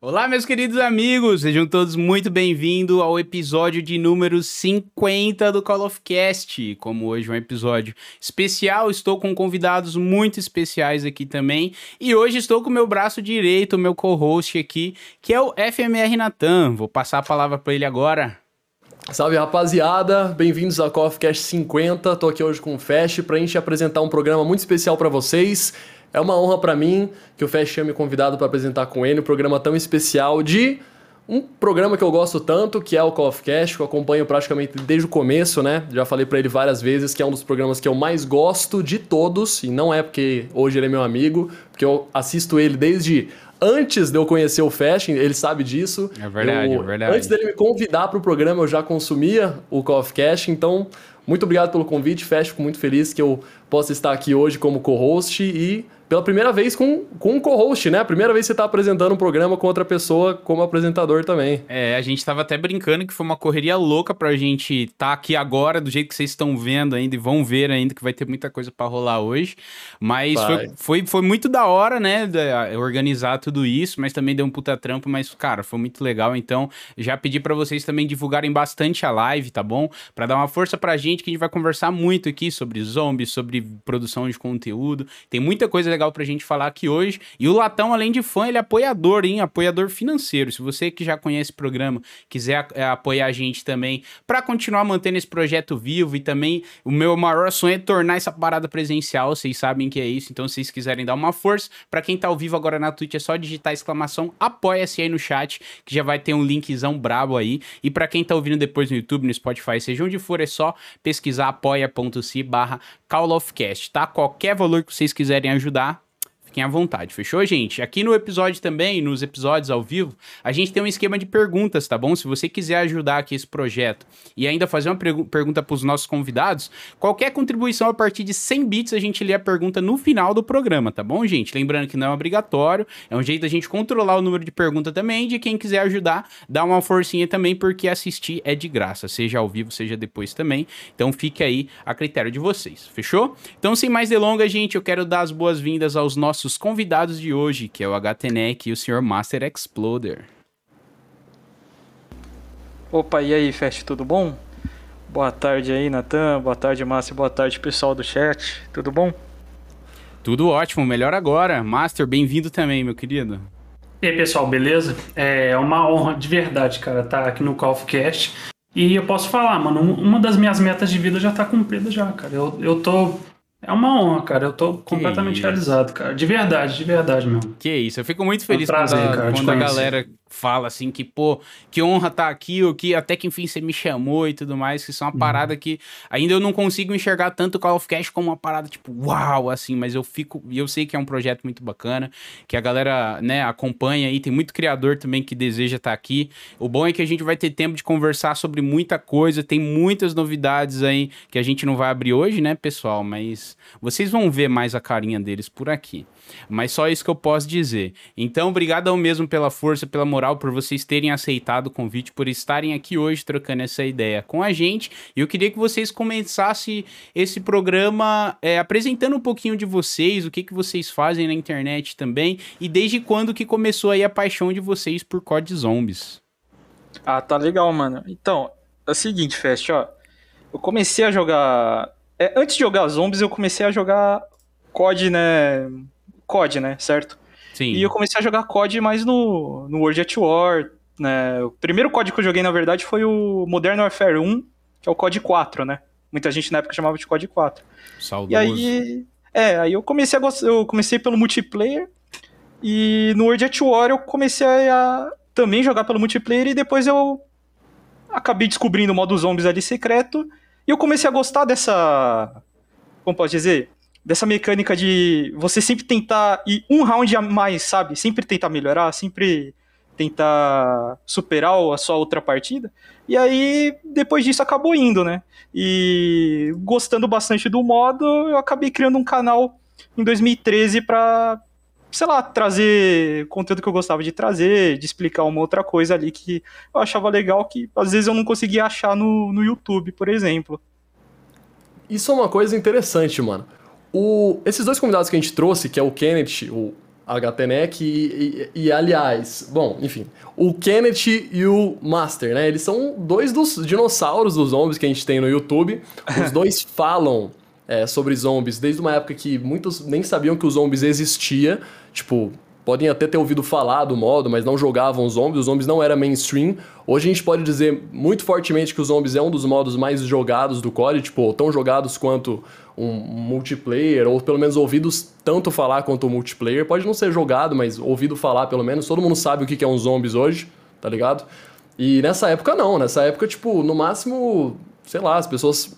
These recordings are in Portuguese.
Olá, meus queridos amigos, sejam todos muito bem-vindos ao episódio de número 50 do Call of Cast. Como hoje é um episódio especial, estou com convidados muito especiais aqui também. E hoje estou com o meu braço direito, meu co-host aqui, que é o FMR Natan. Vou passar a palavra para ele agora. Salve rapaziada, bem-vindos ao Call of Cast 50. Tô aqui hoje com o Fast pra gente apresentar um programa muito especial para vocês. É uma honra para mim que o Fast tenha me convidado para apresentar com ele um programa tão especial de um programa que eu gosto tanto, que é o Call of Cash, que eu acompanho praticamente desde o começo, né? Já falei para ele várias vezes que é um dos programas que eu mais gosto de todos, e não é porque hoje ele é meu amigo, porque eu assisto ele desde antes de eu conhecer o Fashion, ele sabe disso. É verdade, eu, é verdade. Antes dele me convidar para o programa, eu já consumia o Call of Cash, então muito obrigado pelo convite, Fashion, fico muito feliz que eu possa estar aqui hoje como co-host e pela primeira vez com, com um co-host, né? A primeira vez que você está apresentando um programa com outra pessoa como apresentador também. É, a gente estava até brincando que foi uma correria louca pra gente estar tá aqui agora, do jeito que vocês estão vendo ainda e vão ver ainda, que vai ter muita coisa para rolar hoje. Mas foi, foi, foi, muito da hora, né? organizar tudo isso, mas também deu um puta trampo, mas, cara, foi muito legal. Então, já pedi para vocês também divulgarem bastante a live, tá bom? Para dar uma força pra gente, que a gente vai conversar muito aqui sobre zombies, sobre produção de conteúdo. Tem muita coisa legal pra gente falar aqui hoje. E o Latão, além de fã, ele é apoiador, hein? Apoiador financeiro. Se você que já conhece o programa, quiser é, apoiar a gente também para continuar mantendo esse projeto vivo e também o meu maior sonho é tornar essa parada presencial. Vocês sabem que é isso. Então, se vocês quiserem dar uma força, para quem tá ao vivo agora na Twitch, é só digitar exclamação apoia-se aí no chat, que já vai ter um linkzão brabo aí. E para quem tá ouvindo depois no YouTube, no Spotify, seja onde for, é só pesquisar apoia.se barra Call of Cast, tá? Qualquer valor que vocês quiserem ajudar, Fiquem à vontade, fechou, gente? Aqui no episódio também, nos episódios ao vivo, a gente tem um esquema de perguntas, tá bom? Se você quiser ajudar aqui esse projeto e ainda fazer uma pergunta para os nossos convidados, qualquer contribuição a partir de 100 bits a gente lê a pergunta no final do programa, tá bom, gente? Lembrando que não é obrigatório, é um jeito da gente controlar o número de pergunta também, de quem quiser ajudar, dá uma forcinha também, porque assistir é de graça, seja ao vivo, seja depois também. Então fique aí a critério de vocês, fechou? Então, sem mais delongas, gente, eu quero dar as boas-vindas aos nossos nossos convidados de hoje, que é o HTNEC e o Sr. Master Exploder. Opa, e aí, Fest, tudo bom? Boa tarde aí, Natan. Boa tarde, Master. Boa tarde, pessoal do chat. Tudo bom? Tudo ótimo, melhor agora. Master, bem-vindo também, meu querido. E aí, pessoal, beleza? É uma honra de verdade, cara, estar tá aqui no Call of Cast. E eu posso falar, mano, uma das minhas metas de vida já tá cumprida já, cara. Eu, eu tô é uma honra, cara. Eu tô completamente realizado, cara. De verdade, de verdade mesmo. Que isso. Eu fico muito feliz é um prazer, quando, a, cara, quando a galera fala assim que, pô, que honra tá aqui, ou que até que enfim você me chamou e tudo mais, que são uma uhum. parada que ainda eu não consigo enxergar tanto Call of Cast como uma parada tipo, uau, assim, mas eu fico, e eu sei que é um projeto muito bacana, que a galera, né, acompanha aí, tem muito criador também que deseja estar tá aqui. O bom é que a gente vai ter tempo de conversar sobre muita coisa, tem muitas novidades aí que a gente não vai abrir hoje, né, pessoal, mas vocês vão ver mais a carinha deles por aqui. Mas só isso que eu posso dizer. Então, obrigado ao mesmo pela força, pela moral, por vocês terem aceitado o convite, por estarem aqui hoje trocando essa ideia com a gente. E eu queria que vocês começassem esse programa é, apresentando um pouquinho de vocês, o que, que vocês fazem na internet também, e desde quando que começou aí a paixão de vocês por COD Zombies. Ah, tá legal, mano. Então, é o seguinte, Fest, ó. Eu comecei a jogar. É, antes de jogar Zombies, eu comecei a jogar COD, né? COD, né? Certo? Sim. E eu comecei a jogar COD mais no, no World at War, né? O primeiro COD que eu joguei, na verdade, foi o Modern Warfare 1, que é o COD 4, né? Muita gente na época chamava de COD 4. Saudoso. E aí... É, aí eu comecei a gostar, eu comecei pelo multiplayer e no World at War eu comecei a também jogar pelo multiplayer e depois eu acabei descobrindo o modo zombies ali secreto e eu comecei a gostar dessa como pode dizer, dessa mecânica de você sempre tentar ir um round a mais, sabe? Sempre tentar melhorar, sempre tentar superar a sua outra partida. E aí, depois disso, acabou indo, né? E gostando bastante do modo, eu acabei criando um canal em 2013 para, sei lá, trazer conteúdo que eu gostava de trazer, de explicar uma outra coisa ali que eu achava legal que às vezes eu não conseguia achar no, no YouTube, por exemplo. Isso é uma coisa interessante, mano. O, esses dois convidados que a gente trouxe, que é o Kenneth, o HTNEC e, e, e, aliás, bom, enfim, o Kenneth e o Master, né? Eles são dois dos dinossauros dos zombies que a gente tem no YouTube. Os dois falam é, sobre zombies desde uma época que muitos nem sabiam que os zombies existia. Tipo, podem até ter ouvido falar do modo, mas não jogavam zombies, os zombies não era mainstream. Hoje a gente pode dizer muito fortemente que os zombies é um dos modos mais jogados do COD, tipo, tão jogados quanto um multiplayer, ou pelo menos ouvidos tanto falar quanto o multiplayer. Pode não ser jogado, mas ouvido falar pelo menos. Todo mundo sabe o que é um zombies hoje, tá ligado? E nessa época não, nessa época, tipo, no máximo, sei lá, as pessoas,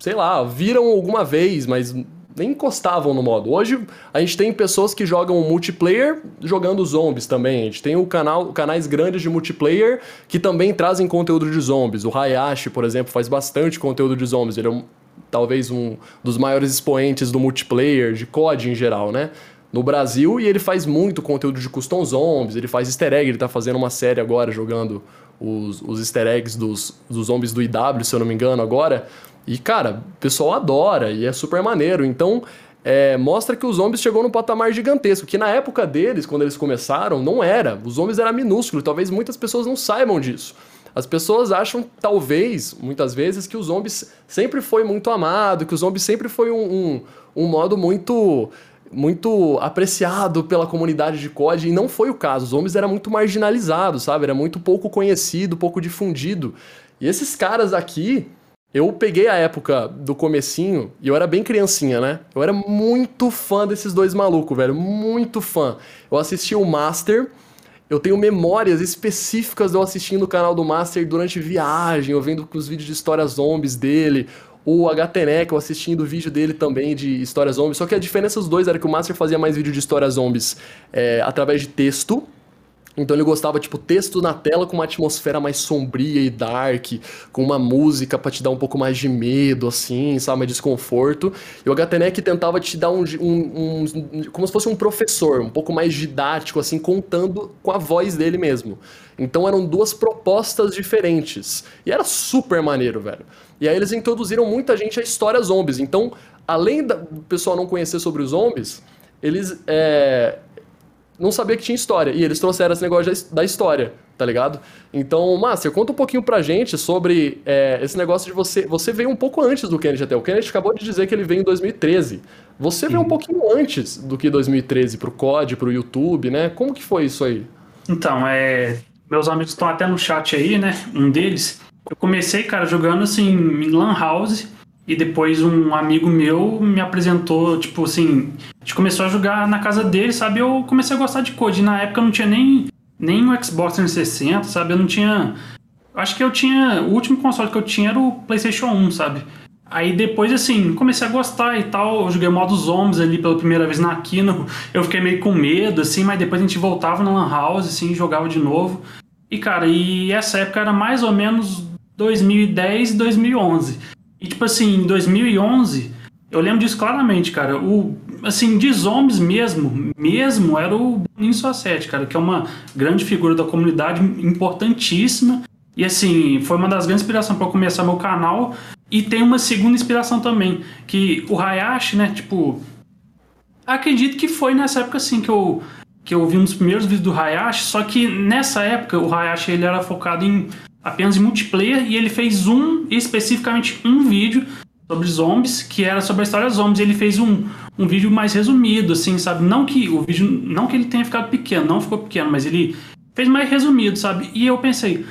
sei lá, viram alguma vez, mas nem encostavam no modo. Hoje a gente tem pessoas que jogam multiplayer jogando zombies também. A gente tem o canal, canais grandes de multiplayer que também trazem conteúdo de zombies. O Hayashi, por exemplo, faz bastante conteúdo de zombies. Ele é um, talvez um dos maiores expoentes do multiplayer, de COD em geral, né? No Brasil, e ele faz muito conteúdo de custom zombies, ele faz easter egg, ele tá fazendo uma série agora jogando os, os easter eggs dos, dos zombies do IW, se eu não me engano, agora. E, cara, o pessoal adora e é super maneiro. Então, é, mostra que os zombies chegou num patamar gigantesco, que na época deles, quando eles começaram, não era. Os zombies era minúsculo, talvez muitas pessoas não saibam disso. As pessoas acham, talvez, muitas vezes, que os zombies sempre foi muito amado, que os zombies sempre foi um, um, um modo muito muito apreciado pela comunidade de COD, e não foi o caso. Os zombies era muito marginalizado, sabe? Era muito pouco conhecido, pouco difundido. E esses caras aqui, eu peguei a época do comecinho e eu era bem criancinha, né? Eu era muito fã desses dois malucos, velho. Muito fã. Eu assisti o Master. Eu tenho memórias específicas de eu assistindo o canal do Master durante viagem, eu vendo os vídeos de histórias zombies dele. O HTNEC, eu assistindo o vídeo dele também de histórias zombies. Só que a diferença dos dois era que o Master fazia mais vídeo de histórias zombies é, através de texto então ele gostava, tipo, texto na tela com uma atmosfera mais sombria e dark, com uma música para te dar um pouco mais de medo, assim, sabe, desconforto. E o HTNEC tentava te dar um, um, um, como se fosse um professor, um pouco mais didático, assim, contando com a voz dele mesmo. Então eram duas propostas diferentes. E era super maneiro, velho. E aí eles introduziram muita gente a histórias zombies. Então, além do pessoal não conhecer sobre os zombies, eles é, não sabia que tinha história. E eles trouxeram esse negócio da história, tá ligado? Então, Master, conta um pouquinho pra gente sobre é, esse negócio de você. Você veio um pouco antes do Kenneth até. O Kenneth acabou de dizer que ele veio em 2013. Você veio um uhum. pouquinho antes do que 2013 pro COD, pro YouTube, né? Como que foi isso aí? Então, é. Meus amigos estão até no chat aí, né? Um deles. Eu comecei, cara, jogando assim em Lan House. E depois um amigo meu me apresentou, tipo assim, a gente começou a jogar na casa dele, sabe? Eu comecei a gostar de Code. Na época eu não tinha nem, nem o Xbox 360, sabe? Eu não tinha. Acho que eu tinha. O último console que eu tinha era o PlayStation 1, sabe? Aí depois, assim, comecei a gostar e tal. Eu joguei o modo zombies ali pela primeira vez na Kino. Eu fiquei meio com medo, assim, mas depois a gente voltava na Lan House, assim, jogava de novo. E, cara, e essa época era mais ou menos 2010 e 2011. E, tipo assim, em 2011, eu lembro disso claramente, cara. O, assim, de zombies mesmo, mesmo, era o Boninho Sosete, cara, que é uma grande figura da comunidade, importantíssima. E, assim, foi uma das grandes inspirações para começar meu canal. E tem uma segunda inspiração também, que o Hayashi, né, tipo... Acredito que foi nessa época, assim, que eu, que eu vi dos primeiros vídeos do Hayashi, só que nessa época o Hayashi ele era focado em apenas em multiplayer e ele fez um, especificamente um vídeo sobre zombies, que era sobre a história zombies. Ele fez um, um vídeo mais resumido, assim, sabe? Não que o vídeo, não que ele tenha ficado pequeno, não ficou pequeno, mas ele fez mais resumido, sabe? E eu pensei,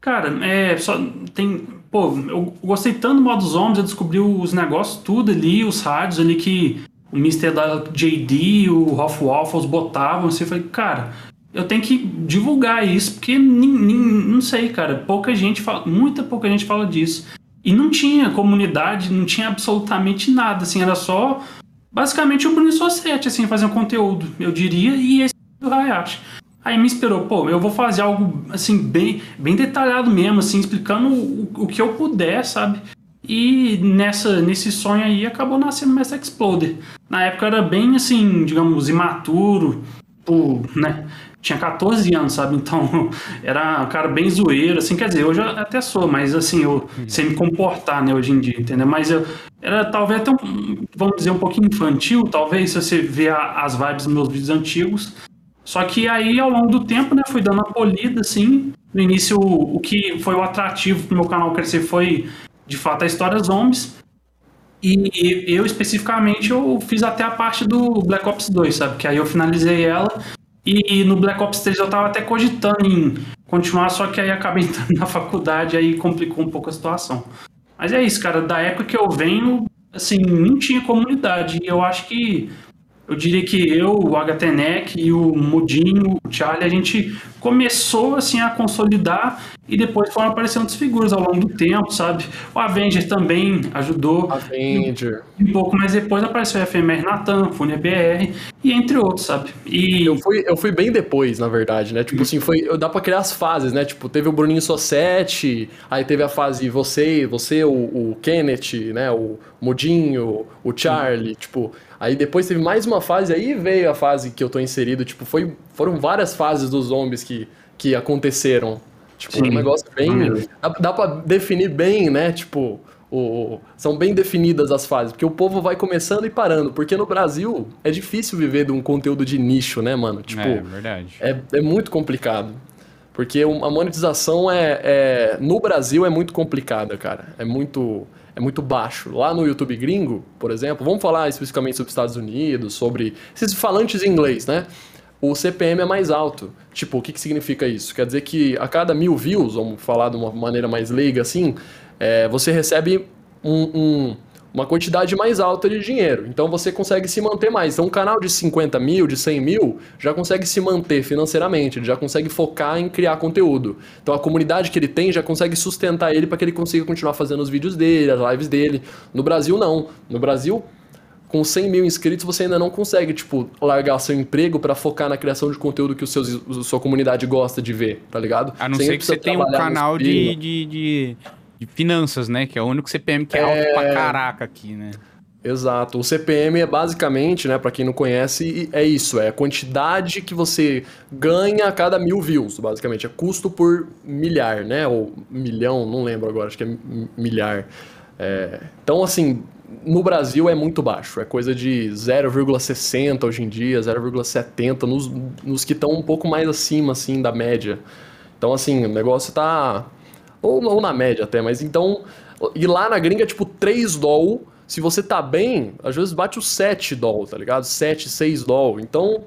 cara, é, só tem, pô, eu gostei tanto do modo zombies, eu descobri os negócios tudo ali, os rádios ali que o Mr. da JD, o Hoff Waffles botavam, assim, eu falei, cara, eu tenho que divulgar isso, porque não sei, cara, pouca gente fala, muita pouca gente fala disso. E não tinha comunidade, não tinha absolutamente nada, assim, era só basicamente o Bruno Society, assim, fazendo conteúdo, eu diria, e esse do Hayashi. Aí me inspirou, pô, eu vou fazer algo, assim, bem, bem detalhado mesmo, assim, explicando o, o que eu puder, sabe? E nessa, nesse sonho aí acabou nascendo o Mass Exploder. Na época era bem, assim, digamos, imaturo, tipo, né? Tinha 14 anos, sabe? Então, era um cara bem zoeiro, assim, quer dizer, hoje eu até sou, mas assim, eu sei me comportar, né, hoje em dia, entendeu? Mas eu era talvez até um, vamos dizer, um pouquinho infantil, talvez, se você ver a, as vibes dos meus vídeos antigos. Só que aí, ao longo do tempo, né, fui dando uma polida, assim. No início, o, o que foi o atrativo pro meu canal crescer foi, de fato, a história zombies. E eu, especificamente, eu fiz até a parte do Black Ops 2, sabe? Que aí eu finalizei ela. E no Black Ops 3 eu tava até cogitando em continuar, só que aí acabei entrando na faculdade, aí complicou um pouco a situação. Mas é isso, cara. Da época que eu venho, assim, não tinha comunidade. E eu acho que eu diria que eu, o HTNEC e o Mudinho, o Charlie, a gente começou assim a consolidar e depois foram aparecendo outras figuras ao longo do tempo, sabe? O Avenger também ajudou. Avenger. Um, um pouco mais depois apareceu o FMR Natan, Fune BR e entre outros, sabe? E eu fui, eu fui bem depois, na verdade, né? Tipo assim, foi, dá para criar as fases, né? Tipo, teve o Bruninho Sossete, aí teve a fase você, você, o, o Kenneth, né? O Mudinho, o Charlie, tipo, Aí depois teve mais uma fase, aí veio a fase que eu tô inserido, tipo, foi, foram várias fases dos zombies que, que aconteceram. Tipo, Sim. um negócio bem. Dá, dá pra definir bem, né? Tipo, o, são bem definidas as fases, porque o povo vai começando e parando, porque no Brasil é difícil viver de um conteúdo de nicho, né, mano? Tipo, é verdade. É, é muito complicado. Porque a monetização é, é. No Brasil é muito complicada, cara. É muito é muito baixo. Lá no YouTube gringo, por exemplo, vamos falar especificamente sobre Estados Unidos, sobre esses falantes em inglês, né? O CPM é mais alto. Tipo, o que, que significa isso? Quer dizer que a cada mil views, vamos falar de uma maneira mais leiga assim, é, você recebe um, um uma quantidade mais alta de dinheiro. Então você consegue se manter mais. Então um canal de 50 mil, de 100 mil, já consegue se manter financeiramente, ele já consegue focar em criar conteúdo. Então a comunidade que ele tem já consegue sustentar ele para que ele consiga continuar fazendo os vídeos dele, as lives dele. No Brasil, não. No Brasil, com 100 mil inscritos, você ainda não consegue, tipo, largar seu emprego para focar na criação de conteúdo que o seu, a sua comunidade gosta de ver, tá ligado? A não ser que você tenha um canal de, de, de de finanças, né? Que é o único CPM que é, é... alto pra caraca aqui, né? Exato. O CPM é basicamente, né, para quem não conhece, é isso, é a quantidade que você ganha a cada mil views, basicamente. É custo por milhar, né? Ou milhão, não lembro agora, acho que é milhar. É... Então, assim, no Brasil é muito baixo, é coisa de 0,60 hoje em dia, 0,70 nos, nos que estão um pouco mais acima, assim, da média. Então, assim, o negócio tá ou, ou na média até, mas então. E lá na gringa, tipo, 3 doll. Se você tá bem, às vezes bate o 7 doll, tá ligado? 7, 6 doll. Então.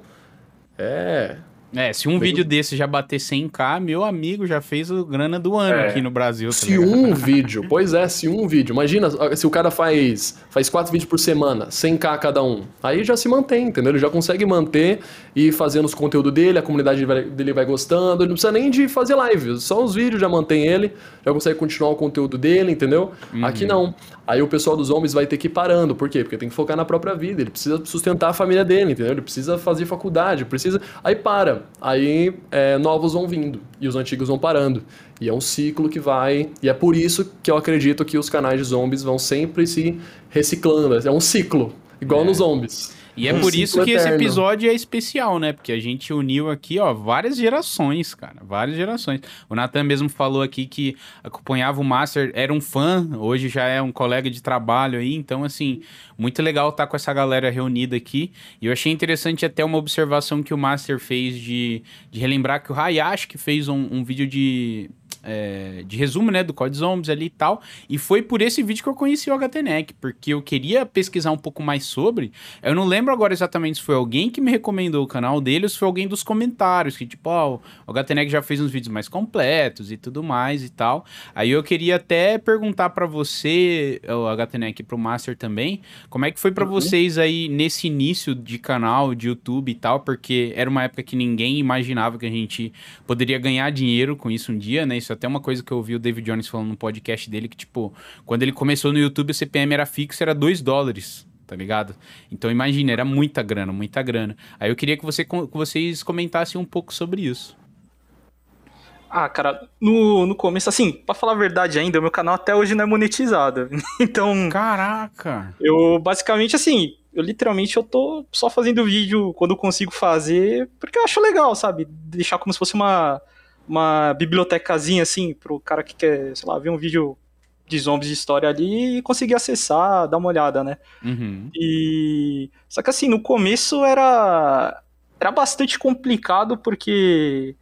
É. É, se um vídeo desse já bater 100k, meu amigo já fez o grana do ano é. aqui no Brasil. Tá se um vídeo, pois é, se um vídeo. Imagina se o cara faz faz quatro vídeos por semana, 100k cada um. Aí já se mantém, entendeu? Ele já consegue manter e fazendo os conteúdos dele, a comunidade dele vai gostando. Ele não precisa nem de fazer live, só os vídeos já mantém ele, já consegue continuar o conteúdo dele, entendeu? Uhum. Aqui não. Aí o pessoal dos homens vai ter que ir parando. Por quê? Porque tem que focar na própria vida. Ele precisa sustentar a família dele, entendeu? Ele precisa fazer faculdade, precisa. Aí para. Aí é, novos vão vindo e os antigos vão parando. E é um ciclo que vai. E é por isso que eu acredito que os canais de zombies vão sempre se reciclando. É um ciclo, igual é. nos zombies. E é um por isso que eterno. esse episódio é especial, né? Porque a gente uniu aqui, ó, várias gerações, cara. Várias gerações. O Nathan mesmo falou aqui que acompanhava o Master, era um fã, hoje já é um colega de trabalho aí. Então, assim, muito legal estar tá com essa galera reunida aqui. E eu achei interessante até uma observação que o Master fez de, de relembrar que o Hayashi que fez um, um vídeo de é, de resumo, né, do Code Zombies ali e tal. E foi por esse vídeo que eu conheci o HTNEC, porque eu queria pesquisar um pouco mais sobre. Eu não lembro agora exatamente se foi alguém que me recomendou o canal dele ou se foi alguém dos comentários, que tipo, ó, oh, o HTNEC já fez uns vídeos mais completos e tudo mais e tal. Aí eu queria até perguntar para você, o HTNEC, pro Master também, como é que foi para uhum. vocês aí nesse início de canal, de YouTube e tal, porque era uma época que ninguém imaginava que a gente poderia ganhar dinheiro com isso um dia, né? Isso até uma coisa que eu ouvi o David Jones falando no podcast dele, que, tipo, quando ele começou no YouTube, o CPM era fixo, era 2 dólares, tá ligado? Então imagina, era muita grana, muita grana. Aí eu queria que, você, que vocês comentassem um pouco sobre isso. Ah, cara, no, no começo, assim, pra falar a verdade ainda, o meu canal até hoje não é monetizado. então. Caraca! Eu, basicamente, assim, eu literalmente eu tô só fazendo vídeo quando eu consigo fazer, porque eu acho legal, sabe? Deixar como se fosse uma, uma bibliotecazinha assim, pro cara que quer, sei lá, ver um vídeo de zombies de história ali e conseguir acessar, dar uma olhada, né? Uhum. E. Só que assim, no começo era. Era bastante complicado porque.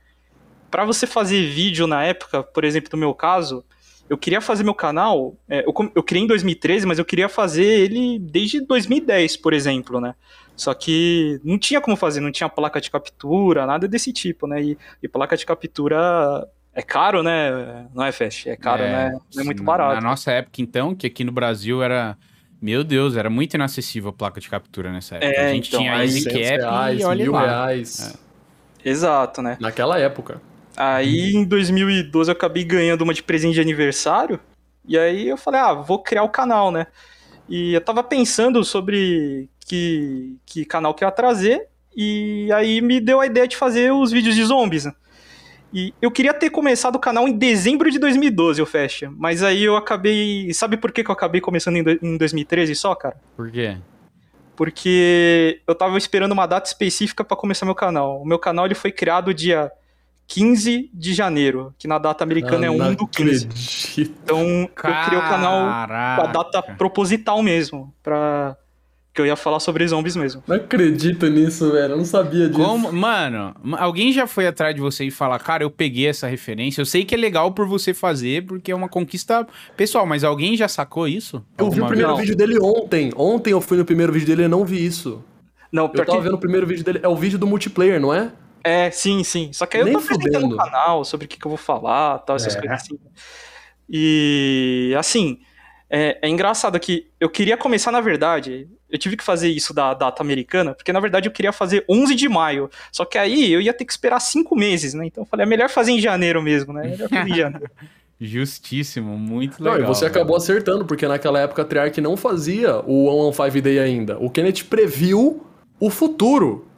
para você fazer vídeo na época, por exemplo, no meu caso, eu queria fazer meu canal. É, eu, eu criei em 2013, mas eu queria fazer ele desde 2010, por exemplo, né? Só que não tinha como fazer, não tinha placa de captura, nada desse tipo, né? E, e placa de captura é caro, né? Não é, Fast? É caro, É, né? Não é muito barato. Na nossa época, então, que aqui no Brasil era. Meu Deus, era muito inacessível a placa de captura nessa época. É, a gente então, tinha aí Easy 600 Cap reais, e olha mil lá. reais. Exato, né? Naquela época. Aí em 2012 eu acabei ganhando uma de presente de aniversário. E aí eu falei, ah, vou criar o canal, né? E eu tava pensando sobre que, que canal que eu ia trazer. E aí me deu a ideia de fazer os vídeos de zombies, né? E eu queria ter começado o canal em dezembro de 2012, o Fecha. Mas aí eu acabei. Sabe por que, que eu acabei começando em do- em 2013 só, cara? Por quê? porque eu tava esperando uma data específica pra começar meu canal. O meu canal ele foi criado dia 15 de janeiro, que na data americana é Ah, 1 não do 15. acredito. Então eu criei o canal com a Caraca. data proposital mesmo, pra que eu ia falar sobre zombies mesmo. Não acredito nisso, velho. Eu não sabia disso. Como, mano, alguém já foi atrás de você e falar, cara, eu peguei essa referência. Eu sei que é legal por você fazer, porque é uma conquista pessoal, mas alguém já sacou isso? Eu vi o primeiro Não. vídeo dele ontem. Ontem eu fui no primeiro vídeo dele e não vi isso. Não, Eu pior tava que vendo o primeiro vídeo dele. É o vídeo do multiplayer, não é? É, sim, sim. Só que aí Nem eu tô apresentando fudendo. o canal, sobre o que, que eu vou falar, tal, essas É. coisas assim. E, assim, é, é engraçado que eu queria começar, na verdade, eu tive que fazer isso da data americana, porque na verdade eu queria fazer 11 de maio. Só que aí eu ia ter que esperar cinco meses, né? Então eu falei, é melhor fazer em janeiro mesmo, né? É melhor fazer em janeiro. Justíssimo, muito Não, legal. e você velho. acabou acertando, porque naquela época a Treyarch não fazia o 115 Day ainda. O Kenneth previu o futuro.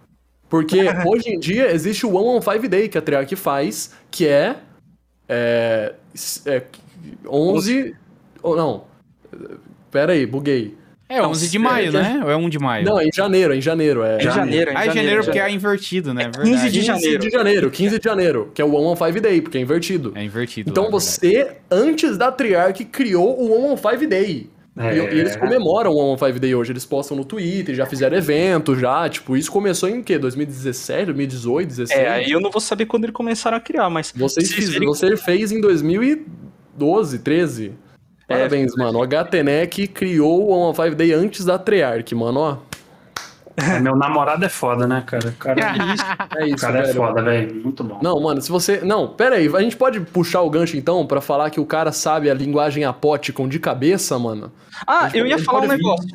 Porque hoje em dia existe o 115 Day que a Treyarch faz, que é. É. é 11. Ou não. Pera aí, buguei. É 11 de maio, né? Ou é 1 de maio? Não, é em janeiro, é em janeiro. É, É em janeiro, é em Ah, é janeiro, janeiro. porque é invertido, né? 15 Verdade. de 15 janeiro. de janeiro, 15 de janeiro, que é o 115 Day, porque é invertido. É invertido. Então lá, você, antes da Treyarch, criou o 115 Day. É. E, e eles comemoram o 115 Day hoje, eles postam no Twitter, já fizeram evento, já, tipo, isso começou em quê? 2017, 2018, 2016? É, aí eu não vou saber quando eles começaram a criar, mas. Vocês se fiz- verem- você fez em 2012, 13. É, Parabéns, mano. O HTNEC criou o 115 Day antes da Treyarch, mano, ó. É, Meu namorado é foda, né, cara? O cara, É o isso, cara é velho. foda, velho. Muito bom. Não, mano, se você. Não, pera aí, a gente pode puxar o gancho então pra falar que o cara sabe a linguagem apóticon de cabeça, mano? Ah, gente eu ia falar um vir. negócio.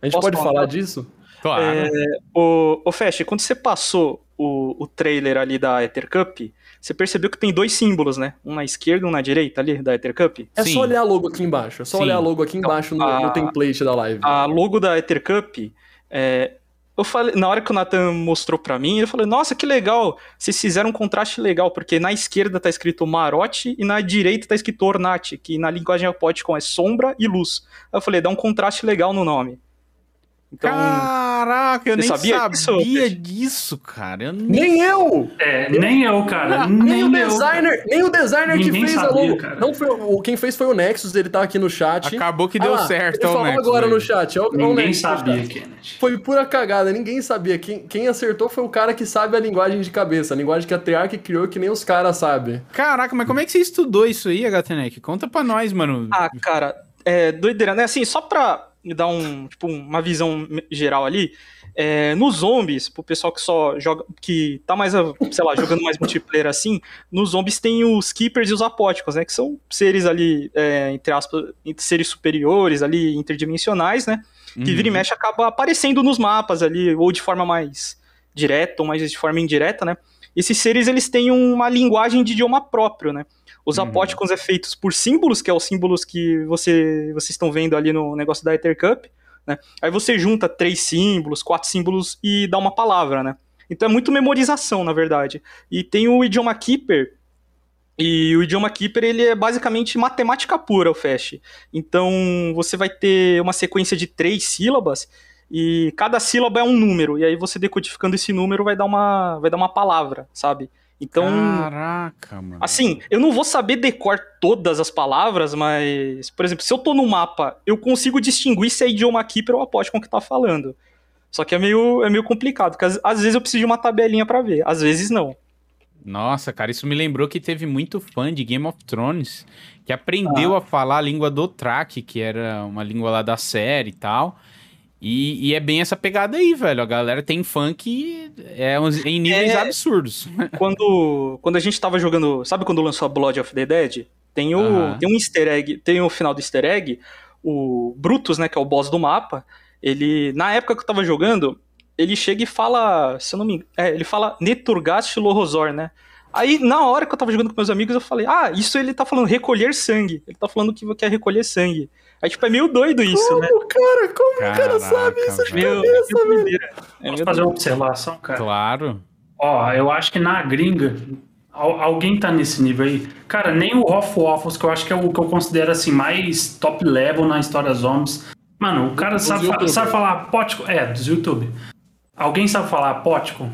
A gente Posso pode falar? falar disso? Claro. É, o, o Fast, quando você passou o, o trailer ali da Ether Cup, você percebeu que tem dois símbolos, né? Um na esquerda e um na direita ali da Ether Cup. É Sim. só olhar a logo aqui embaixo. É só Sim. olhar a logo aqui embaixo no, a- no template da live. A logo da Ether Cup, é, eu falei, na hora que o Nathan mostrou pra mim, eu falei, nossa, que legal, vocês fizeram um contraste legal, porque na esquerda tá escrito Marote e na direita tá escrito Ornate, que na linguagem apóticon é sombra e luz. Aí eu falei, dá um contraste legal no nome. Então, Caraca, eu nem sabia sabia, disso? disso, cara. Eu nem... Nem eu! É, nem eu, cara. Nem, Nem, o eu. designer, nem o designer que fez a sabia, logo. cara. Não foi, o, quem fez foi o Nexus, ele tá aqui no chat. Acabou que Ah deu lá, certo, Ele o falou Nexus agora aí. no chat. ó, ó o Ninguém Nexus sabia. Kenneth. Foi pura cagada, ninguém sabia. Quem, quem acertou foi o cara que sabe a linguagem de cabeça. A linguagem que a Treyarch criou que nem os caras sabem. Caraca, mas como é que você estudou isso aí, HTNEC? Conta pra nós, mano. Ah, cara, é doideira, né? Assim, só pra dar um, tipo, uma visão geral ali, é, nos zombies, pro pessoal que só joga, que tá mais, sei lá, jogando mais multiplayer assim, nos zombies tem os keepers e os apóticos, né? Que são seres ali, é, entre aspas, seres superiores ali, interdimensionais, né? Que Uhum. vira e mexe acaba aparecendo nos mapas ali, ou de forma mais direta, ou mais de forma indireta, né? Esses seres, eles têm uma linguagem de idioma próprio, né? Os Uhum. apóticos é feitos por símbolos, que é os símbolos que você, vocês estão vendo ali no negócio da Ether Cup, né? Aí você junta três símbolos, quatro símbolos e dá uma palavra, né? Então é muito memorização, na verdade. E tem o idioma Keeper, e o idioma Keeper, ele é basicamente matemática pura, o Fast. Então, você vai ter uma sequência de três sílabas, e cada sílaba é um número, e aí você decodificando esse número vai dar uma, vai dar uma palavra, sabe? Então. Caraca, mano. Assim, eu não vou saber decor todas as palavras, mas, por exemplo, se eu tô no mapa, eu consigo distinguir se é idioma Keeper ou com que tá falando. Só que é meio, é meio complicado, porque às, às vezes eu preciso de uma tabelinha para ver, às vezes não. Nossa, cara, isso me lembrou que teve muito fã de Game of Thrones que aprendeu ah. a falar a língua do Track, que era uma língua lá da série e tal. E, e, é bem essa pegada aí, velho. A galera tem que é uns, em níveis é, absurdos. Quando, quando a gente tava jogando. Sabe quando lançou a Blood of the Dead? Tem o, uhum. tem um easter egg, tem o final do easter egg. O Brutus, né, que é o boss do mapa. Ele, na época que eu tava jogando, ele chega e fala. Se eu não me é, ele fala Neturgast Lohozor, né? Aí, na hora que eu tava jogando com meus amigos, eu falei, ah, isso ele tá falando recolher sangue. Ele tá falando que quer recolher sangue. Aí, tipo, é meio doido isso, como, né? cara? Como Caraca, o cara sabe isso de meu, cabeça, velho? É Posso fazer uma observação, cara? Claro. Ó, eu acho que na gringa, alguém tá nesse nível aí. Cara, nem o Off Waffles, que eu acho que é o que eu considero, assim, mais top level na história zombies. Mano, o cara sabe, sabe falar pótico. É, dos YouTube. Alguém sabe falar pótico?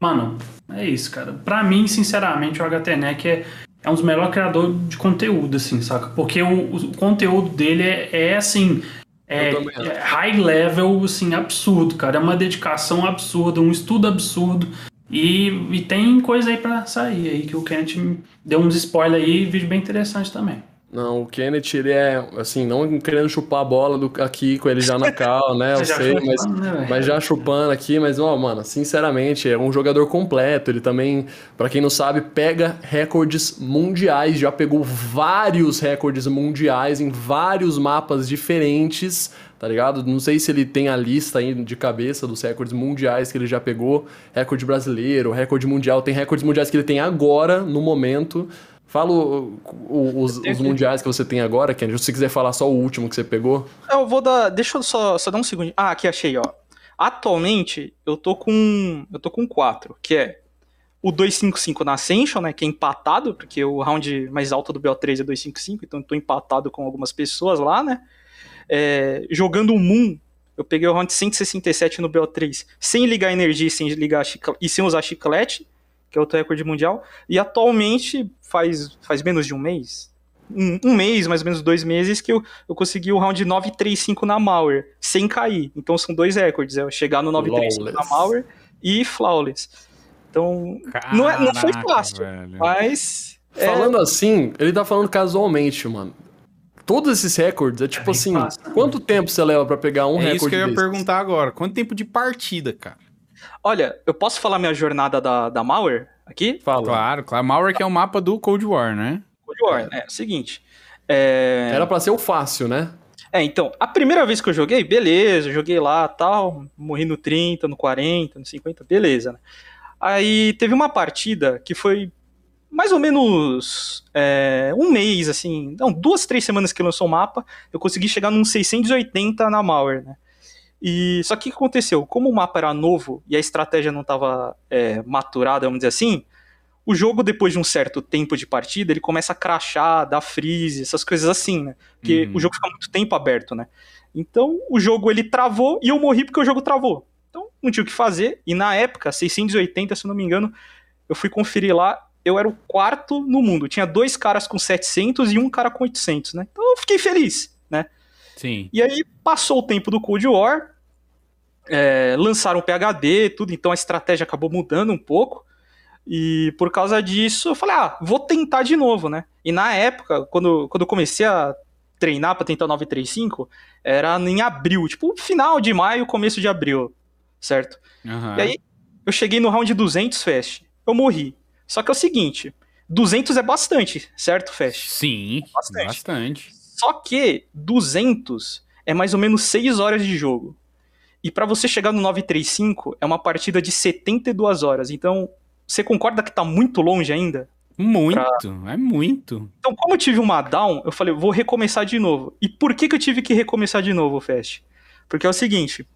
Mano, é isso, cara. Pra mim, sinceramente, o HTNEC é, é um dos melhores criadores de conteúdo, assim, saca? Porque o, o conteúdo dele é, é assim. É, é, high level, assim, absurdo, cara. É uma dedicação absurda, um estudo absurdo. E, e tem coisa aí pra sair aí, que o Kenneth deu uns spoilers aí, vídeo bem interessante também. Não, o Kenneth, ele é, assim, não querendo chupar a bola do, aqui com ele já na cal, né? Eu sei, mas, né, mas já chupando aqui, mas, ó, mano, sinceramente, é um jogador completo. Ele também, para quem não sabe, pega recordes mundiais, já pegou vários recordes mundiais em vários mapas diferentes, tá ligado? Não sei se ele tem a lista aí de cabeça dos recordes mundiais que ele já pegou, recorde brasileiro, recorde mundial, tem recordes mundiais que ele tem agora, no momento. Fala o, o, os, os, mundiais que você tem agora, Ken. Se você quiser falar só o último que você pegou. Eu vou dar. Deixa eu só, só dar um segundo. Ah, aqui achei, ó. Atualmente, eu tô com. Eu tô com quatro, que é o 255 na Ascension, né? Que é empatado, porque o round mais alto do BO3 é 255, então eu tô empatado com algumas pessoas lá, né? É, jogando o Moon, eu peguei o round 167 no BO3, sem ligar energia sem ligar e sem usar chiclete que é outro recorde mundial. E atualmente, faz, faz menos de um mês, um, um, mês, mais ou menos dois meses, que eu, eu consegui o round 935 na Mauer, sem cair. Então são dois recordes, é chegar no 935 na Mauer e Flawless. Então, Caraca, não, é, não foi fácil, velho. mas... É... Falando assim, ele tá falando casualmente, mano. Todos esses recordes, é tipo é assim, fácil, quanto tempo você leva para pegar um é recorde É isso que eu ia desses? perguntar agora. Quanto tempo de partida, cara? Olha, eu posso falar minha jornada da, da Malware aqui? Fala. Claro, claro. Malware que é o mapa do Cold War, né? Cold War, é, é o seguinte. É... Era pra ser o fácil, né? É, então, a primeira vez que eu joguei, beleza, joguei lá tal, morri no 30, no 40, no 50, beleza, né? Aí teve uma partida que foi mais ou menos é, um mês, assim, não, duas, três semanas que lançou o mapa, eu consegui chegar num 680 na Malware, né? E só que o que aconteceu? Como o mapa era novo e a estratégia não estava é, maturada, vamos dizer assim, o jogo, depois de um certo tempo de partida, ele começa a crachar, dar freeze, essas coisas assim, né? Porque uhum. o jogo fica muito tempo aberto, né? Então, o jogo ele travou e eu morri porque o jogo travou. Então, não tinha o que fazer. E na época, 680, se eu não me engano, eu fui conferir lá, eu era o quarto no mundo. Tinha dois caras com 700 e um cara com 800, né? Então, eu fiquei feliz? Sim. E aí passou o tempo do Cold War, é, lançaram o PHD, tudo, então a estratégia acabou mudando um pouco. E por causa disso, eu falei, ah, vou tentar de novo, né? E na época, quando, quando eu comecei a treinar para tentar o 935, era em abril, tipo, final de maio, começo de abril, certo? Uhum. E aí, eu cheguei no round 200 Fast, eu morri. Só que é o seguinte, 200 é bastante, certo, Fast? Sim, é bastante. bastante. Só que 200 é mais ou menos 6 horas de jogo. E para você chegar no 935 é uma partida de 72 horas. Então, você concorda que tá muito longe ainda? Muito, pra... é muito. Então, como eu tive uma down, eu falei, vou recomeçar de novo. E por que, que eu tive que recomeçar de novo, Fast? Porque é o seguinte: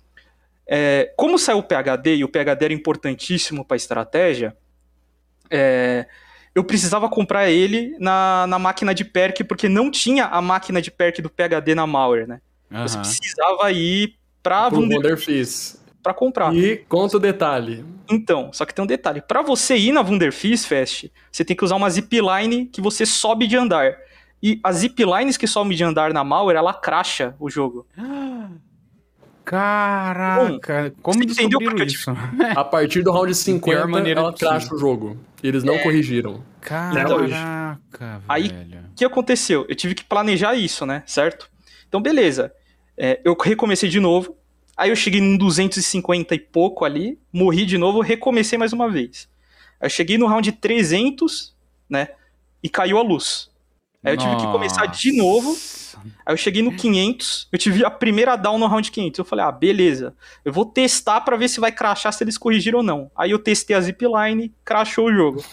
é, como saiu o PHD, e o PHD era importantíssimo para estratégia, é, eu precisava comprar ele na, na máquina de perk, porque não tinha a máquina de perk do PHD na Malware, né? Uhum. Você precisava ir pra Wunderfizz. Pra comprar. E conta o detalhe. Então, só que tem um detalhe. Pra você ir na Wunderfizz Fest, você tem que usar uma zipline que você sobe de andar. E as ziplines que sobem de andar na Malware, ela cracha o jogo. Caraca, Bom, como descobriram isso? A partir do round 50, ela cracha o jogo. Eles não é. corrigiram. Caraca, Aí, o que aconteceu? Eu tive que planejar isso, né? Certo? Então, beleza. É, eu recomecei de novo. Aí eu cheguei num 250 e pouco ali, morri de novo, recomecei mais uma vez. Aí eu cheguei no round 300, né? E caiu a luz. Aí eu tive que começar de novo. Aí eu cheguei no 500, eu tive a primeira down no round 500. Eu falei, ah, beleza. Eu vou testar para ver se vai crashar, se eles corrigiram ou não. Aí eu testei a zipline, crashou o jogo.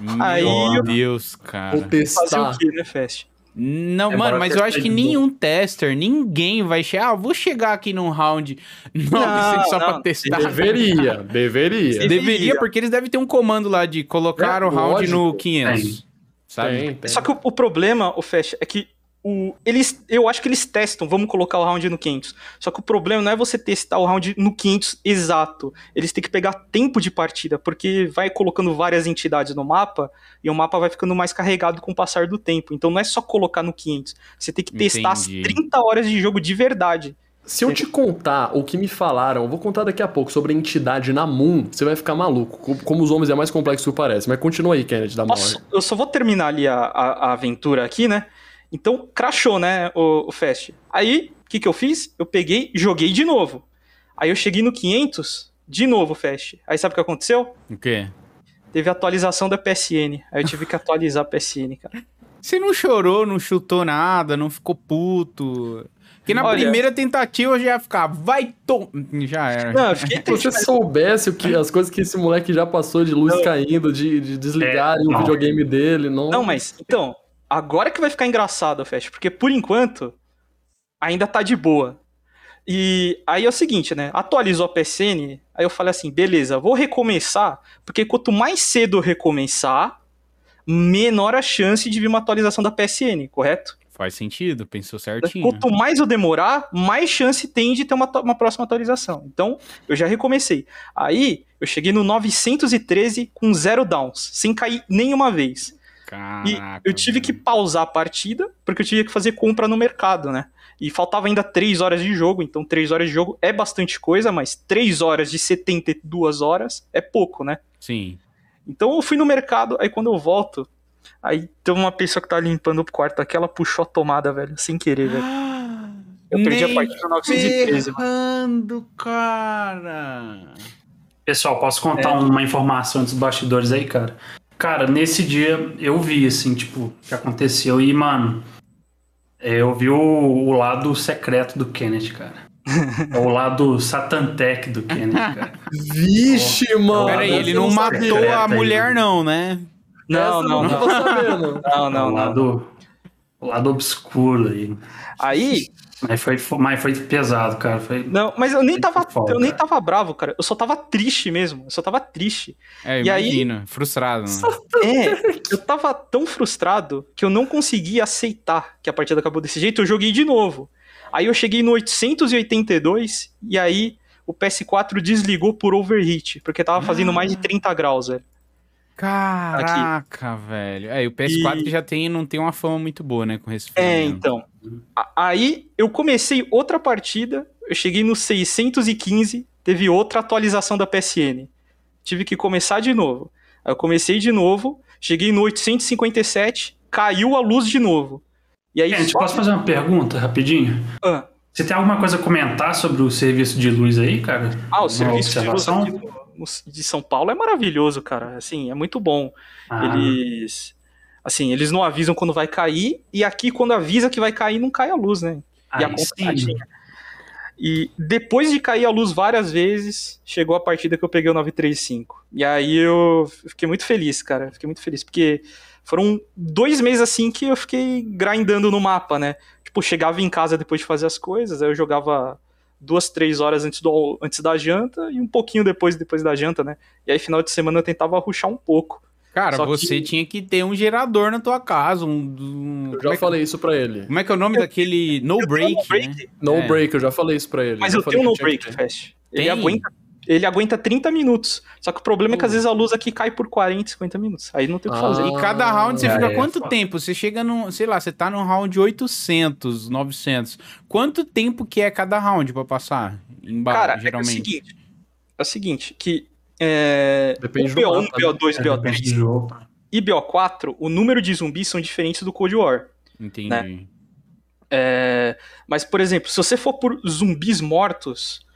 Meu Aí, Deus, cara. Vou testar. Fazer o quê, né, Fast? Não, é mano, mas eu acho que nenhum tester, ninguém vai chegar. Ah, vou chegar aqui num round 900 só não, pra testar. Deveria, deveria. Deveria, porque eles devem ter um comando lá de colocar é, o round lógico. no 500. Sabe? Tem, tem. Só que o, o problema, o Fast, é que o, eles, eu acho que eles testam, vamos colocar o round no 500. Só que o problema não é você testar o round no 500 exato. Eles têm que pegar tempo de partida, porque vai colocando várias entidades no mapa e o mapa vai ficando mais carregado com o passar do tempo. Então não é só colocar no 500. Você tem que testar Entendi. as 30 horas de jogo de verdade. Se eu te contar o que me falaram, eu vou contar daqui a pouco sobre a entidade na Moon, você vai ficar maluco. Como os homens é mais complexo que parece. Mas continua aí, Kennedy, da Posso, Eu só vou terminar ali a, a, a aventura aqui, né? Então, crashou, né, o, o Fast. Aí, o que, que eu fiz? Eu peguei, joguei de novo. Aí eu cheguei no 500, de novo, Fast. Aí sabe o que aconteceu? O quê? Teve atualização da PSN. Aí eu tive que atualizar a PSN, cara. Você não chorou, não chutou nada, não ficou puto. Porque na Olha, primeira tentativa eu já ia ficar, vai tom. Já era. Não, Se você soubesse o que, as coisas que esse moleque já passou de luz não. caindo, de, de desligarem é, o videogame dele. Não... não, mas então, Agora que vai ficar engraçado, Fest, porque por enquanto ainda tá de boa. E aí é o seguinte, né? Atualizou a PSN, aí eu falei assim, beleza, vou recomeçar, porque quanto mais cedo eu recomeçar, menor a chance de vir uma atualização da PSN, correto? Faz sentido, pensou certinho. Quanto mais eu demorar, mais chance tem de ter uma, uma próxima atualização. Então, eu já recomecei. Aí, eu cheguei no 913 com zero downs, sem cair nenhuma vez. Caraca, e eu tive que pausar a partida, porque eu tinha que fazer compra no mercado, né? E faltava ainda 3 horas de jogo, então 3 horas de jogo é bastante coisa, mas 3 horas de 72 horas é pouco, né? Sim. Então eu fui no mercado, aí quando eu volto, aí tem uma pessoa que tá limpando o quarto aqui, ela puxou a tomada, velho, sem querer, velho. Eu perdi a partida 913, mano. cara! Pessoal, posso contar é. uma informação dos bastidores aí, cara? Cara, nesse dia eu vi, assim, tipo, o que aconteceu. E, mano, é, eu vi o, o lado secreto do Kenneth, cara. É o lado Satantec do Kenneth, cara. Vixe, oh, mano. Peraí, ele não matou a mulher, aí. não, né? Não, não, não. Não, não, não. não, o lado, o lado obscuro aí. Aí, mas foi, mas foi pesado, cara. Foi, não, mas eu nem tava, foda, eu nem tava bravo, cara. Eu só tava triste mesmo. Eu só tava triste. É, e imagino, aí, frustrado. Né? É, eu tava tão frustrado que eu não conseguia aceitar que a partida acabou desse jeito. Eu joguei de novo. Aí eu cheguei no 882 e aí o PS4 desligou por overheat, porque tava fazendo mais de 30 graus, velho. Caraca, Aqui. velho. É, e o PS4 e... já tem, não tem uma fama muito boa, né, com resfriamento. É, então. Aí eu comecei outra partida, eu cheguei no 615, teve outra atualização da PSN. Tive que começar de novo. Aí eu comecei de novo, cheguei no 857, caiu a luz de novo. E aí Gente, só... posso fazer uma pergunta rapidinho? Ah. Você tem alguma coisa a comentar sobre o serviço de luz aí, cara? Ah, o uma serviço de luz de São Paulo é maravilhoso, cara. Assim, é muito bom. Ah. Eles Assim, eles não avisam quando vai cair, e aqui, quando avisa que vai cair, não cai a luz, né? e a sim. E depois de cair a luz várias vezes, chegou a partida que eu peguei o 935. E aí eu fiquei muito feliz, cara. Fiquei muito feliz, porque foram dois meses assim que eu fiquei grindando no mapa, né? Tipo, chegava em casa depois de fazer as coisas, aí eu jogava duas, três horas antes, do, antes da janta e um pouquinho depois depois da janta, né? E aí final de semana eu tentava ruxar um pouco. Cara, Só você que... tinha que ter um gerador na tua casa, um, um já é falei isso pra ele. Como é que é o nome daquele no break? No break, né? no é. break eu já falei isso pra ele. Mas eu, eu tenho no break, Fast. Ele aguenta ele aguenta 30 minutos. Só que o problema é que às vezes a luz aqui cai por 40, 50 minutos. Aí não tem o que fazer. e cada round você é, fica é, quanto tempo? Você chega no, sei lá, você tá no round 800, 900. Quanto tempo que é cada round para passar? Embaixo, Cara, geralmente? É, o seguinte, é o seguinte, que é, Depende o BO1, BO2, BO3 e BO4, o número de zumbis são diferentes do Cold War. Entendi. Né? É, mas, por exemplo, se você for por zumbis mortos,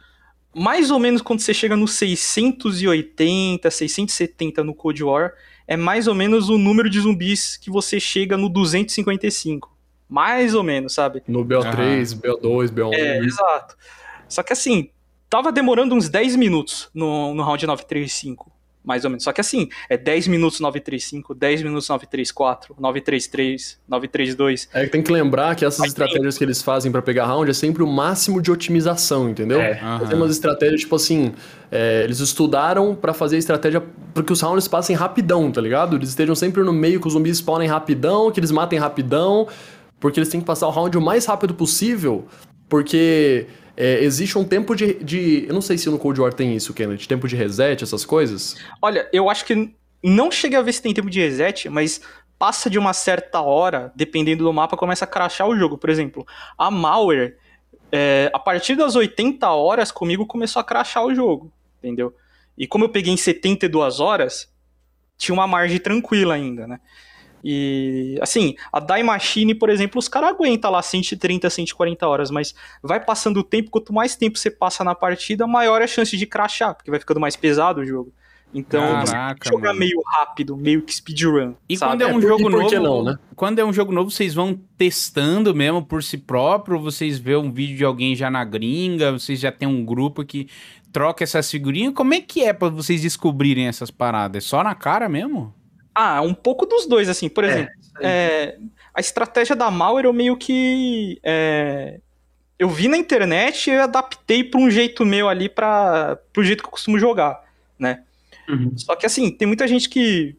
mais ou menos quando você chega no 680, 670 no Cold War, é mais ou menos o número de zumbis que você chega no 255. Mais ou menos, sabe? No BO3, uhum. BO2, BO1. É, exato. Só que assim, tava demorando uns 10 minutos no, no round 935 mais ou menos. Só que assim, é 10 minutos 935, 10 minutos 934, 933, 932. É que tem que lembrar que essas Mas estratégias tem... que eles fazem para pegar round é sempre o máximo de otimização, entendeu? É. Uhum. Tem umas estratégias, tipo assim, é, eles estudaram para fazer estratégia para que os rounds passem rapidão, tá ligado? Eles estejam sempre no meio, que os zumbis spawnem rapidão, que eles matem rapidão, porque eles têm que passar o round o mais rápido possível, porque é, existe um tempo de, de. Eu não sei se no Cold War tem isso, Kenneth, tempo de reset, essas coisas. Olha, eu acho que não cheguei a ver se tem tempo de reset, mas passa de uma certa hora, dependendo do mapa, começa a crashar o jogo. Por exemplo, a Malware, é, a partir das 80 horas comigo começou a crashar o jogo, entendeu? E como eu peguei em 72 horas, tinha uma margem tranquila ainda, né? E, assim, a Die Machine, por exemplo, os caras aguentam lá 130, 140 horas, mas vai passando o tempo, quanto mais tempo você passa na partida, maior é a chance de crashar, porque vai ficando mais pesado o jogo. Então, Caraca, jogar meio rápido, meio que speedrun. E sabe? quando é um é, jogo novo, não, né? quando é um jogo novo, vocês vão testando mesmo por si próprio, vocês vê um vídeo de alguém já na gringa, vocês já tem um grupo que troca essas figurinhas. Como é que é para vocês descobrirem essas paradas? É só na cara mesmo? Ah, um pouco dos dois, assim. Por é, exemplo, é, é, a estratégia da Malware eu meio que. É, eu vi na internet e adaptei para um jeito meu ali, para o jeito que eu costumo jogar, né? Uhum. Só que assim, tem muita gente que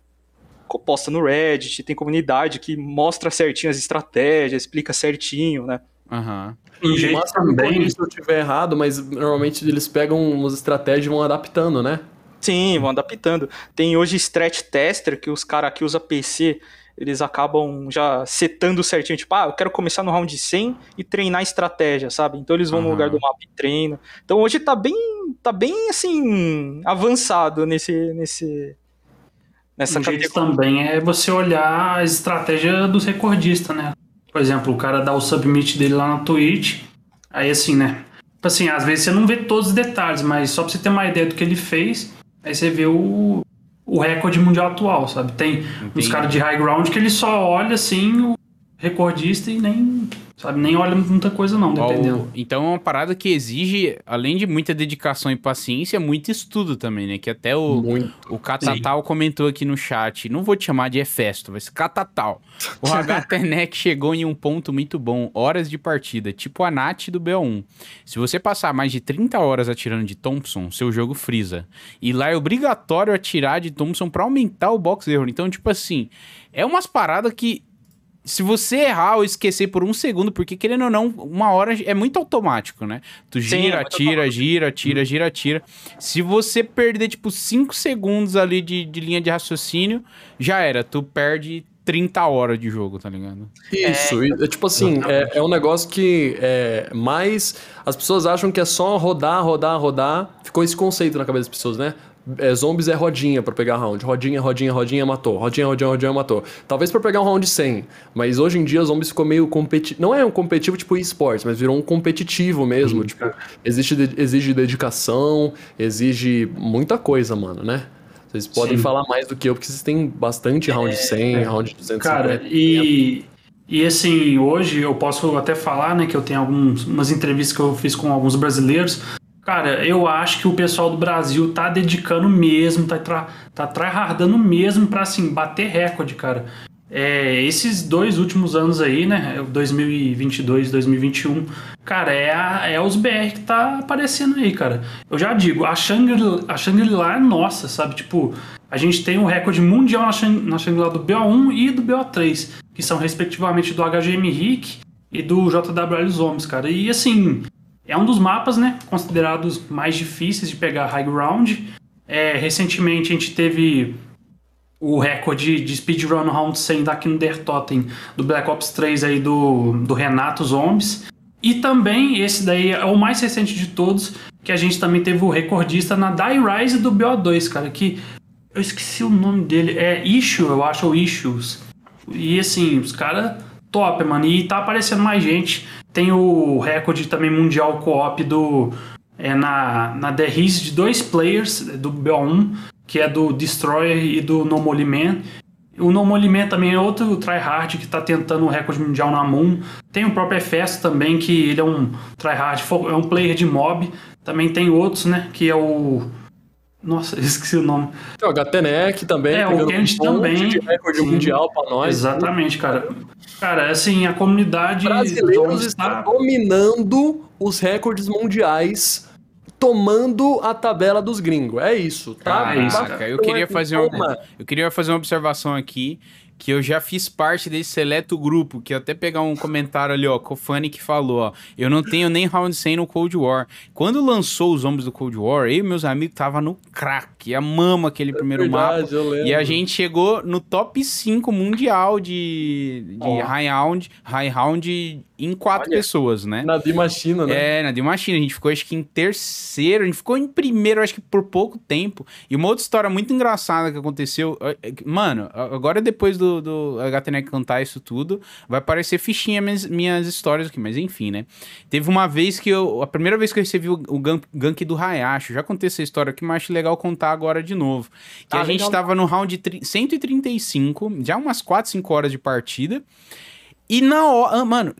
posta no Reddit, tem comunidade que mostra certinho as estratégias, explica certinho, né? Aham. Uhum. E também, se eu estiver errado, mas normalmente eles pegam umas estratégias e vão adaptando, né? Sim, vão adaptando. Tem hoje stretch tester, que os caras que usam PC, eles acabam já setando certinho, tipo, ah, eu quero começar no round 100 e treinar estratégia, sabe? Então eles vão uhum. no lugar do mapa e treinam. Então hoje tá bem, tá bem assim, avançado nesse, nesse, nessa um categoria. também é você olhar a estratégia dos recordistas, né? Por exemplo, o cara dá o submit dele lá na Twitch, aí assim, né? Tipo assim, às vezes você não vê todos os detalhes, mas só pra você ter uma ideia do que ele fez, Aí você vê o, o recorde mundial atual, sabe? Tem Entendi. uns caras de high ground que ele só olha assim o recordista e nem Sabe, nem olha muita coisa não, dependendo. Então é uma parada que exige, além de muita dedicação e paciência, muito estudo também, né? Que até o, muito. o Catatal comentou aqui no chat. Não vou te chamar de Efesto, mas Catatal. O HTNEC chegou em um ponto muito bom, horas de partida, tipo a Nat do BO1. Se você passar mais de 30 horas atirando de Thompson, seu jogo frisa. E lá é obrigatório atirar de Thompson para aumentar o box error. Então, tipo assim, é umas paradas que se você errar ou esquecer por um segundo, porque querendo ou não, uma hora é muito automático, né? Tu gira, Sim, tira, gira, tira, gira, tira. Se você perder, tipo, cinco segundos ali de, de linha de raciocínio, já era. Tu perde 30 horas de jogo, tá ligado? Isso, é, é tipo assim, é, é, um negócio que é mais. As pessoas acham que é só rodar, rodar, rodar. Ficou esse conceito na cabeça das pessoas, né? É, zombies é rodinha para pegar round. Rodinha, rodinha, rodinha, matou. Rodinha, rodinha, rodinha, matou. Talvez para pegar um round 100. Mas hoje em dia zombies ficou meio competitivo. Não é um competitivo tipo esportes, mas virou um competitivo mesmo. Sim, tipo, exige, exige dedicação, exige muita coisa, mano, né? Vocês podem Sim. falar mais do que eu, porque vocês têm bastante round é, 100, é. round 250. Cara, e, e assim, hoje eu posso até falar, né, que eu tenho algumas entrevistas que eu fiz com alguns brasileiros. Cara, eu acho que o pessoal do Brasil tá dedicando mesmo, tá, tra tá tryhardando mesmo pra, assim, bater recorde, cara. É, esses dois últimos anos aí, né, 2022, 2021, cara, é, a, é os BR que tá aparecendo aí, cara. Eu já digo, a Shangri-La a Shangri é nossa, sabe? Tipo, a gente tem um recorde mundial na, Shang na Shangri-La do BO1 e do BO3, que são respectivamente do HGM Rick e do JWL Zombies, cara. E assim, é um dos mapas, né, considerados mais difíceis de pegar high ground. É, recentemente a gente teve o recorde de speedrun round 100 da Kinder Totem do Black Ops 3 aí do, do Renato Zombies. E também esse daí é o mais recente de todos, que a gente também teve o recordista na Die Rise do BO2, cara, que eu esqueci o nome dele, é Issue, eu acho, ou Issues. E assim, os caras top, mano. E tá aparecendo mais gente. Tem o recorde também mundial co-op do. É, na, na The de dois players do BO1, que é do Destroyer e do No More Man. O No More Man também é outro tryhard que está tentando o recorde mundial na Moon. Tem o próprio Efesto também, que ele é um tryhard, é um player de mob. Também tem outros, né, que é o nossa, esqueci o nome. Tem o HTNEC também. É, o Kent também. De recorde sim, mundial para nós. Exatamente, cara. Cara, assim, a comunidade... Brasileiros está dominando os recordes mundiais, tomando a tabela dos gringos. É isso, tá? Ah, é isso, cara. Eu queria, fazer uma, eu queria fazer uma observação aqui que eu já fiz parte desse seleto grupo, que até pegar um comentário ali, ó, Fanny que falou, ó, eu não tenho nem round 100 no Cold War. Quando lançou os Zombies do Cold War, eu e meus amigos tava no crack, a mama aquele é primeiro verdade, mapa. E a gente chegou no top 5 mundial de, de oh. high round, high round em quatro Olha, pessoas, né? Na Dimachina, né? É, na Dimachina. A gente ficou, acho que em terceiro, a gente ficou em primeiro, acho que por pouco tempo. E uma outra história muito engraçada que aconteceu. Mano, agora depois do, do HTNEC cantar isso tudo, vai aparecer fichinha minhas, minhas histórias aqui, mas enfim, né? Teve uma vez que eu. A primeira vez que eu recebi o, o gank, gank do Hayashi, já contei essa história aqui, mas acho legal contar agora de novo. Que ah, a gente legal. tava no round 135, já umas 4, 5 horas de partida. E na hora. Ah, mano,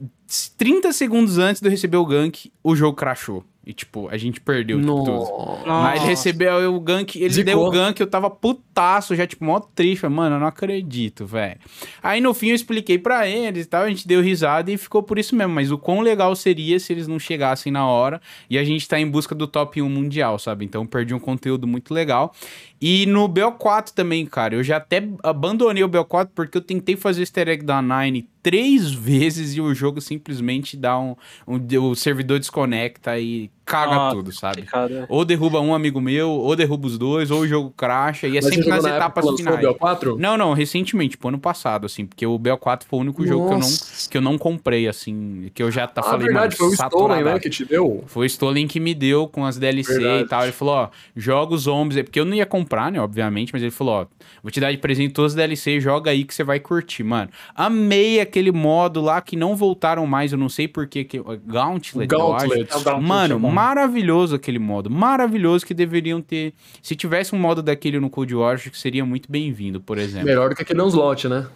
30 segundos antes de eu receber o gank, o jogo crashou. E, tipo, a gente perdeu tipo, tudo. Mas ele recebeu o gank, ele Zicou. deu o gank, eu tava putaço, já, tipo, mó triste. Mano, eu não acredito, velho. Aí, no fim, eu expliquei pra eles e tal, a gente deu risada e ficou por isso mesmo. Mas o quão legal seria se eles não chegassem na hora e a gente tá em busca do top 1 mundial, sabe? Então, perdi um conteúdo muito legal. E no BO4 também, cara, eu já até abandonei o BO4 porque eu tentei fazer o easter egg da Nine três vezes e o jogo simplesmente dá um, um o servidor desconecta e caga ah, tudo, sabe? Cara. Ou derruba um amigo meu, ou derruba os dois, ou o jogo cracha, e é Mas sempre nas etapas finais. O BO4? Não, não, recentemente, tipo, ano passado, assim, porque o BO4 foi o único Nossa. jogo que eu, não, que eu não comprei, assim, que eu já tá, ah, falei, verdade, mano, foi o Stolen, né, que te deu? Foi o Stolen que me deu com as DLC verdade. e tal, ele falou, ó, joga os zombies, porque eu não ia comprar, né, obviamente, mas ele falou, ó, vou te dar de presente todas as DLC, joga aí que você vai curtir, mano. Amei aquele modo lá que não voltaram mais, eu não sei porquê, que Gauntlet, Gauntlet. eu acho. É mano, é maravilhoso aquele modo, maravilhoso que deveriam ter. Se tivesse um modo daquele no Cold War, acho que seria muito bem-vindo, por exemplo. Melhor do que aquele slot, né?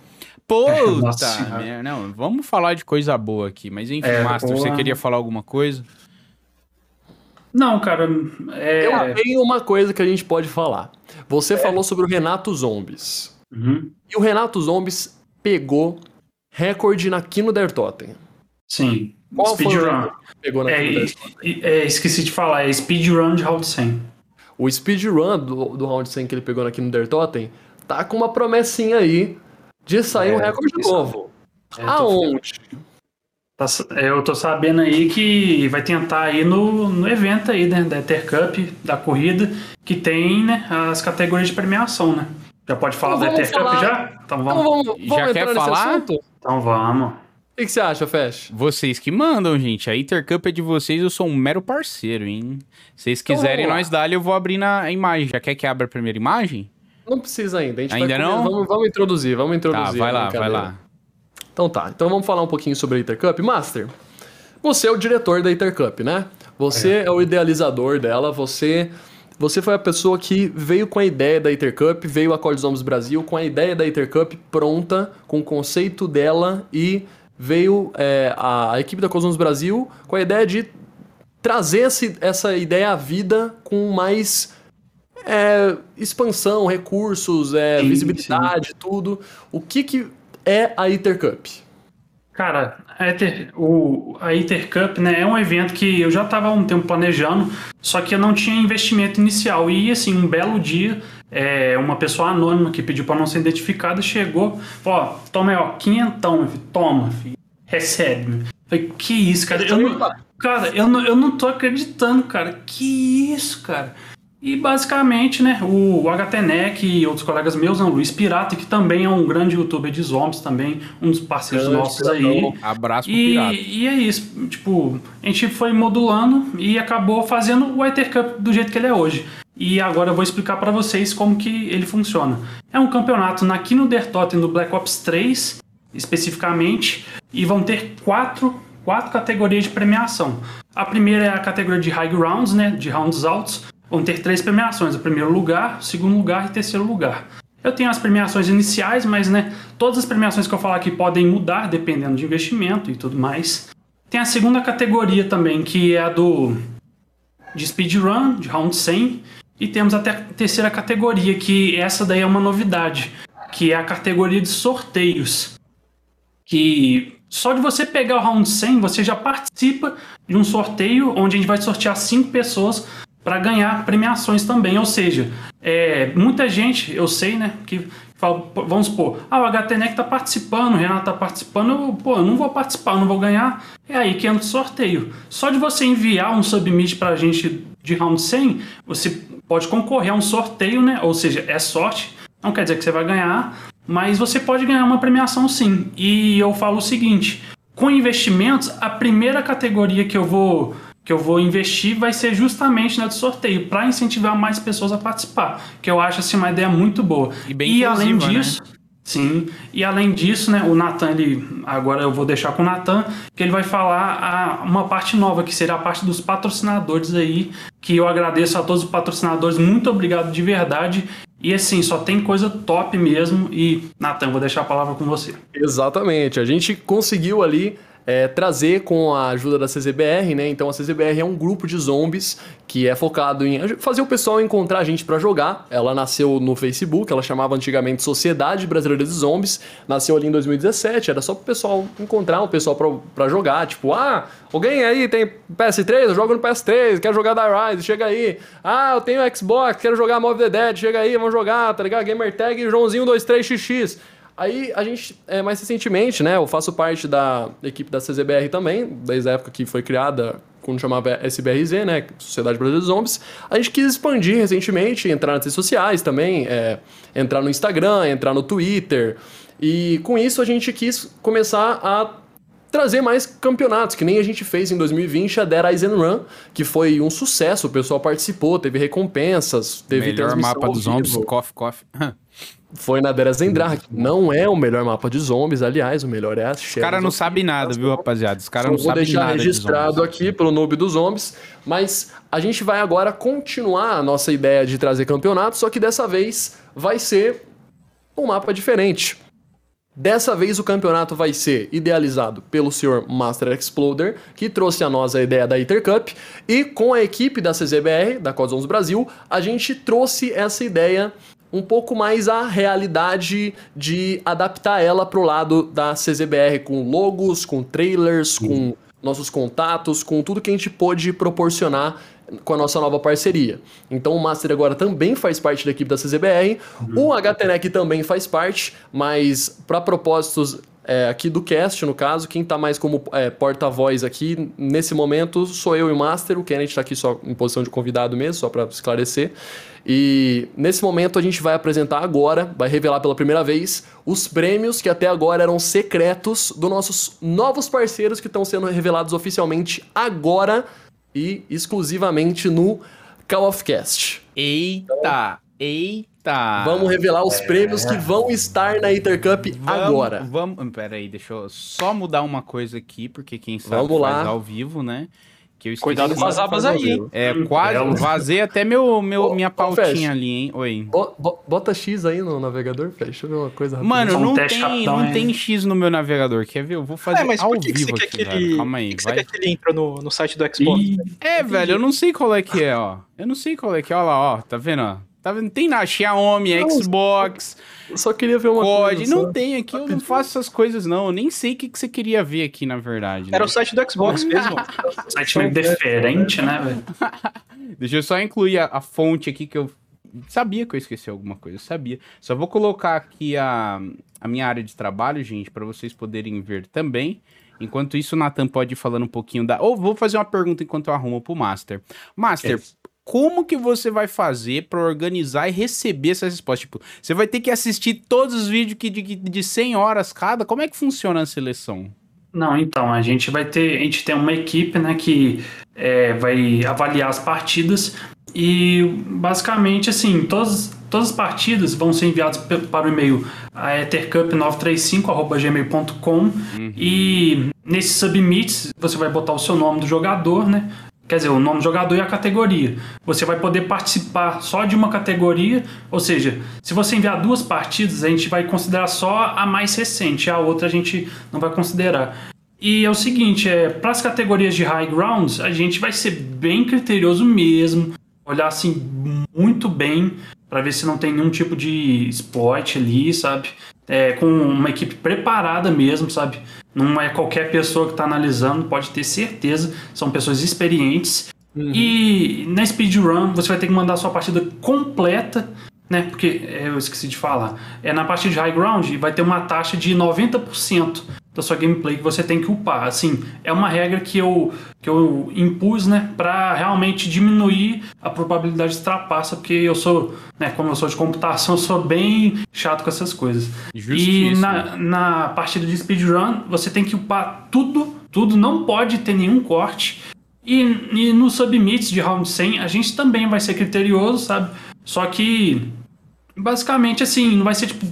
Puta, é, não, vamos falar de coisa boa aqui, mas enfim, é, Master, boa. você queria falar alguma coisa? Não, cara, é... Eu tenho uma coisa que a gente pode falar. Você é. falou sobre o Renato Zombies. Uhum. E o Renato Zombies pegou recorde na Kino Der Totem. Sim. Qual speedrun. Pegou na é, é, esqueci de falar, é speedrun de Round 100. O speedrun do, do Round 100 que ele pegou na Kino Der Totem tá com uma promessinha aí de sair é, um recorde novo. É, Aonde? Tá, eu tô sabendo aí que vai tentar aí no, no evento aí, né, da Ether Cup, da corrida, que tem, né, as categorias de premiação, né? Já pode falar então, da Ether falar... Cup já? Então vamos. Então, vamos, vamos já quer falar? Então vamos. O que, que, você acha, Fesh? Vocês que mandam, gente. A Intercup é de vocês, eu sou um mero parceiro, hein? Se vocês então quiserem, então, nós dá eu vou abrir na imagem. Já quer que abra a primeira imagem? Não precisa ainda. ainda não? Vamos, vamos, introduzir, vamos introduzir. Tá, vai lá, vai lá. Então tá, então vamos falar um pouquinho sobre a Intercup. Master, você é o diretor da Intercup, né? Você é. é o idealizador dela, você você foi a pessoa que veio com a ideia da Intercup, veio a College Zombies Brasil com a ideia da Intercup pronta, com o conceito dela e veio é, a, a, equipe da Cosmos Brasil com a ideia de trazer esse, essa ideia à vida com mais é, expansão, recursos, é, sim, visibilidade, sim. tudo. O que, que é a Intercup? Cara, a, Ether, o, a Intercup né, é um evento que eu já estava há um tempo planejando, só que eu não tinha investimento inicial. E assim, um belo dia é, uma pessoa anônima que pediu para não ser identificada chegou, ó, toma aí, ó, quinhentão, meu filho, toma, filho, recebe. Falei, que isso, cara? Eu não, cara, eu não, eu não tô acreditando, cara. Que isso, cara? E basicamente, né, o HTNEC e outros colegas meus, o Luiz Pirata, que também é um grande youtuber de zombies também, um dos parceiros grande nossos aí. Abraço pro e, Pirata. E é isso, tipo, a gente foi modulando e acabou fazendo o Whiter Cup do jeito que ele é hoje. E agora eu vou explicar para vocês como que ele funciona. É um campeonato Der Totem do Black Ops 3, especificamente, e vão ter quatro, quatro categorias de premiação. A primeira é a categoria de High Rounds, né, de rounds altos, vão ter três premiações: o primeiro lugar, o segundo lugar e terceiro lugar. Eu tenho as premiações iniciais, mas né, todas as premiações que eu falar aqui podem mudar dependendo de investimento e tudo mais. Tem a segunda categoria também, que é a do de speedrun, de round 100, e temos até a terceira categoria, que essa daí é uma novidade, que é a categoria de sorteios. Que só de você pegar o round 100, você já participa de um sorteio onde a gente vai sortear cinco pessoas para ganhar premiações também. Ou seja, é, muita gente, eu sei, né, que vamos supor, ah, o HTNEC tá participando, o Renato tá participando, eu, pô, eu não vou participar, não vou ganhar. É aí que entra o sorteio. Só de você enviar um submit pra gente de round 100, você pode concorrer a um sorteio, né? Ou seja, é sorte, não quer dizer que você vai ganhar, mas você pode ganhar uma premiação sim. E eu falo o seguinte, com investimentos, a primeira categoria que eu vou que eu vou investir vai ser justamente na de sorteio, para incentivar mais pessoas a participar, que eu acho assim uma ideia muito boa. E, bem e além né? disso, né? sim, e além disso, né, o Natan, ele agora eu vou deixar com o Natan, que ele vai falar a, uma parte nova, que será a parte dos patrocinadores aí, que eu agradeço a todos os patrocinadores, muito obrigado de verdade. E assim, só tem coisa top mesmo. E, Natan, vou deixar a palavra com você. Exatamente. A gente conseguiu ali é, trazer com a ajuda da CZBR, né? Então a CZBR é um grupo de zombies que é focado em fazer o pessoal encontrar gente para jogar. Ela nasceu no Facebook, ela chamava antigamente Sociedade Brasileira de Zombies, nasceu ali em 2017, era só pro pessoal encontrar o pessoal para jogar, tipo, ah, alguém aí tem PS3, eu jogo no PS3, quero jogar Die Rise, chega aí. Ah, eu tenho Xbox, quero jogar Mob the Dead, chega aí, vamos jogar, tá ligado? Gamer Tag Joãozinho 23XX. Aí a gente, é, mais recentemente, né, eu faço parte da equipe da CZBR também, desde a época que foi criada, quando chamava SBRZ, né, Sociedade Brasileira de Zombies. A gente quis expandir recentemente, entrar nas redes sociais também, é, entrar no Instagram, entrar no Twitter. E com isso a gente quis começar a trazer mais campeonatos, que nem a gente fez em 2020 a Dead Eyes and Run, que foi um sucesso, o pessoal participou, teve recompensas, teve Melhor mapa dos zombies, coffee, coffee. Foi na Dera Zendrar, que não é o melhor mapa de zombies, aliás, o melhor é a Os caras não sabem nada, viu, rapaziada? Os caras não sabem nada. Vou deixar registrado aqui pelo Noob dos Zombies, mas a gente vai agora continuar a nossa ideia de trazer campeonato, só que dessa vez vai ser um mapa diferente. Dessa vez o campeonato vai ser idealizado pelo senhor Master Exploder, que trouxe a nós a ideia da Iter Cup, e com a equipe da CZBR, da Cosmos Brasil, a gente trouxe essa ideia um pouco mais a realidade de adaptar ela pro lado da CZBR, com logos, com trailers, com nossos contatos, com tudo que a gente pôde proporcionar com a nossa nova parceria. Então o Master agora também faz parte da equipe da CZBR, uhum. o HTNEC também faz parte, mas para propósitos é, aqui do cast, no caso, quem está mais como é, porta-voz aqui nesse momento sou eu e o Master, o Kenneth está aqui só em posição de convidado mesmo, só para esclarecer. E nesse momento a gente vai apresentar agora, vai revelar pela primeira vez, os prêmios que até agora eram secretos dos nossos novos parceiros que estão sendo revelados oficialmente agora e exclusivamente no Call of Cast. Eita! Eita! Vamos revelar os é. prêmios que vão estar na Intercup agora. Vamos, pera aí, deixa eu só mudar uma coisa aqui, porque quem sabe vamos faz lá. ao vivo, né? Que Cuidado com as abas aí, hein? É, quase vazei até meu, meu, minha pautinha ali, hein? Oi. Bota X aí no navegador, Fecha. Deixa eu ver uma coisa rápida. Mano, não, tem, capitão, não tem X no meu navegador. Quer ver? Eu vou fazer é, mas ao que vivo que aqui, velho. Calma aí, que vai. Você quer que ele entra no, no site do Xbox? É, velho, eu não sei qual é que é, ó. Eu não sei qual é que é. Olha lá, ó. Tá vendo, ó? Tá vendo? Tem na Xiaomi, não, Xbox. Só queria ver uma COD. coisa. Não tem aqui, eu não faço essas coisas, não. Eu nem sei o que, que você queria ver aqui, na verdade. Né? Era o site do Xbox mesmo. site meio diferente, né, velho? Deixa eu só incluir a, a, fonte aqui que eu sabia que eu esqueci alguma coisa, sabia. Só vou colocar aqui a, a minha área de trabalho, gente, para vocês poderem ver também. Enquanto isso, o Nathan pode ir falando um pouquinho da. Ou vou fazer uma pergunta enquanto eu arrumo pro Master. Master. Como que você vai fazer para organizar e receber essas respostas? Tipo, você vai ter que assistir todos os vídeos que de, de 100 horas cada? Como é que funciona a seleção? Não, então, a gente vai ter, a gente tem uma equipe, né, que é, vai avaliar as partidas e basicamente, assim, todas, todas as partidas vão ser enviadas para o e-mail ethercup935.gmail.com uhum. e nesse submit você vai botar o seu nome do jogador, né? Quer dizer, o nome do jogador e a categoria. Você vai poder participar só de uma categoria, ou seja, se você enviar duas partidas, a gente vai considerar só a mais recente, a outra a gente não vai considerar. E é o seguinte, é, para as categorias de high grounds, a gente vai ser bem criterioso mesmo, olhar assim muito bem para ver se não tem nenhum tipo de exploit ali, sabe? É, com uma equipe preparada mesmo, sabe? Não é qualquer pessoa que está analisando, pode ter certeza, são pessoas experientes. Uhum. E na speedrun você vai ter que mandar a sua partida completa, né? Porque é, eu esqueci de falar. É na parte de high ground vai ter uma taxa de 90% da sua gameplay que você tem que upar. Assim, é uma regra que eu, que eu impus, né, para realmente diminuir a probabilidade de trapaça, porque eu sou, né, como eu sou de computação, eu sou bem chato com essas coisas. E na, na partida de speedrun, você tem que upar tudo, tudo, não pode ter nenhum corte. E, e no submits de round 100, a gente também vai ser criterioso, sabe? Só que basicamente assim, não vai ser tipo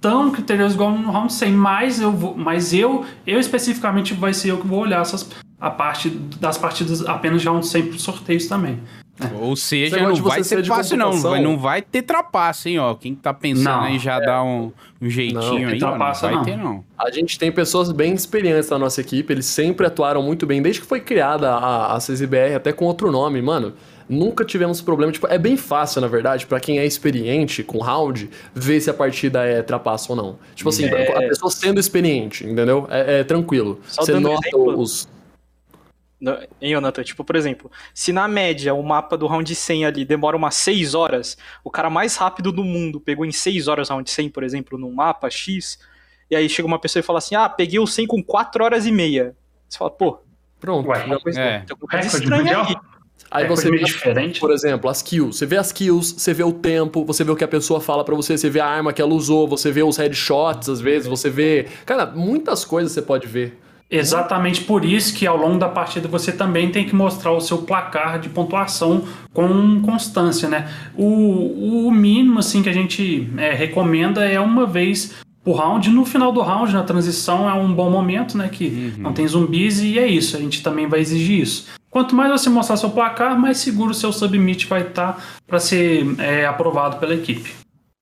tão criterioso igual no round 100, mas eu vou, mas eu, eu especificamente vai ser eu que vou olhar essas, a parte das partidas apenas de round 100 para sorteios também. É. Ou seja, não vai ser fácil não, vai, não vai ter trapaça, hein, ó. Quem tá pensando não, aí já é. dá um, um jeitinho não, aí, trapaça, não vai não. ter não. A gente tem pessoas bem experientes na nossa equipe, eles sempre atuaram muito bem, desde que foi criada a, a CZBR, até com outro nome, mano nunca tivemos problema. Tipo, é bem fácil, na verdade, para quem é experiente com round, ver se a partida é trapaça ou não. Tipo assim, é... a pessoa sendo experiente, entendeu? É, é tranquilo. Só Você nota exemplo, os. Em Jonathan, tipo, por exemplo, se na média o mapa do round 100 ali demora umas 6 horas, o cara mais rápido do mundo pegou em 6 horas round 100, por exemplo, num mapa X, e aí chega uma pessoa e fala assim: ah, peguei o 100 com 4 horas e meia. Você fala, pô, pronto. Ué, é. tem coisa estranha aí. Aí é você vê, diferente. por exemplo, as kills. Você vê as kills, você vê o tempo, você vê o que a pessoa fala para você, você vê a arma que ela usou, você vê os headshots às vezes, você vê. Cara, muitas coisas você pode ver. Exatamente por isso que ao longo da partida você também tem que mostrar o seu placar de pontuação com constância, né? O, o mínimo assim que a gente é, recomenda é uma vez por round. No final do round, na transição, é um bom momento, né? Que uhum. não tem zumbis e é isso. A gente também vai exigir isso. Quanto mais você mostrar seu placar, mais seguro o seu submit vai estar tá para ser é, aprovado pela equipe.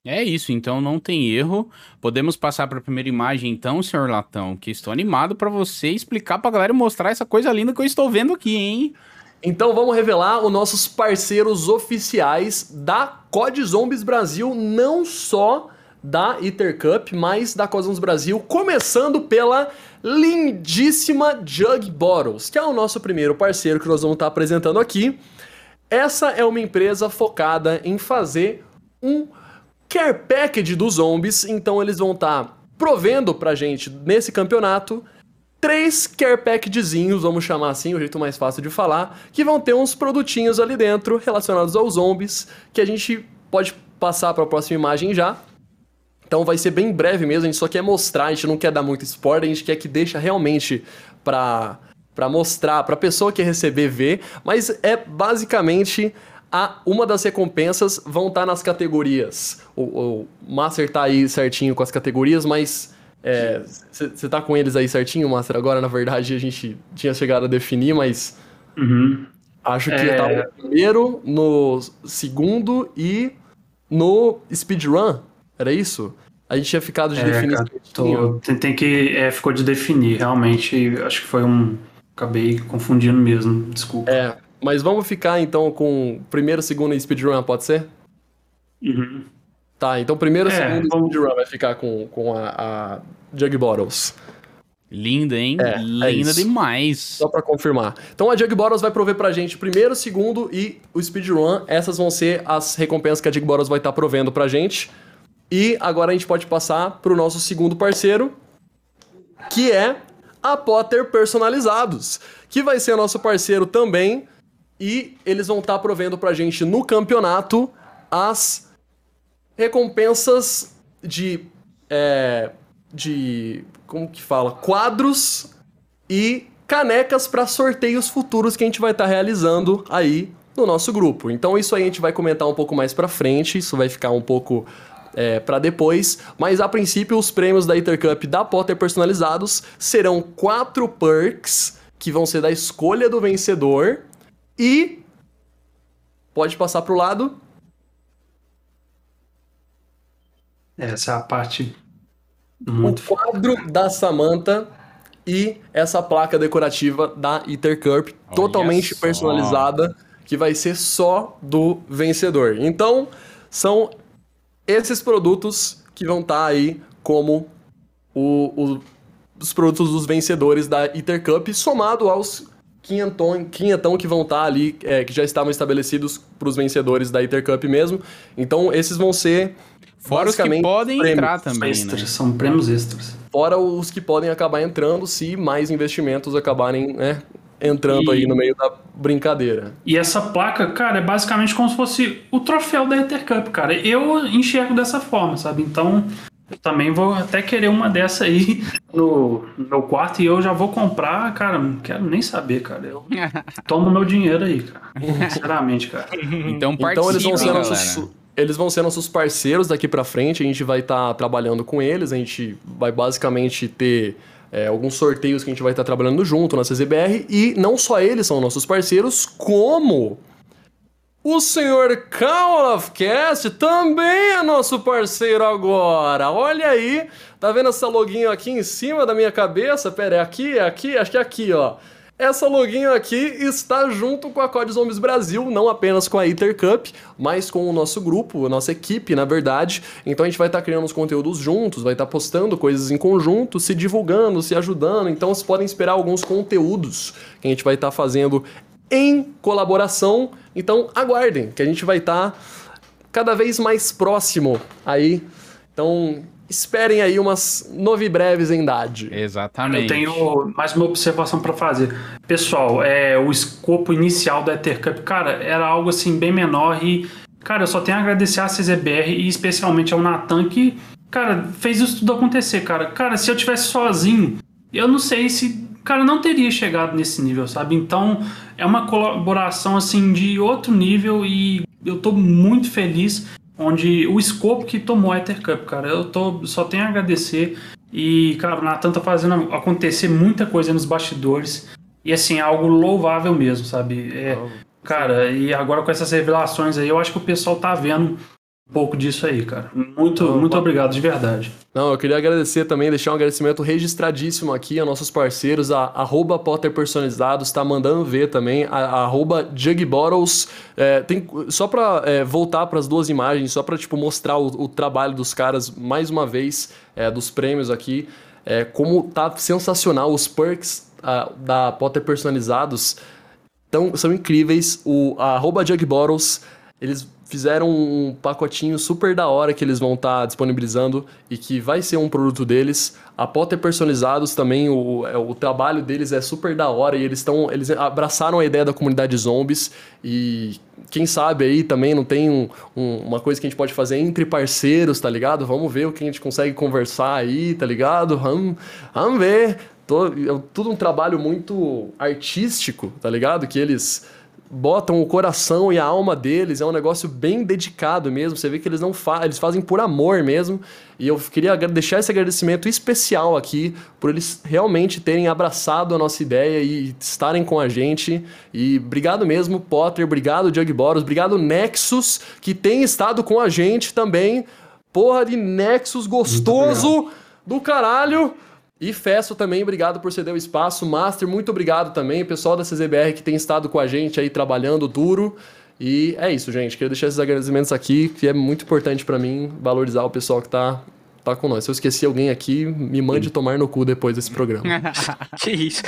É isso, então não tem erro. Podemos passar para a primeira imagem, então, senhor Latão, que estou animado para você explicar para a galera e mostrar essa coisa linda que eu estou vendo aqui, hein? Então vamos revelar os nossos parceiros oficiais da COD Zombies Brasil, não só da Ether Cup, mas da COD Zombies Brasil, começando pela lindíssima Jug Bottles, que é o nosso primeiro parceiro que nós vamos estar apresentando aqui. Essa é uma empresa focada em fazer um care package dos zombies, então eles vão estar provendo pra gente nesse campeonato três care packagezinhos, vamos chamar assim, o jeito mais fácil de falar, que vão ter uns produtinhos ali dentro relacionados aos zombies, que a gente pode passar para a próxima imagem já. Então vai ser bem breve mesmo, a gente só quer mostrar, a gente não quer dar muito spoiler, a gente quer que deixa realmente pra, pra mostrar, pra pessoa que receber ver, mas é basicamente a, uma das recompensas vão estar tá nas categorias. O, o Master tá aí certinho com as categorias, mas você é, tá com eles aí certinho, Master? Agora, na verdade, a gente tinha chegado a definir, mas uhum. acho que é... tá no primeiro, no segundo e no speedrun. Era isso? A gente tinha ficado de é, definir. Cara, tô, tem, tem, que. É, ficou de definir, realmente. Acho que foi um. Acabei confundindo mesmo, desculpa. É, mas vamos ficar então com primeiro, segundo e speedrun, pode ser? Uhum. Tá, então primeiro, é, segundo vamos... e speedrun vai ficar com, com a, a Jug Bottles. Linda, hein? É, é Linda é demais. Só para confirmar. Então a Jug Bottles vai prover pra gente primeiro, segundo e o speedrun. Essas vão ser as recompensas que a Jug Bottles vai estar tá provendo pra gente. E agora a gente pode passar pro nosso segundo parceiro, que é a Potter Personalizados, que vai ser nosso parceiro também. E eles vão estar tá provendo pra gente no campeonato as recompensas de. É, de como que fala? Quadros e canecas para sorteios futuros que a gente vai estar tá realizando aí no nosso grupo. Então isso aí a gente vai comentar um pouco mais para frente, isso vai ficar um pouco é, para depois, mas a princípio os prêmios da Intercup da Potter personalizados serão quatro perks que vão ser da escolha do vencedor e pode passar pro lado. Essa é a parte muito o quadro da Samantha e essa placa decorativa da Intercup, totalmente só. personalizada, que vai ser só do vencedor. Então, são esses produtos que vão estar tá aí como o, o, os produtos dos vencedores da Intercup, somado aos quinhentão, quinhentão que vão estar tá ali, é, que já estavam estabelecidos para os vencedores da Intercup mesmo. Então, esses vão ser Fora os que podem prêmios entrar também, extras, né? São prêmios extras. Fora os que podem acabar entrando se mais investimentos acabarem, né, entrando e... aí no meio da brincadeira. E essa placa, cara, é basicamente como se fosse o troféu da Intercup, cara. Eu enxergo dessa forma, sabe? Então, eu também vou até querer uma dessa aí no, no meu quarto e eu já vou comprar, cara, não quero nem saber, cara. Eu tomo meu dinheiro aí, cara. Sinceramente, cara. Então, então eles vão ser nossos eles vão ser nossos parceiros daqui para frente, a gente vai estar tá trabalhando com eles, a gente vai basicamente ter é, alguns sorteios que a gente vai estar tá trabalhando junto na CZBR, e não só eles são nossos parceiros, como o senhor Call of Cast também é nosso parceiro agora. Olha aí, tá vendo essa loginho aqui em cima da minha cabeça? Pera, é aqui, é aqui, acho que é aqui, ó. Essa login aqui está junto com a Code Zombies Brasil, não apenas com a Iter Cup, mas com o nosso grupo, a nossa equipe, na verdade. Então a gente vai estar tá criando os conteúdos juntos, vai estar tá postando coisas em conjunto, se divulgando, se ajudando. Então vocês podem esperar alguns conteúdos que a gente vai estar tá fazendo em colaboração. Então aguardem, que a gente vai estar tá cada vez mais próximo aí. Então esperem aí umas novidades em idade. Exatamente. Eu tenho mais uma observação para fazer. Pessoal, é, o escopo inicial da Ethercup, cara, era algo assim bem menor e, cara, eu só tenho a agradecer a CZBR e especialmente ao Natan que, cara, fez isso tudo acontecer, cara. Cara, se eu tivesse sozinho, eu não sei se, cara, não teria chegado nesse nível, sabe? Então, é uma colaboração assim de outro nível e eu tô muito feliz onde o escopo que tomou a Ether Cup, cara, eu tô, só tenho a agradecer. E, cara, o Nathan tá fazendo acontecer muita coisa nos bastidores. E, assim, é algo louvável mesmo, sabe? É, cara, e agora com essas revelações aí, eu acho que o pessoal tá vendo um pouco disso aí, cara. Muito, Não, muito obrigado, de verdade. Não, eu queria agradecer também, deixar um agradecimento registradíssimo aqui a nossos parceiros, a arroba Potter Personalizados, tá mandando ver também, a, arroba Jugbottles. É, tem, só pra é, voltar para as duas imagens, só pra tipo, mostrar o, o, trabalho dos caras mais uma vez, é, dos prêmios aqui, é, como tá sensacional os perks a, da Potter Personalizados. Tão, são incríveis. O a arroba Jugbottles, eles fizeram um pacotinho super da hora que eles vão estar tá disponibilizando e que vai ser um produto deles. A Potter Personalizados também, o, é, o trabalho deles é super da hora e eles estão. Eles abraçaram a ideia da comunidade zombies e quem sabe aí também não tem um, um, uma coisa que a gente pode fazer entre parceiros, tá ligado? Vamos ver o que a gente consegue conversar aí, tá ligado? Vamos, vamos ver. Tô, é tudo um trabalho muito artístico, tá ligado? Que eles botam o coração e a alma deles, é um negócio bem dedicado mesmo. Você vê que eles não fa eles fazem por amor mesmo. E eu queria deixar esse agradecimento especial aqui por eles realmente terem abraçado a nossa ideia e estarem com a gente. E obrigado mesmo, Potter, obrigado, Jug Boros, obrigado, Nexus, que tem estado com a gente também. Porra de Nexus gostoso do caralho. E Festo também, obrigado por ceder o espaço. Master, muito obrigado também. Pessoal da CZBR que tem estado com a gente aí trabalhando duro. E é isso, gente. Queria deixar esses agradecimentos aqui, que é muito importante para mim valorizar o pessoal que tá tá com nós. Se eu esqueci alguém aqui, me mande tomar no cu depois desse programa. que isso.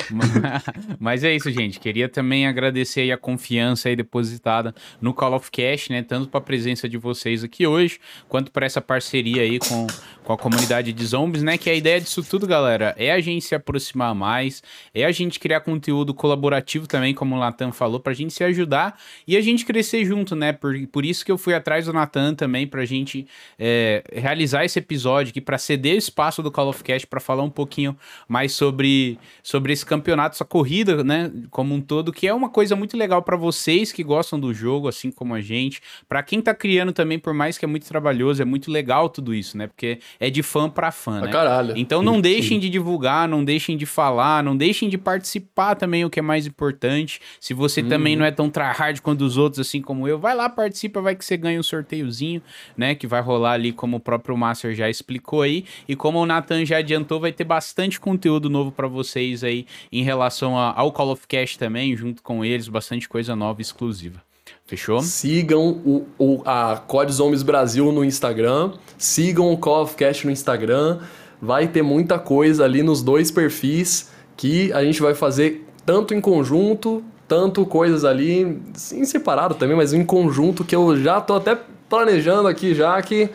Mas é isso, gente. Queria também agradecer aí a confiança aí depositada no Call of Cash, né? Tanto para a presença de vocês aqui hoje, quanto para essa parceria aí com, com a comunidade de zombies, né? Que a ideia disso tudo, galera, é a gente se aproximar mais, é a gente criar conteúdo colaborativo também, como o Natan falou, pra gente se ajudar e a gente crescer junto, né? Por, por isso que eu fui atrás do Natan também, pra gente é, realizar esse episódio aqui, pra ceder o espaço do Call of Cast pra falar um pouquinho mais sobre, sobre esse campeonato, essa corrida, né? Como um todo, que é uma coisa muito legal para vocês que gostam do jogo, assim como a gente. Para quem tá criando também, por mais que é muito trabalhoso, é muito legal tudo isso, né? Porque é de fã para fã, né? caralho. Então não deixem de divulgar, não deixem de falar, não deixem de participar também, o que é mais importante. Se você hum. também não é tão tryhard quanto os outros, assim como eu, vai lá, participa, vai que você ganha um sorteiozinho, né? Que vai rolar ali, como o próprio Master já explicou aí. E como o Nathan já adiantou, vai ter bastante conteúdo novo para vocês aí em relação ao Call of Cast também, junto com eles, bastante coisa nova exclusiva. Fechou? Sigam o, o, a COD Zombies Brasil no Instagram. Sigam o Call of Cast no Instagram. Vai ter muita coisa ali nos dois perfis que a gente vai fazer tanto em conjunto, tanto coisas ali em separado também, mas em conjunto que eu já tô até planejando aqui já que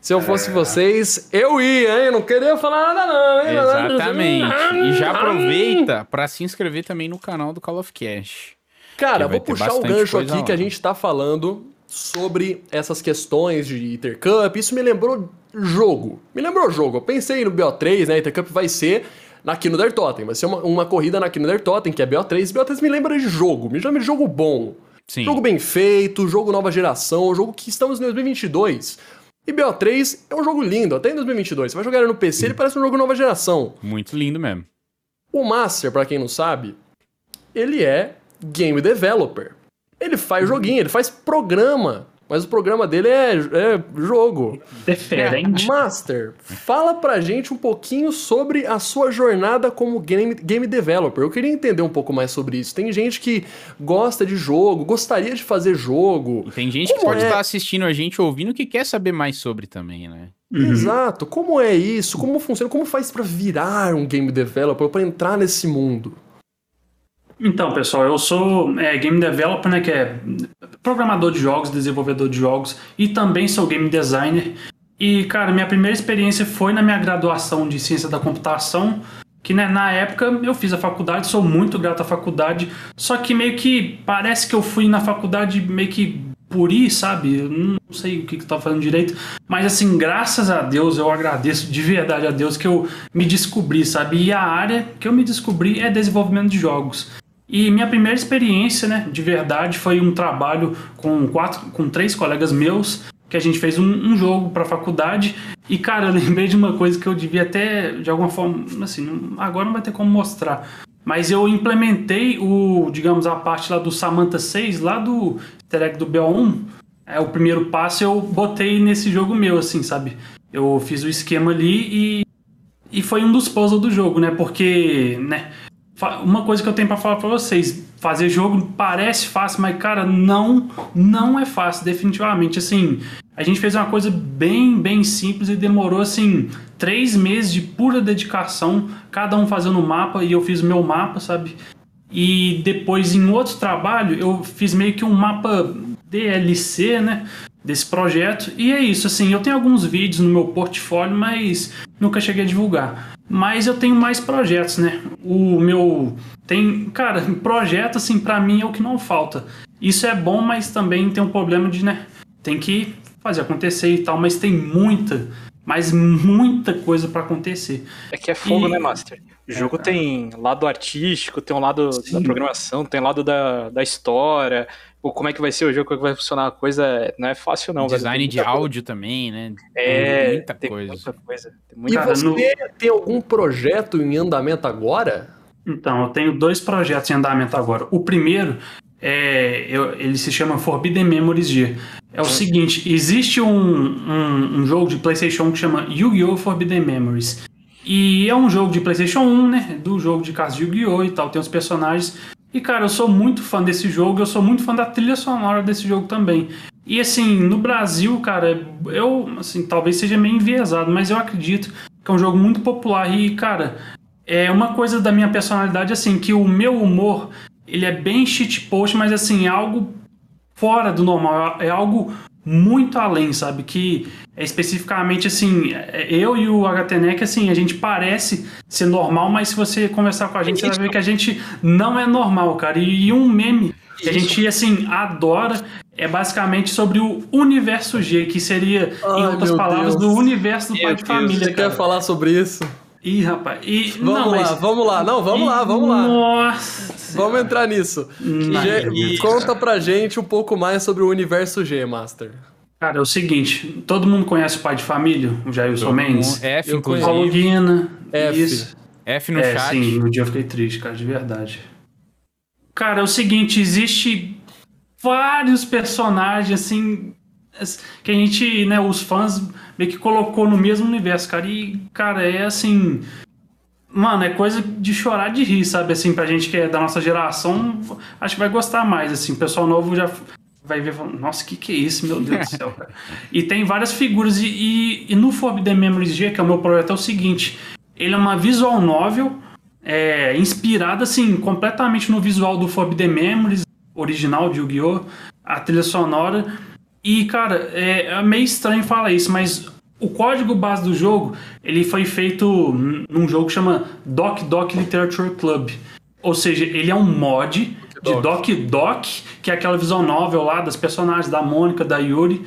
se eu fosse é. vocês, eu ia, hein? Não queria falar nada, não, hein? Exatamente. E já aproveita para se inscrever também no canal do Call of Cash. Cara, vou puxar o gancho aqui lá. que a gente tá falando sobre essas questões de Intercup. Isso me lembrou jogo. Me lembrou jogo. Eu pensei no BO3, né? Intercup vai ser na Kinder Totem. Vai ser uma, uma corrida na Kinder Totem, que é BO3. BO3 me lembra de jogo. Me chama de jogo bom. Sim. Jogo bem feito, jogo nova geração, jogo que estamos em 2022. E BO3 é um jogo lindo, até em 2022. Você vai jogar ele no PC, ele parece um jogo nova geração. Muito lindo mesmo. O Master, para quem não sabe, ele é game developer. Ele faz joguinho, ele faz programa. Mas o programa dele é, é jogo. Diferente. É, Master, fala pra gente um pouquinho sobre a sua jornada como game, game developer. Eu queria entender um pouco mais sobre isso. Tem gente que gosta de jogo, gostaria de fazer jogo. E tem gente como que pode é... estar assistindo a gente ouvindo que quer saber mais sobre também, né? Uhum. Exato. Como é isso? Como funciona? Como faz para virar um game developer, para entrar nesse mundo? Então, pessoal, eu sou é, game developer, né, que é programador de jogos, desenvolvedor de jogos e também sou game designer. E, cara, minha primeira experiência foi na minha graduação de ciência da computação, que né, na época eu fiz a faculdade, sou muito grato à faculdade, só que meio que parece que eu fui na faculdade meio que por ir, sabe? Eu não sei o que, que tá fazendo direito, mas assim, graças a Deus, eu agradeço de verdade a Deus que eu me descobri, sabe? E a área que eu me descobri é desenvolvimento de jogos. E minha primeira experiência, né, de verdade, foi um trabalho com quatro, com três colegas meus, que a gente fez um, um jogo para faculdade. E cara, eu lembrei de uma coisa que eu devia até, de alguma forma, assim, agora não vai ter como mostrar. Mas eu implementei o, digamos, a parte lá do Samantha 6, lá do easter do BO1. É o primeiro passo eu botei nesse jogo meu, assim, sabe? Eu fiz o esquema ali e, e foi um dos puzzles do jogo, né? Porque, né? Uma coisa que eu tenho para falar para vocês, fazer jogo parece fácil, mas cara, não, não é fácil, definitivamente. Assim, a gente fez uma coisa bem, bem simples e demorou assim três meses de pura dedicação, cada um fazendo o mapa e eu fiz o meu mapa, sabe? E depois em outro trabalho eu fiz meio que um mapa DLC, né? Desse projeto. E é isso, assim, eu tenho alguns vídeos no meu portfólio, mas nunca cheguei a divulgar. Mas eu tenho mais projetos, né? O meu. Tem. Cara, projeto, assim, para mim é o que não falta. Isso é bom, mas também tem um problema de, né? Tem que fazer acontecer e tal, mas tem muita, mas muita coisa para acontecer. É que é fogo, e... né, Master? O jogo é, tem lado artístico, tem um lado Sim. da programação, tem um lado da, da história, como é que vai ser o jogo, como é que vai funcionar a coisa, não é fácil não. Design de coisa. áudio também, né? É, tem muita tem coisa. Muita coisa. Tem muita... E você no... tem algum projeto em andamento agora? Então, eu tenho dois projetos em andamento agora. O primeiro, é, eu, ele se chama Forbidden Memories G. É o seguinte, existe um, um, um jogo de Playstation que chama Yu-Gi-Oh! Forbidden Memories. E é um jogo de PlayStation 1, né? Do jogo de casa de Yu-Gi-Oh! e tal. Tem os personagens. E, cara, eu sou muito fã desse jogo, eu sou muito fã da trilha sonora desse jogo também. E assim, no Brasil, cara, eu, assim, talvez seja meio enviesado, mas eu acredito que é um jogo muito popular e, cara, é uma coisa da minha personalidade, assim, que o meu humor, ele é bem shitpost, mas assim, é algo fora do normal, é algo muito além, sabe? Que é especificamente assim, eu e o HTNEC, assim, a gente parece ser normal, mas se você conversar com a gente, você vai ver que a gente não é normal, cara. E, e um meme que a gente, assim, adora é basicamente sobre o universo G, que seria, Ai, em outras palavras, Deus. do universo do meu pai Deus, de família. Você cara. quer falar sobre isso? Ih, rapaz. E, vamos não, lá, mas... vamos lá. Não, vamos e... lá, vamos lá. Nossa. Vamos entrar nisso. G, conta pra gente um pouco mais sobre o universo G, Master. Cara, é o seguinte, todo mundo conhece o pai de família, o Jailson Mendes? F, inclusive. Paulo Guina. F. Isso. F no é, chat. Sim, no dia eu fiquei triste, cara, de verdade. Cara, é o seguinte, existe vários personagens, assim, que a gente, né, os fãs meio que colocou no mesmo universo, cara. E, cara, é assim. Mano, é coisa de chorar de rir, sabe? Assim, pra gente que é da nossa geração, acho que vai gostar mais, assim. O pessoal novo já vai ver falando, nossa, o que, que é isso, meu Deus do céu, cara. E tem várias figuras. E, e, e, no Forbidden Memories G, que é o meu projeto, é o seguinte: ele é uma visual novel, é, inspirada, assim, completamente no visual do Forbidden Memories, original de Yu-Gi-Oh! A trilha sonora. E, cara, é, é meio estranho falar isso, mas o código base do jogo ele foi feito num jogo que chama Doc Doc Literature Club. Ou seja, ele é um mod de Doc Doc, que é aquela visão novel lá das personagens da Mônica, da Yuri.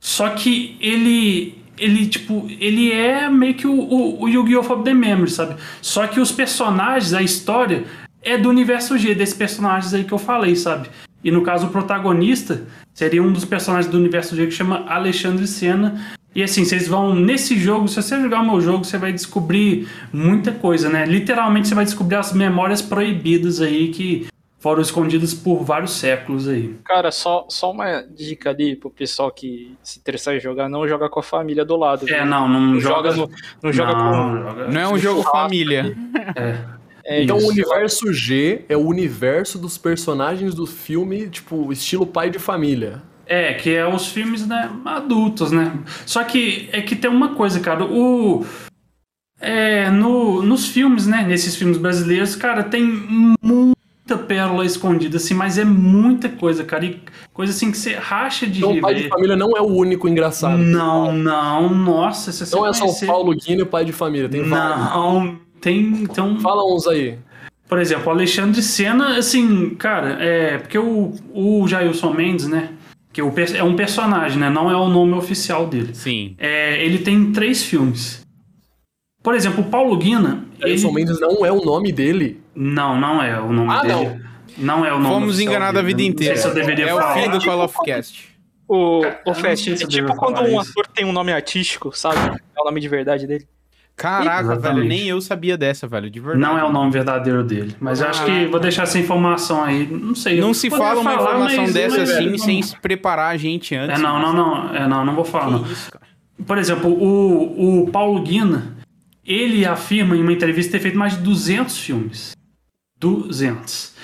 Só que ele ele, tipo, ele é meio que o, o, o Yu-Gi-Oh! Forbidden Memory, sabe? Só que os personagens, a história, é do universo G, desses personagens aí que eu falei, sabe? E no caso, o protagonista seria um dos personagens do universo G que chama Alexandre Senna. E assim, vocês vão nesse jogo, se você jogar o meu jogo, você vai descobrir muita coisa, né? Literalmente você vai descobrir as memórias proibidas aí que foram escondidas por vários séculos aí. Cara, só, só uma dica ali pro pessoal que se interessar em jogar, não joga com a família do lado. É, não, não, não joga, joga no, não joga não, com. Joga... Não é um jogo família. É. É então o universo G é o universo dos personagens do filme, tipo, estilo pai de família. É, que é os filmes, né, adultos, né? Só que é que tem uma coisa, cara, o é, no, nos filmes, né, nesses filmes brasileiros, cara, tem muita pérola escondida, assim, mas é muita coisa, cara, e coisa assim que você racha de Então o pai de família não é o único engraçado. Não, não, nossa, você Não é só o Paulo Guino e o pai de família, tem Não, tem, então... Fala uns aí. Por exemplo, o Alexandre Senna, assim, cara, é... Porque o, o Jailson Mendes, né? Que o, é um personagem, né? Não é o nome oficial dele. Sim. É, ele tem três filmes. Por exemplo, o Paulo Guina... Jailson ele... Mendes não é o nome dele? Não, não é o nome ah, dele. não. Não é o nome Fomos enganados a vida inteira. Não sei se eu deveria é falar. o fim do Call of Cast. O, o Fest, é tipo quando um ator tem um nome artístico, sabe? É o nome de verdade dele. Caraca, Exatamente. velho, nem eu sabia dessa, velho, de verdade. Não é o nome verdadeiro dele. Mas eu acho que vou deixar essa informação aí. Não sei. Não se fala uma falar, informação dessa assim velho, sem não... preparar a gente antes. É, não, não, não. É, não, não vou falar. Não. Isso, Por exemplo, o, o Paulo Guina, ele afirma em uma entrevista ter feito mais de 200 filmes. 200.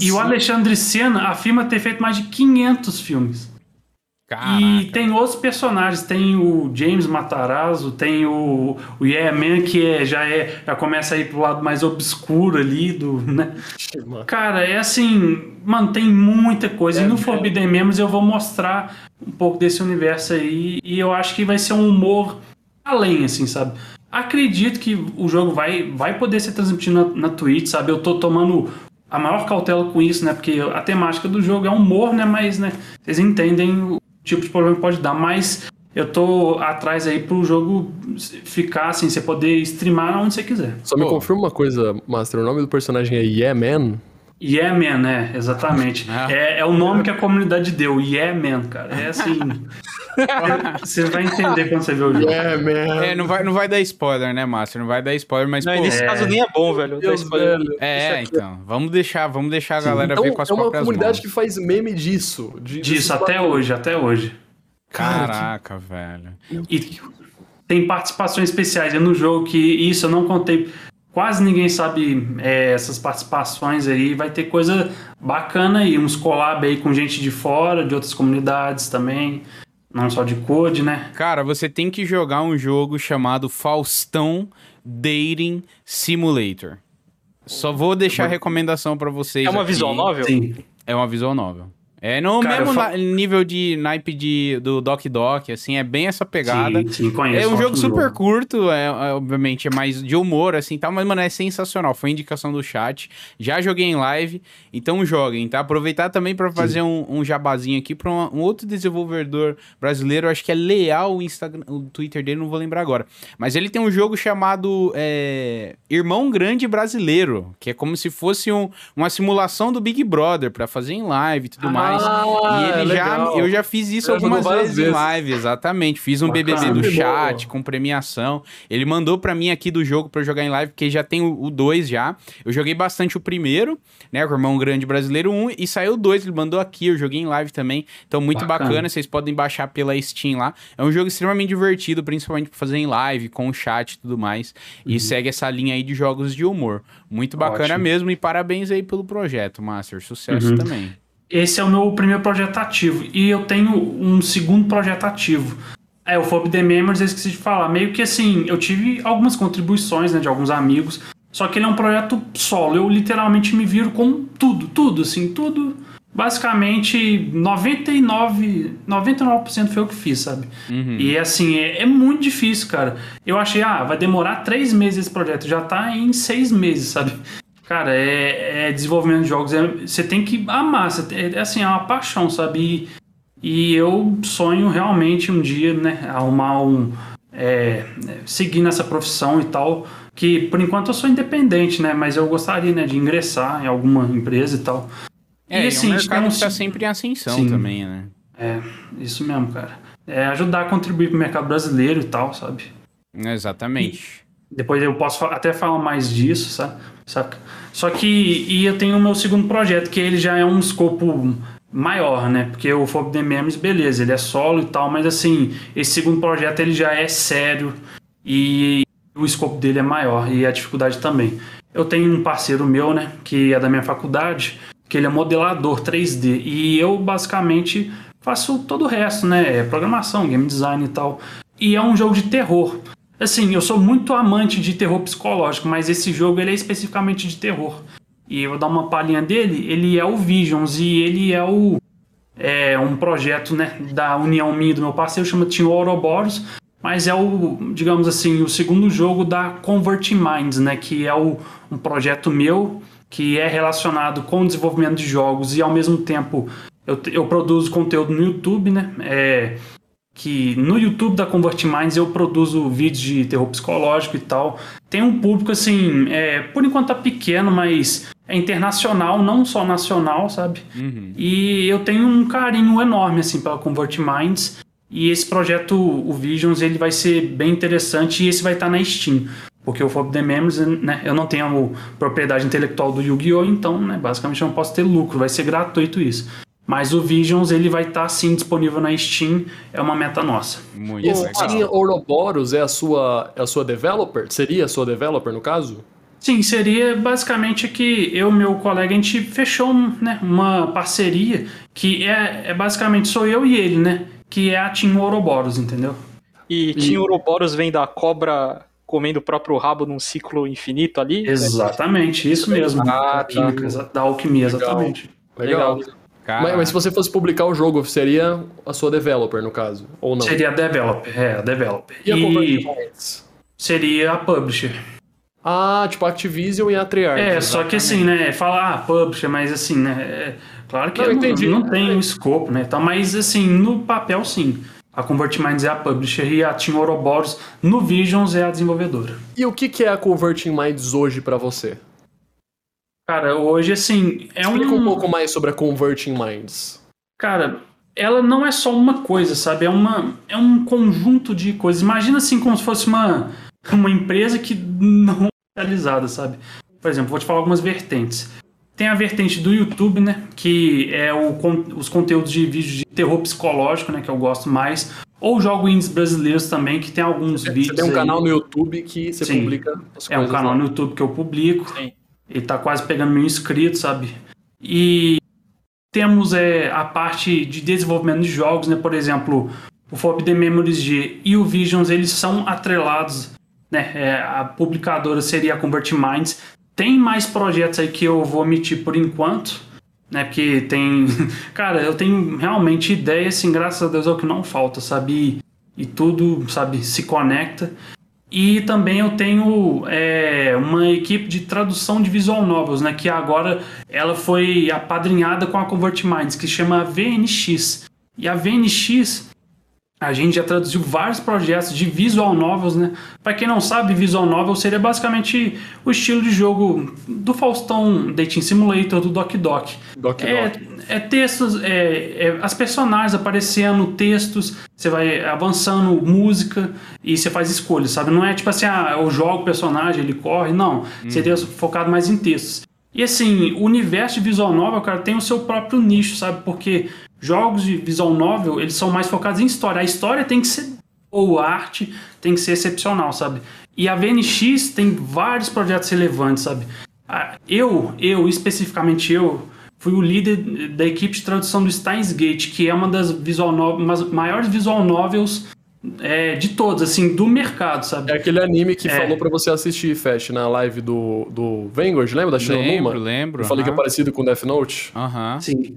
E o Alexandre Senna afirma ter feito mais de 500 filmes. Caraca. E tem outros personagens, tem o James Matarazzo, tem o, o Yeah Man, que é, já, é, já começa a ir pro lado mais obscuro ali do, né? Cara, é assim, mano, tem muita coisa. É, e no é. Forbidden Memories eu vou mostrar um pouco desse universo aí, e eu acho que vai ser um humor além, assim, sabe? Acredito que o jogo vai, vai poder ser transmitido na, na Twitch, sabe? Eu tô tomando a maior cautela com isso, né? Porque a temática do jogo é humor, né? Mas, né? Vocês entendem tipo de problema que pode dar, mas eu tô atrás aí pro jogo ficar assim, você poder streamar onde você quiser. Só me confirma uma coisa, Master, o nome do personagem é Yeah Man? Yeah Man, né? Exatamente. é, é o nome que a comunidade deu, Yeah Man, cara. É assim. você vai entender quando você ver o jogo. Yeah, man. É, não vai, não vai dar spoiler, né, Master? Não vai dar spoiler, mas. Não, pô, nesse é... caso nem é bom, velho. Deus, velho. É, então. Vamos deixar, vamos deixar a galera Sim, ver com as É uma mãos. comunidade que faz meme disso. De, disso, até hoje, até hoje. Caraca, velho. E tem participações especiais no jogo que isso eu não contei quase ninguém sabe é, essas participações aí. Vai ter coisa bacana aí, uns collab aí com gente de fora, de outras comunidades também. Não só de code, né? Cara, você tem que jogar um jogo chamado Faustão Dating Simulator. Só vou deixar a recomendação para vocês. É uma aqui. visual novel? Sim. É uma visual novel. É no Cara, mesmo eu fa- na- nível de naipe de, do Doc Doc, assim, é bem essa pegada. Sim, sim, conheço. É um jogo super curto, é, é, obviamente é mais de humor, assim, tal, mas, mano, é sensacional. Foi indicação do chat. Já joguei em live, então joguem, tá? Aproveitar também pra fazer um, um jabazinho aqui pra um, um outro desenvolvedor brasileiro, acho que é Leal o Instagram, o Twitter dele, não vou lembrar agora. Mas ele tem um jogo chamado é, Irmão Grande Brasileiro, que é como se fosse um- uma simulação do Big Brother pra fazer em live e tudo mais. E ele já, legal. eu já fiz isso Já algumas vezes, em live, exatamente. Fiz um. BBB do chat bom. com premiação. Ele mandou pra mim aqui do jogo pra eu jogar em live, porque já tem o 2 já. Eu joguei bastante o primeiro, né, com o Irmão Grande Brasileiro 1, e saiu o 2, ele mandou aqui, eu joguei em live também. Então, muito bacana. Bacana. vocês podem baixar pela Steam lá. É um jogo extremamente divertido, principalmente pra fazer em live, com o chat e tudo mais. E segue essa linha aí de jogos de humor. Muito bacana Ótimo. mesmo, e parabéns aí pelo projeto, Master. Sucesso Uhum. também. Esse é o meu primeiro projeto ativo. E eu tenho um segundo projeto ativo. É, o Fob The Memories, eu esqueci de falar. Meio que assim, eu tive algumas contribuições né, de alguns amigos. Só que ele é um projeto solo. Eu literalmente me viro com tudo, tudo, assim, tudo. Basicamente, 99%, 99% foi eu que fiz, sabe? E assim, é, é muito difícil, cara. Eu achei, ah, vai demorar três meses esse projeto. Já tá em seis meses, sabe? Cara, é, é desenvolvimento de jogos. é- você tem que amar. é, assim, é uma paixão, sabe? E, e eu sonho realmente um dia, né? Arrumar um. é, seguir nessa profissão e tal. Que por enquanto eu sou independente, né? Mas eu gostaria, né, de ingressar em alguma empresa e tal. É, e e assim, é um mercado tem que tá um- sempre em ascensão Sim. também, né? É, isso mesmo, cara. É ajudar a contribuir pro mercado brasileiro e tal, sabe? Exatamente. Depois eu posso até falar mais disso, sa- saca? Só que e eu tenho o meu segundo projeto, que ele já é um escopo maior, né? Porque o Fob The Memories, beleza, ele é solo e tal, mas assim, esse segundo projeto ele já é sério e o escopo dele é maior e a dificuldade também. Eu tenho um parceiro meu, né, que é da minha faculdade, que ele é modelador 3D e eu basicamente faço todo o resto, né? É programação, game design e tal. E é um jogo de terror. Assim, eu sou muito amante de terror psicológico, mas esse jogo ele é especificamente de terror. E eu vou dar uma palhinha dele, ele é o Visions e ele é o é um projeto, né, da união minha e do meu parceiro, chama Team Ouroboros, mas é o, digamos assim, o segundo jogo da Converting Minds, né, que é o, um projeto meu que é relacionado com o desenvolvimento de jogos e ao mesmo tempo eu, eu produzo conteúdo no YouTube, né, é, que no YouTube da Convert Minds eu produzo vídeos de terror psicológico e tal. Tem um público, assim, é, por enquanto tá pequeno, mas é internacional, não só nacional, sabe? Uhum. E eu tenho um carinho enorme, assim, pela Convert Minds. E esse projeto, o Visions, ele vai ser bem interessante e esse vai estar na Steam. Porque o The Memories, né, eu não tenho propriedade intelectual do Yu-Gi-Oh! Então, né, basicamente eu não posso ter lucro, vai ser gratuito isso. Mas o Visions, ele vai estar, sim, disponível na Steam, é uma meta nossa. Muito E legal. Team Ouroboros é a sua, é a sua developer? Seria a sua developer, no caso? Sim, seria basicamente que eu e meu colega, a gente fechou né, uma parceria que é, é basicamente sou eu e ele, né? Que é a Team Ouroboros, entendeu? E Team Ouroboros vem da cobra comendo o próprio rabo num ciclo infinito ali? Exatamente, isso mesmo. Ah, da química, tá. da alquimia, Legal. exatamente. Legal. Cara, Mas, mas se você fosse publicar o jogo, seria a sua developer, no caso? Ou não? Seria a developer, é, a developer. E a Convert E Minds? seria a publisher. Ah, tipo a Activision e a Treyarch. É, só que assim, né, fala, ah, publisher, mas assim, né, é, claro que Não, não, entendi. não tem o escopo, né, tá, mas assim, no papel sim. A Convert Minds é a publisher e a Team Ouroboros no Visions é a desenvolvedora. E o que, que é a Converting Minds hoje pra você? Cara, hoje assim, é Explica um um... pouco mais sobre a Converting Minds. Cara, ela não é só uma coisa, sabe? É, uma, é um conjunto de coisas. Imagina assim como se fosse uma, uma empresa que não é realizada, sabe? Por exemplo, vou te falar algumas vertentes. Tem a vertente do YouTube, né? Que é o, os conteúdos de vídeo de terror psicológico, né? Que eu gosto mais. Ou jogo indies brasileiros também, que tem alguns você, vídeos. Você tem um aí. canal no YouTube que você Sim. publica as É um coisas canal lá. no YouTube que eu publico. Sim. Ele tá quase pegando mil inscritos, sabe? E temos é, a parte de desenvolvimento de jogos, né? Por exemplo, o Forbidden Memories G e o Visions, eles são atrelados, né? É, a publicadora seria a Convert Minds. Tem mais projetos aí que eu vou omitir por enquanto, né? Porque tem... Cara, eu tenho realmente ideia, assim, graças a Deus é o que não falta, sabe? E, e tudo, sabe, se conecta. E também eu tenho é, uma equipe de tradução de visual novels, né? Que agora ela foi apadrinhada com a Convert Minds, que chama VNX. E a VNX, a gente já traduziu vários projetos de visual novels, né? Para quem não sabe, visual novel seria basicamente o estilo de jogo do Faustão Dating Simulator, do Doc Doc. Doc É, Doc. é textos, é, é as personagens aparecendo, textos, você vai avançando, música, e você faz escolhas, sabe? Não é tipo assim, ah, eu jogo o personagem, ele corre, não. Seria focado mais em textos. E assim, o universo de visual novel, cara, tem o seu próprio nicho, sabe? Porque jogos de visual novel, eles são mais focados em história. A história tem que ser ou a arte tem que ser excepcional, sabe? E a VNX tem vários projetos relevantes, sabe? Eu, eu, especificamente eu, fui o líder da equipe de tradução do Steins Gate, que é uma das visual no- uma das maiores visual novels é, de todos, assim, do mercado, sabe? É aquele anime que É. falou pra você assistir, Fast, na live do, do Vanguard, lembra da Shinomuma? Lembro, lembro. Eu falei que é parecido com Death Note. Aham. Sim.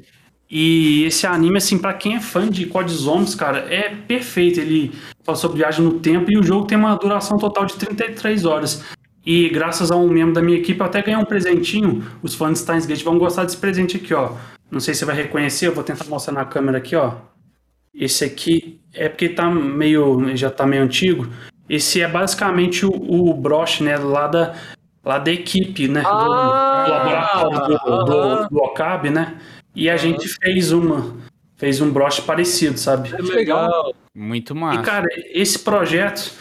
E esse anime, assim, pra quem é fã de Code Zombies, cara, é perfeito. Ele fala sobre viagem no tempo e o jogo tem uma duração total de 33 horas. E graças a um membro da minha equipe, eu até ganhei um presentinho. Os fãs de Steins Gate vão gostar desse presente aqui, ó. Não sei se você vai reconhecer, eu vou tentar mostrar na câmera aqui, ó. Esse aqui é porque tá meio. já tá meio antigo. Esse é basicamente o, o broche, né? Lá da, lá da equipe, né? do- Ah, do laboratório do, do, aham. do Okabe, né? E a gente fez uma. Fez um broche parecido, sabe? Que legal. Muito E, massa. cara, esse projeto,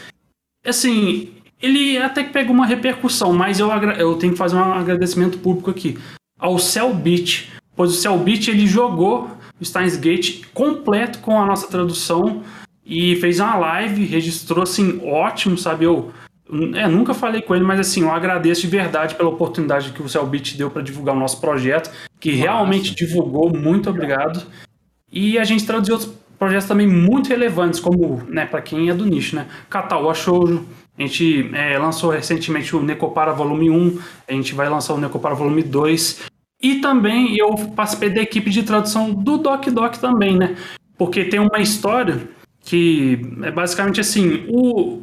assim, ele até que pegou uma repercussão, mas eu, eu tenho que fazer um agradecimento público aqui ao Cellbit, pois o Cellbit ele jogou o Steins Gate completo com a nossa tradução e fez uma live, registrou assim, ótimo, sabe? Eu é, nunca falei com ele, mas assim, eu agradeço de verdade pela oportunidade que o Cellbit deu para divulgar o nosso projeto, que Massa. realmente divulgou, muito obrigado. E a gente traduziu outros projetos também muito relevantes, como, né, para quem é do nicho, né? Katawa Shoujo. A gente é, lançou recentemente o Necopara Volume 1, a gente vai lançar o Necopara Volume 2. E também eu participei da equipe de tradução do Doc Doc também, né? Porque tem uma história que é basicamente assim, o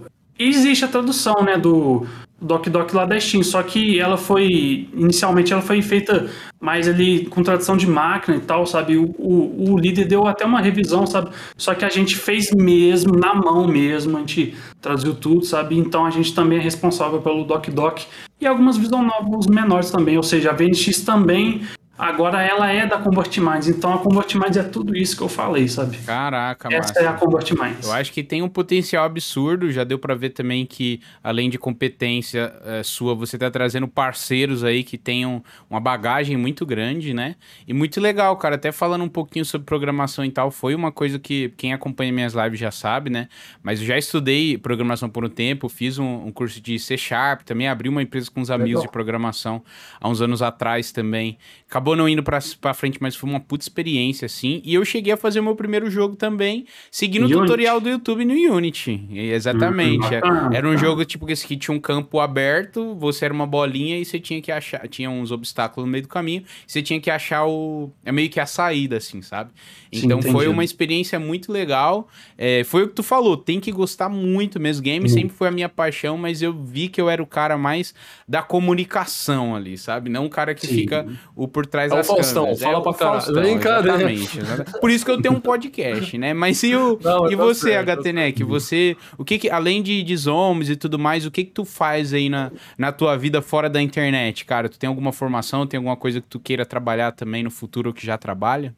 existe a tradução, né, do Doc Doc lá da Steam, só que ela foi inicialmente ela foi feita mais ali com tradução de máquina e tal, sabe? O, o, o líder deu até uma revisão, sabe? Só que a gente fez mesmo na mão mesmo, a gente traduziu tudo, sabe? Então a gente também é responsável pelo Doc Doc e algumas visual novels menores também, ou seja, a VNX também Agora ela é da Convert Minds, então a Convert Minds é tudo isso que eu falei, sabe? Caraca, Essa massa. é a Convert Minds. Eu acho que tem um potencial absurdo, já deu pra ver também que, além de competência eh, sua, você tá trazendo parceiros aí que tenham uma bagagem muito grande, né? E muito legal, cara. Até falando um pouquinho sobre programação e tal, foi uma coisa que quem acompanha minhas lives já sabe, né? Mas eu já estudei programação por um tempo, fiz um, um curso de C Sharp, também abri uma empresa com uns amigos Legal. de programação há uns anos atrás também. Acabou não indo pra, pra frente, mas foi uma puta experiência, assim. E eu cheguei a fazer o meu primeiro jogo também, seguindo o Unity? tutorial do YouTube no Unity. Exatamente. Hum, Era- bacana, era um jogo tipo que tinha um campo aberto, você era uma bolinha e você tinha que achar. Tinha uns obstáculos no meio do caminho, você tinha que achar o. É meio que a saída, assim, sabe? Sim, Então foi entendi. uma experiência muito legal. É, foi o que tu falou, tem que gostar muito mesmo. Game sempre foi a minha paixão, mas eu vi que eu era o cara mais da comunicação ali, sabe? Não o cara que Sim. fica o por trás É o das Faustão, câmeras. fala é pra. Faustão, Vem cá, né? exatamente, exatamente. Por isso que eu tenho um podcast, né? Mas e, o, Não, e você, HTNEC? Você, o que que, além de, de zombies e tudo mais, o que que tu faz aí na, na tua vida fora da internet, cara? Tu tem alguma formação, tem alguma coisa que tu queira trabalhar também no futuro ou que já trabalha?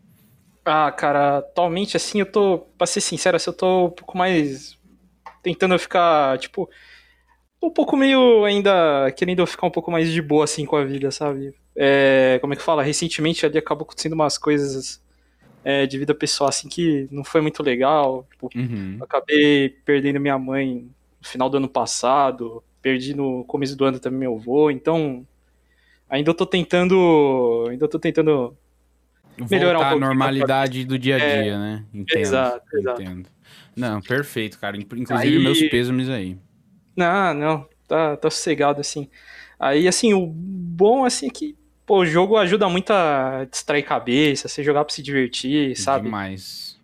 Ah, cara, atualmente, assim, eu tô, pra ser sincero, assim, eu tô um pouco mais tentando ficar, tipo, um pouco meio ainda querendo ficar um pouco mais de boa, assim, com a vida, sabe? É, como é que fala? Recentemente ali acabou acontecendo umas coisas é, de vida pessoal, assim, que não foi muito legal. Tipo, Uhum. acabei perdendo minha mãe no final do ano passado, perdi no começo do ano também meu avô, então ainda tô tentando, ainda tô tentando melhorar um Voltar à pouquinho, normalidade do dia a É, dia, né? Entendo. exato, exato. Entendo. Não, perfeito, cara. Inclusive, Aí- meus pêsames aí. Não, não, tá, tá sossegado assim. Aí, assim, o bom, assim, é que, pô, o jogo ajuda muito a distrair cabeça, você jogar pra se divertir, sabe? Demais.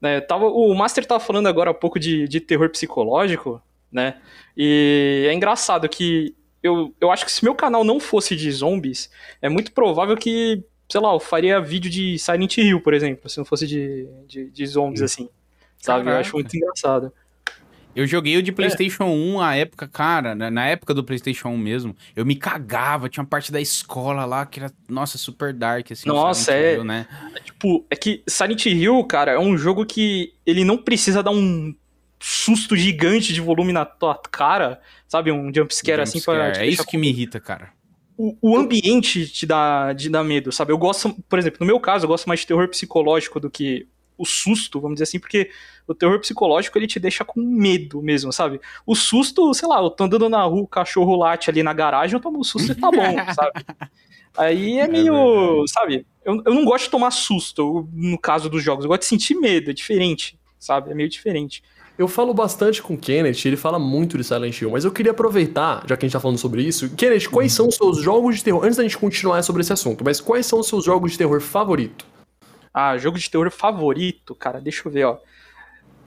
né, tava, o Master tava falando agora há pouco de, de terror psicológico, né? E é engraçado que eu, eu acho que se meu canal não fosse de zombies, é muito provável que, sei lá, eu faria vídeo de Silent Hill, por exemplo, se não fosse de, de, de zombies assim. Sabe? Eu acho Caraca. muito engraçado. Eu joguei É. o de PlayStation 1 a época, cara, na, na época do PlayStation 1 mesmo. Eu me cagava, tinha uma parte da escola lá que era, nossa, super dark, assim. Nossa, é. Hill, né? Tipo, é que Silent Hill, cara, é um jogo que ele não precisa dar um susto gigante de volume na tua cara, sabe? Um jumpscare assim pra Jumpscare. te É isso que me irrita, cara. O, o ambiente te dá, te dá medo, sabe? Eu gosto, por exemplo, no meu caso, eu gosto mais de terror psicológico do que o susto, vamos dizer assim, porque o terror psicológico ele te deixa com medo mesmo, sabe? O susto, sei lá, eu tô andando na rua, o cachorro late ali na garagem, eu tomo um susto e tá bom, sabe? Aí é meio, verdade. sabe? Eu, eu não gosto de tomar susto no caso dos jogos, eu gosto de sentir medo, é diferente, sabe? É meio diferente. Eu falo bastante com o Kenneth, ele fala muito de Silent Hill, mas eu queria aproveitar, já que a gente tá falando sobre isso. Kenneth, quais são os seus jogos de terror? Antes da gente continuar sobre esse assunto, mas quais são os seus jogos de terror favorito? Ah, jogo de terror favorito, cara, deixa eu ver, ó.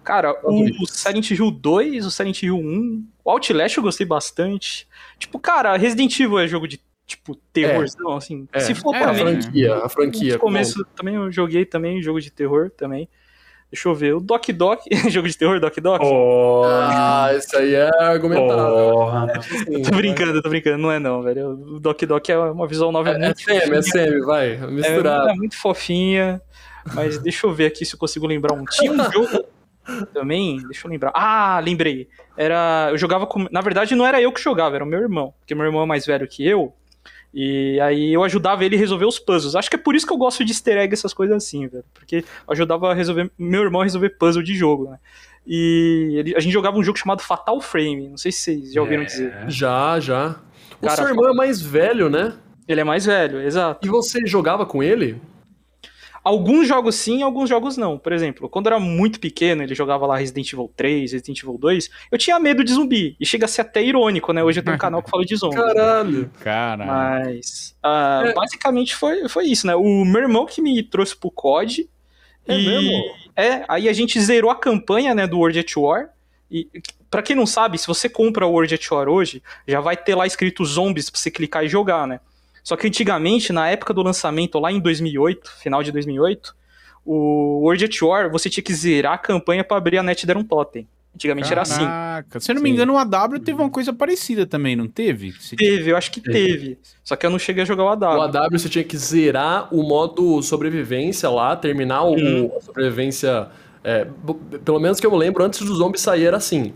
Cara, Favorito. o Silent Hill 2, o Silent Hill 1, o Outlast eu gostei bastante. Tipo, cara, Resident Evil é jogo de, tipo, terrorzão, assim. É, Se for é, pra a mim, franquia, a franquia. no começo também eu joguei também jogo de terror também. Deixa eu ver, o Doc Doc, jogo de terror, Doc Doc? Oh, Ah, isso aí é argumentável. porra. Sim, Tô brincando, tô brincando, não é não, velho. O Doc Doc é uma visual novel É, é muito semi, é semi, vai, É, misturado. é muito fofinha, mas deixa eu ver aqui se eu consigo lembrar um. Tinha um jogo também, deixa eu lembrar. Ah, lembrei. Era, eu jogava com, na verdade não era eu que jogava, era o meu irmão, porque meu irmão é mais velho que eu. E aí eu ajudava ele a resolver os puzzles. Acho que é por isso que eu gosto de easter egg essas coisas assim, velho, porque eu ajudava a resolver meu irmão a resolver puzzle de jogo, né? E ele- a gente jogava um jogo chamado Fatal Frame, não sei se vocês já ouviram É. dizer. Já, já. O Cara, seu irmão é mais velho, né? Ele é mais velho, exato. E você jogava com ele? Alguns jogos sim, alguns jogos não. Por exemplo, quando eu era muito pequeno, ele jogava lá Resident Evil 3, Resident Evil 2, eu tinha medo de zumbi. E chega a ser até irônico, né? Hoje eu tenho um canal que fala de zumbi. Caralho. Cara. Mas ah, É. basicamente foi, foi isso, né? O meu irmão que me trouxe pro COD. É e, mesmo? É, aí a gente zerou a campanha, né, do World at War. E pra quem não sabe, se você compra o World at War hoje, já vai ter lá escrito zombies pra você clicar e jogar, né? Só que antigamente, na época do lançamento, lá em 2008, final de 2008, o World at War, você tinha que zerar a campanha pra abrir a Netherrealm Totem. Antigamente era assim. Caraca. Se eu não me Sim. engano, o AW teve uma coisa parecida também, não teve? Você Teve, eu acho que teve. Só que eu não cheguei a jogar o AW. O AW você tinha que zerar o modo sobrevivência lá, terminar o, Uhum. a sobrevivência. é, pelo menos que eu lembro, antes dos zombies sair era assim.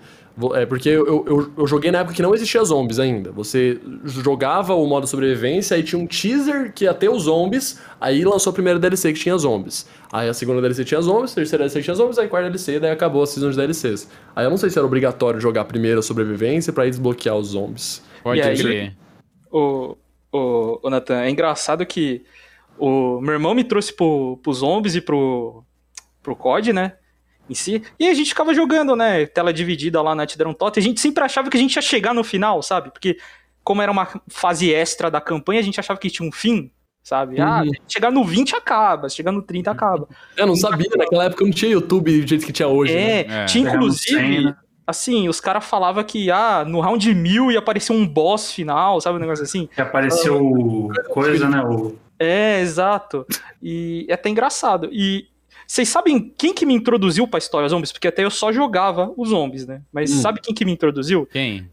É, porque eu, eu, eu joguei na época que não existia zombies ainda. Você jogava o modo sobrevivência, aí tinha um teaser que ia ter os zombies, aí lançou a primeira DLC que tinha zombies. Aí a segunda DLC tinha zombies, a terceira DLC tinha zombies, aí a quarta DLC, daí acabou a season de DLCs. Aí eu não sei se era obrigatório jogar primeiro a sobrevivência pra aí desbloquear os zombies. Pode E aí? crer. o, o, o Nathan, é engraçado que o meu irmão me trouxe pro, pro zombies e pro, pro COD, né? Em si. E aí a gente ficava jogando, né? Tela dividida lá na Tidron Tot. E a gente sempre achava que a gente ia chegar no final, sabe? Porque, como era uma fase extra da campanha, a gente achava que tinha um fim, sabe? Ah, Uhum. chegar no 20 acaba, se chegar no 30 acaba. Eu não sabia, naquela época não tinha YouTube do jeito que tinha hoje. né? É, É. tinha inclusive. 100, né? Assim, os caras falavam que ah, no round mil ia aparecer um boss final, sabe? Um negócio assim. Que apareceu o coisa, né? O... É, exato. E é até engraçado. E vocês sabem quem que me introduziu pra história zombies? Porque até eu só jogava os zombies, né? Mas Hum. sabe quem que me introduziu? Quem?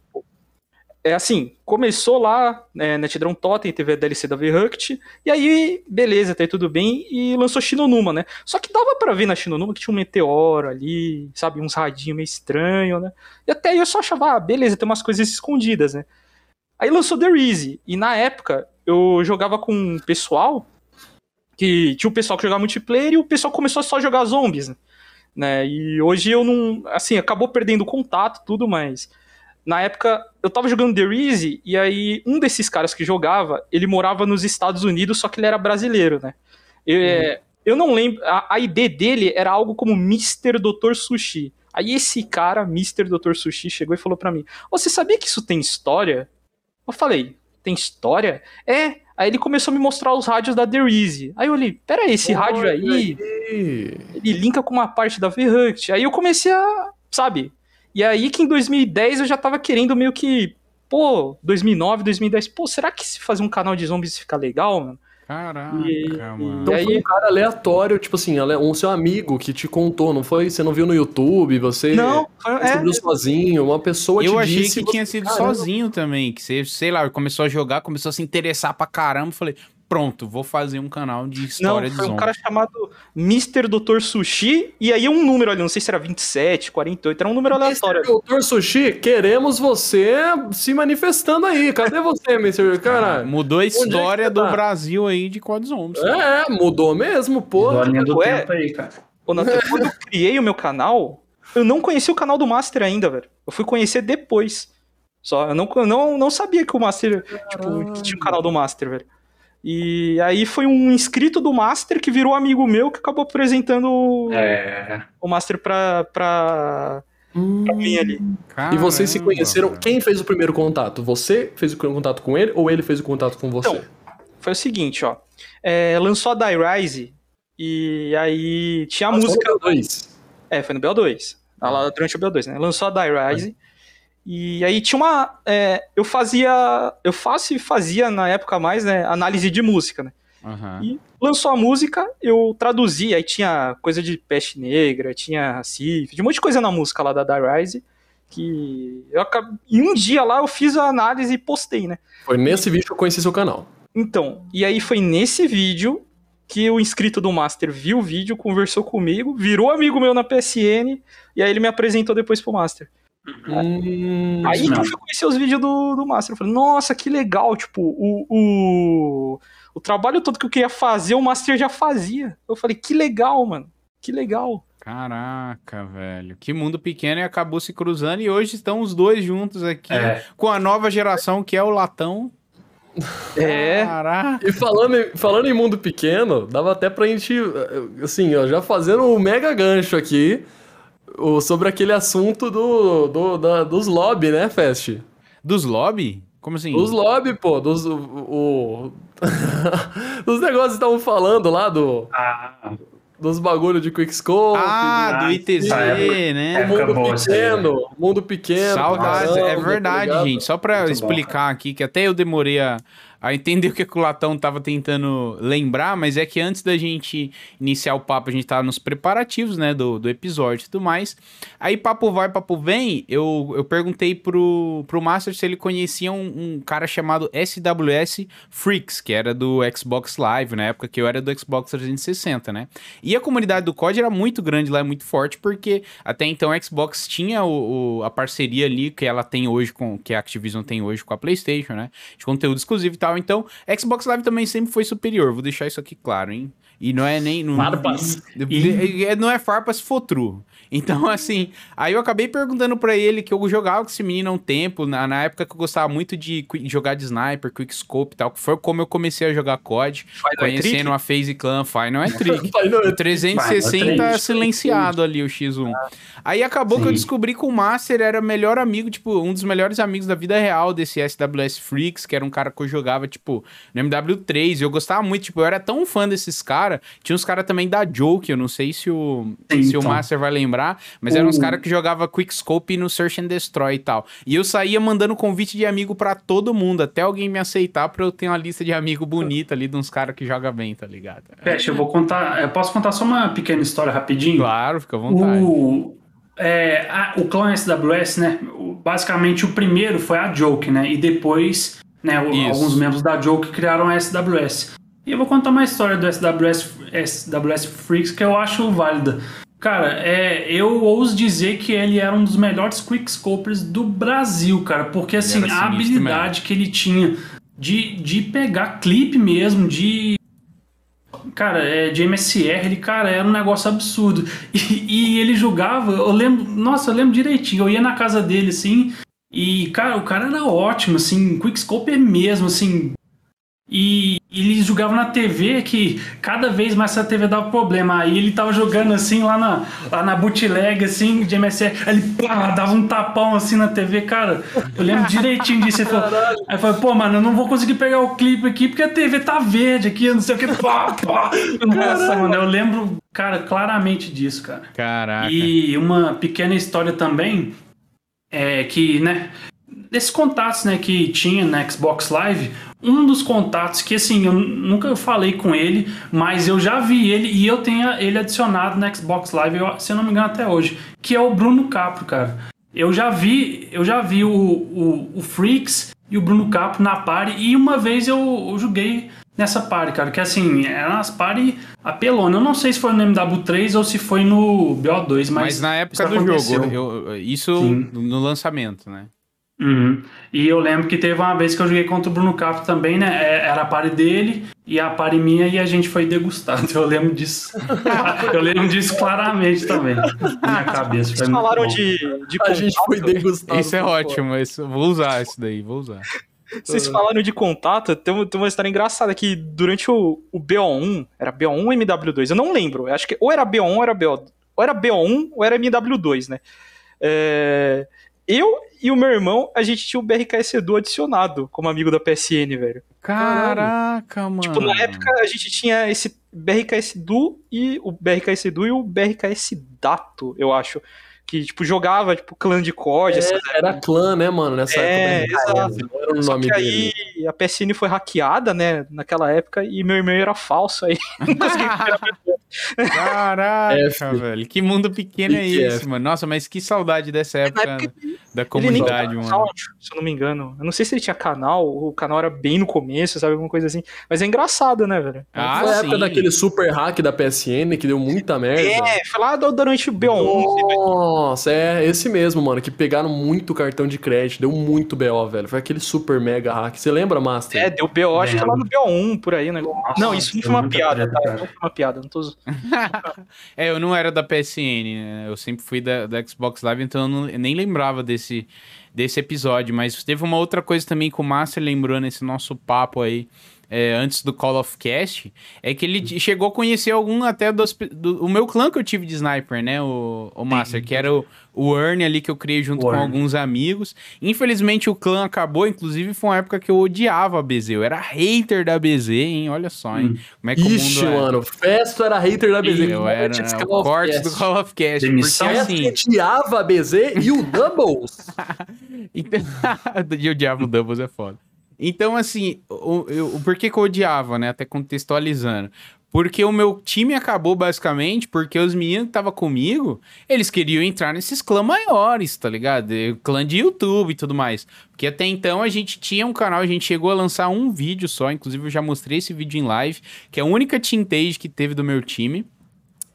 É assim, começou lá, né, Netdron Totem, teve a DLC da V-Huct, e aí, beleza, tá aí tudo bem, e lançou Shinonuma, né? Só que dava pra ver na Shinonuma que tinha um meteoro ali, sabe, uns radinhos meio estranhos, né? E até aí eu só achava, ah, beleza, tem umas coisas escondidas, né? Aí lançou The Reezy, e na época eu jogava com um pessoal que tinha o pessoal que jogava multiplayer e o pessoal começou a só jogar zombies, né? E hoje eu não, assim, acabou perdendo contato, tudo, mas na época eu tava jogando The Reese e aí um desses caras que jogava, ele morava nos Estados Unidos, só que ele era brasileiro, né? Eu, uhum. eu não lembro, a, a ID dele era algo como Mr. Dr. Sushi. Aí esse cara, Mr. Dr. Sushi, chegou e falou para mim: Você sabia que isso tem história? Eu falei: Tem história? É. Aí ele começou a me mostrar os rádios da The Reese. Aí eu olhei: Pera aí, esse rádio aí, aí, ele linka com uma parte da V-Hunt. Aí eu comecei a, sabe? E aí que em 2010 eu já tava querendo meio que, pô, 2009, 2010, pô, será que se fazer um canal de zombies fica legal, mano? Caraca, e, mano. Então aí... foi um cara aleatório, tipo assim, um seu amigo que te contou, não foi? Você não viu no YouTube, você não, descobriu é... sozinho, uma pessoa Eu achei disse, que tinha sido sozinho também, que você, sei lá, começou a jogar, começou a se interessar pra caramba, falei, pronto, vou fazer um canal de história não, foi um cara chamado Mr. Dr. Sushi, e aí um número ali, não sei se era 27, 48, era um número aleatório. Mr. Dr. Sushi, queremos você se manifestando aí. Cadê você, Mr. Cara? Ah, mudou a é história é do tá? Brasil aí de Code Zombies. É, mudou mesmo, pô. Mudou a linha do tempo aí, cara. Ô, Nathan, quando eu criei o meu canal, eu não conheci o canal do Master ainda, velho. Eu fui conhecer depois. Só, eu não, não, não sabia que o Master, tipo, que tinha um canal do Master, velho. E aí foi um inscrito do Master que virou amigo meu que acabou apresentando é. o Master pra, pra, hum, pra mim ali. Caramba, e vocês se conheceram? Cara. Quem fez o primeiro contato? Você fez o contato com ele ou ele fez o contato com você? Então, foi o seguinte, ó. É, lançou a Die Rise e aí tinha a música. No BO2. É, foi no BO2. Lá durante o BO2, né? Lançou a Die Rise. E aí tinha uma. É, eu fazia. Eu faço e fazia na época mais, né? Análise de música, né? Uhum. E lançou a música, eu traduzi, aí tinha coisa de peste negra, tinha Cif, de um monte de coisa na música lá da Die Rise. Que eu acabei, em um dia lá eu fiz a análise e postei, né? Foi nesse vídeo que eu conheci seu canal. Então, e aí foi nesse vídeo que o inscrito do Master viu o vídeo, conversou comigo, virou amigo meu na PSN, e aí ele me apresentou depois pro Master. Hum, aí que eu fui conhecer os vídeos do, do Master. Eu falei, nossa, que legal, tipo, o, o, o trabalho todo que eu queria fazer, o Master já fazia. Eu falei, que legal, mano. Que legal. Caraca, velho. Que mundo pequeno e acabou se cruzando. E hoje estão os dois juntos aqui é. com a nova geração que é o Latão. É. Caraca. E falando, em, falando em mundo pequeno, dava até pra gente, assim, ó, já fazendo um mega gancho aqui o, sobre aquele assunto do, do da, dos lobby, né, Fest? Dos lobby? Como assim? Dos lobby, pô. Dos, o, o... dos negócios que estavam falando lá do... Ah. Dos bagulho de Quickscope. Ah, do ITZ, né? O mundo pequeno. Mundo pequeno. Saudades. É verdade, tá gente. Só pra Muito explicar bom, aqui, que até eu demorei a a entender o que, o Latão tava tentando lembrar, mas é que antes da gente iniciar o papo, a gente tava nos preparativos, né, do, do episódio e tudo mais. Aí, papo vai, papo vem, eu, eu perguntei pro, pro Master se ele conhecia um, um cara chamado SWS Freaks, que era do Xbox Live, na época que eu era do Xbox 360, né? E a comunidade do COD era muito grande lá, muito forte, porque até então a Xbox tinha o, o, a parceria ali que ela tem hoje com, que a Activision tem hoje com a PlayStation, né? De conteúdo exclusivo e tal. Então, Xbox Live também sempre foi superior. Vou deixar isso aqui claro, hein? E não é nem. Não, farpas. E... Não é farpas fotru. Então, assim, aí eu acabei perguntando para ele que eu jogava com esse menino há um tempo, na, na época que eu gostava muito de jogar de sniper, quickscope e tal, que foi como eu comecei a jogar COD, Final é conhecendo é a FaZe Clan, Final é trick. o 360 é silenciado ali, o X1. Aí acabou Sim. que eu descobri que o Master era melhor amigo, tipo, um dos melhores amigos da vida real desse SWS Freaks, que era um cara que eu jogava, tipo, no MW3, e eu gostava muito, tipo, eu era tão fã desses caras, tinha uns caras também da Joke, eu não sei se o, se então. o Master vai lembrar, mas eram uns caras que jogava Quickscope no Search and Destroy e tal. E eu saía mandando convite de amigo para todo mundo, até alguém me aceitar pra eu ter uma lista de amigo bonita ali de uns caras que joga bem, tá ligado? Peste, eu vou contar. Eu posso contar só uma pequena história rapidinho? Claro, fica à vontade. O, é, a, o clã SWS, né? Basicamente o primeiro foi a Joke, né? E depois, né, o, alguns membros da Joke criaram a SWS. E eu vou contar uma história do SWS, SWS Freaks que eu acho válida. Cara, é, eu ouso dizer que ele era um dos melhores quickscopers do Brasil, cara, porque assim, a habilidade mesmo. que ele tinha de, de pegar clipe mesmo, de cara, é, de MSR, ele, cara, era um negócio absurdo. E, e, ele jogava, eu lembro, nossa, eu lembro direitinho, eu ia na casa dele, assim, e, cara, o cara era ótimo, assim, quickscope mesmo, assim, e, ele jogava na TV que cada vez mais essa TV dava problema. Aí ele tava jogando assim lá na, lá na bootleg assim, de MSR. Aí ele pá, dava um tapão assim na TV, cara. Eu lembro direitinho disso. Ele falou, aí eu falei, pô, mano, eu não vou conseguir pegar o clipe aqui porque a TV tá verde aqui, não sei o que. Pá, pá. Nossa, mano, eu lembro, cara, claramente disso, cara. Caraca. E uma pequena história também é que, né, desses contatos, né, que tinha na Xbox Live, um dos contatos que, assim, eu nunca falei com ele, mas eu já vi ele e eu tenho ele adicionado na Xbox Live, se eu não me engano, até hoje, que é o Bruno Capro, cara. Eu já vi, eu já vi o, o, o Freaks e o Bruno Capro na party e uma vez eu, eu joguei nessa party, cara, que assim, eram as party apelona. Eu não sei se foi no MW3 ou se foi no BO2, mas... Mas na época do aconteceu. jogo, eu, isso Sim. no lançamento, né? Uhum. E eu lembro que teve uma vez que eu joguei contra o Bruno Capo também, né? É, era a pare dele e a pare minha e a gente foi degustado. Eu lembro disso. eu lembro disso claramente também. Na minha cabeça. Vocês falaram de, de A gente foi degustado. Isso é ótimo. Isso, vou usar isso daí, vou usar. Vocês falaram de contato, tem, tem uma história engraçada que durante o, o BO1, era BO1 ou MW2? Eu não lembro. Eu acho que ou era BO1 ou era BO, ou era BO1 ou era MW2, né? É, eu e o meu irmão, a gente tinha o BRKS Edu adicionado como amigo da PSN, velho. Caraca, mano. Tipo, na época a gente tinha esse BRKS Edu e o BRKS Edu e o BRKS Dato, eu acho que, tipo, jogava, tipo, clã de COD. É, era clã, né, mano? Nessa é, época. Exato. Era o Só nome que aí dele. a PSN foi hackeada, né, naquela época, e meu e-mail era falso, aí não consegui Caraca, F. velho. Que mundo pequeno é esse, mano? Nossa, mas que saudade dessa época, época da comunidade, mano. Canal, se eu não me engano. Eu não sei se ele tinha canal, o canal era bem no começo, sabe? Alguma coisa assim. Mas é engraçado, né, velho? Ah, foi a época daquele super hack da PSN que deu muita merda. É, foi lá durante o B11. Nossa, é esse mesmo, mano, que pegaram muito cartão de crédito, deu muito BO, velho. Foi aquele super mega hack. Você lembra, Master? É, deu BO, acho que é lá no BO1, por aí, né? Nossa, não, isso não foi uma piada, tá? Não foi uma piada, não tô. é, eu não era da PSN, né? Eu sempre fui da, da Xbox Live, então eu, não, eu nem lembrava desse, desse episódio. Mas teve uma outra coisa também que o Master lembrou nesse nosso papo aí é, antes do Call of Cast, é que ele chegou a conhecer algum até dos, do, o meu clã que eu tive de sniper, né? O, o Master, que era o, o Ernie ali que eu criei junto com alguns amigos. Infelizmente o clã acabou, inclusive foi uma época que eu odiava a BZ. Eu era hater da BZ, hein? Olha só, hein? Hum. Como é que Ixi, o mundo é. mano, Festo era hater da BZ. Eu era o corte do Call of Cast. Demissão porque assim... odiava a BZ e o Doubles. então, eu odiava o Doubles, é foda. Então, assim, o, o, o porquê que eu odiava, né? Até contextualizando. Porque o meu time acabou basicamente porque os meninos que estavam comigo, eles queriam entrar nesses clãs maiores, tá ligado? Clã de YouTube e tudo mais. Porque até então a gente tinha um canal, a gente chegou a lançar um vídeo só, inclusive eu já mostrei esse vídeo em live, que é a única teamtage que teve do meu time.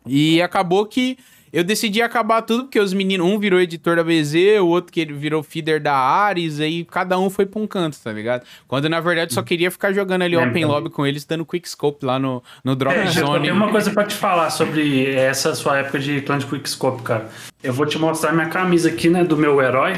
E acabou que eu decidi acabar tudo, porque os meninos, um virou editor da BZ, o outro que virou feeder da Ares, aí cada um foi pra um canto, tá ligado? Quando na verdade só queria ficar jogando ali é, Open então... Lobby com eles, dando quickscope lá no, no Drop é, Zone. Tem uma coisa pra te falar sobre essa sua época de clã de quickscope, cara. Eu vou te mostrar minha camisa aqui, né, do meu herói,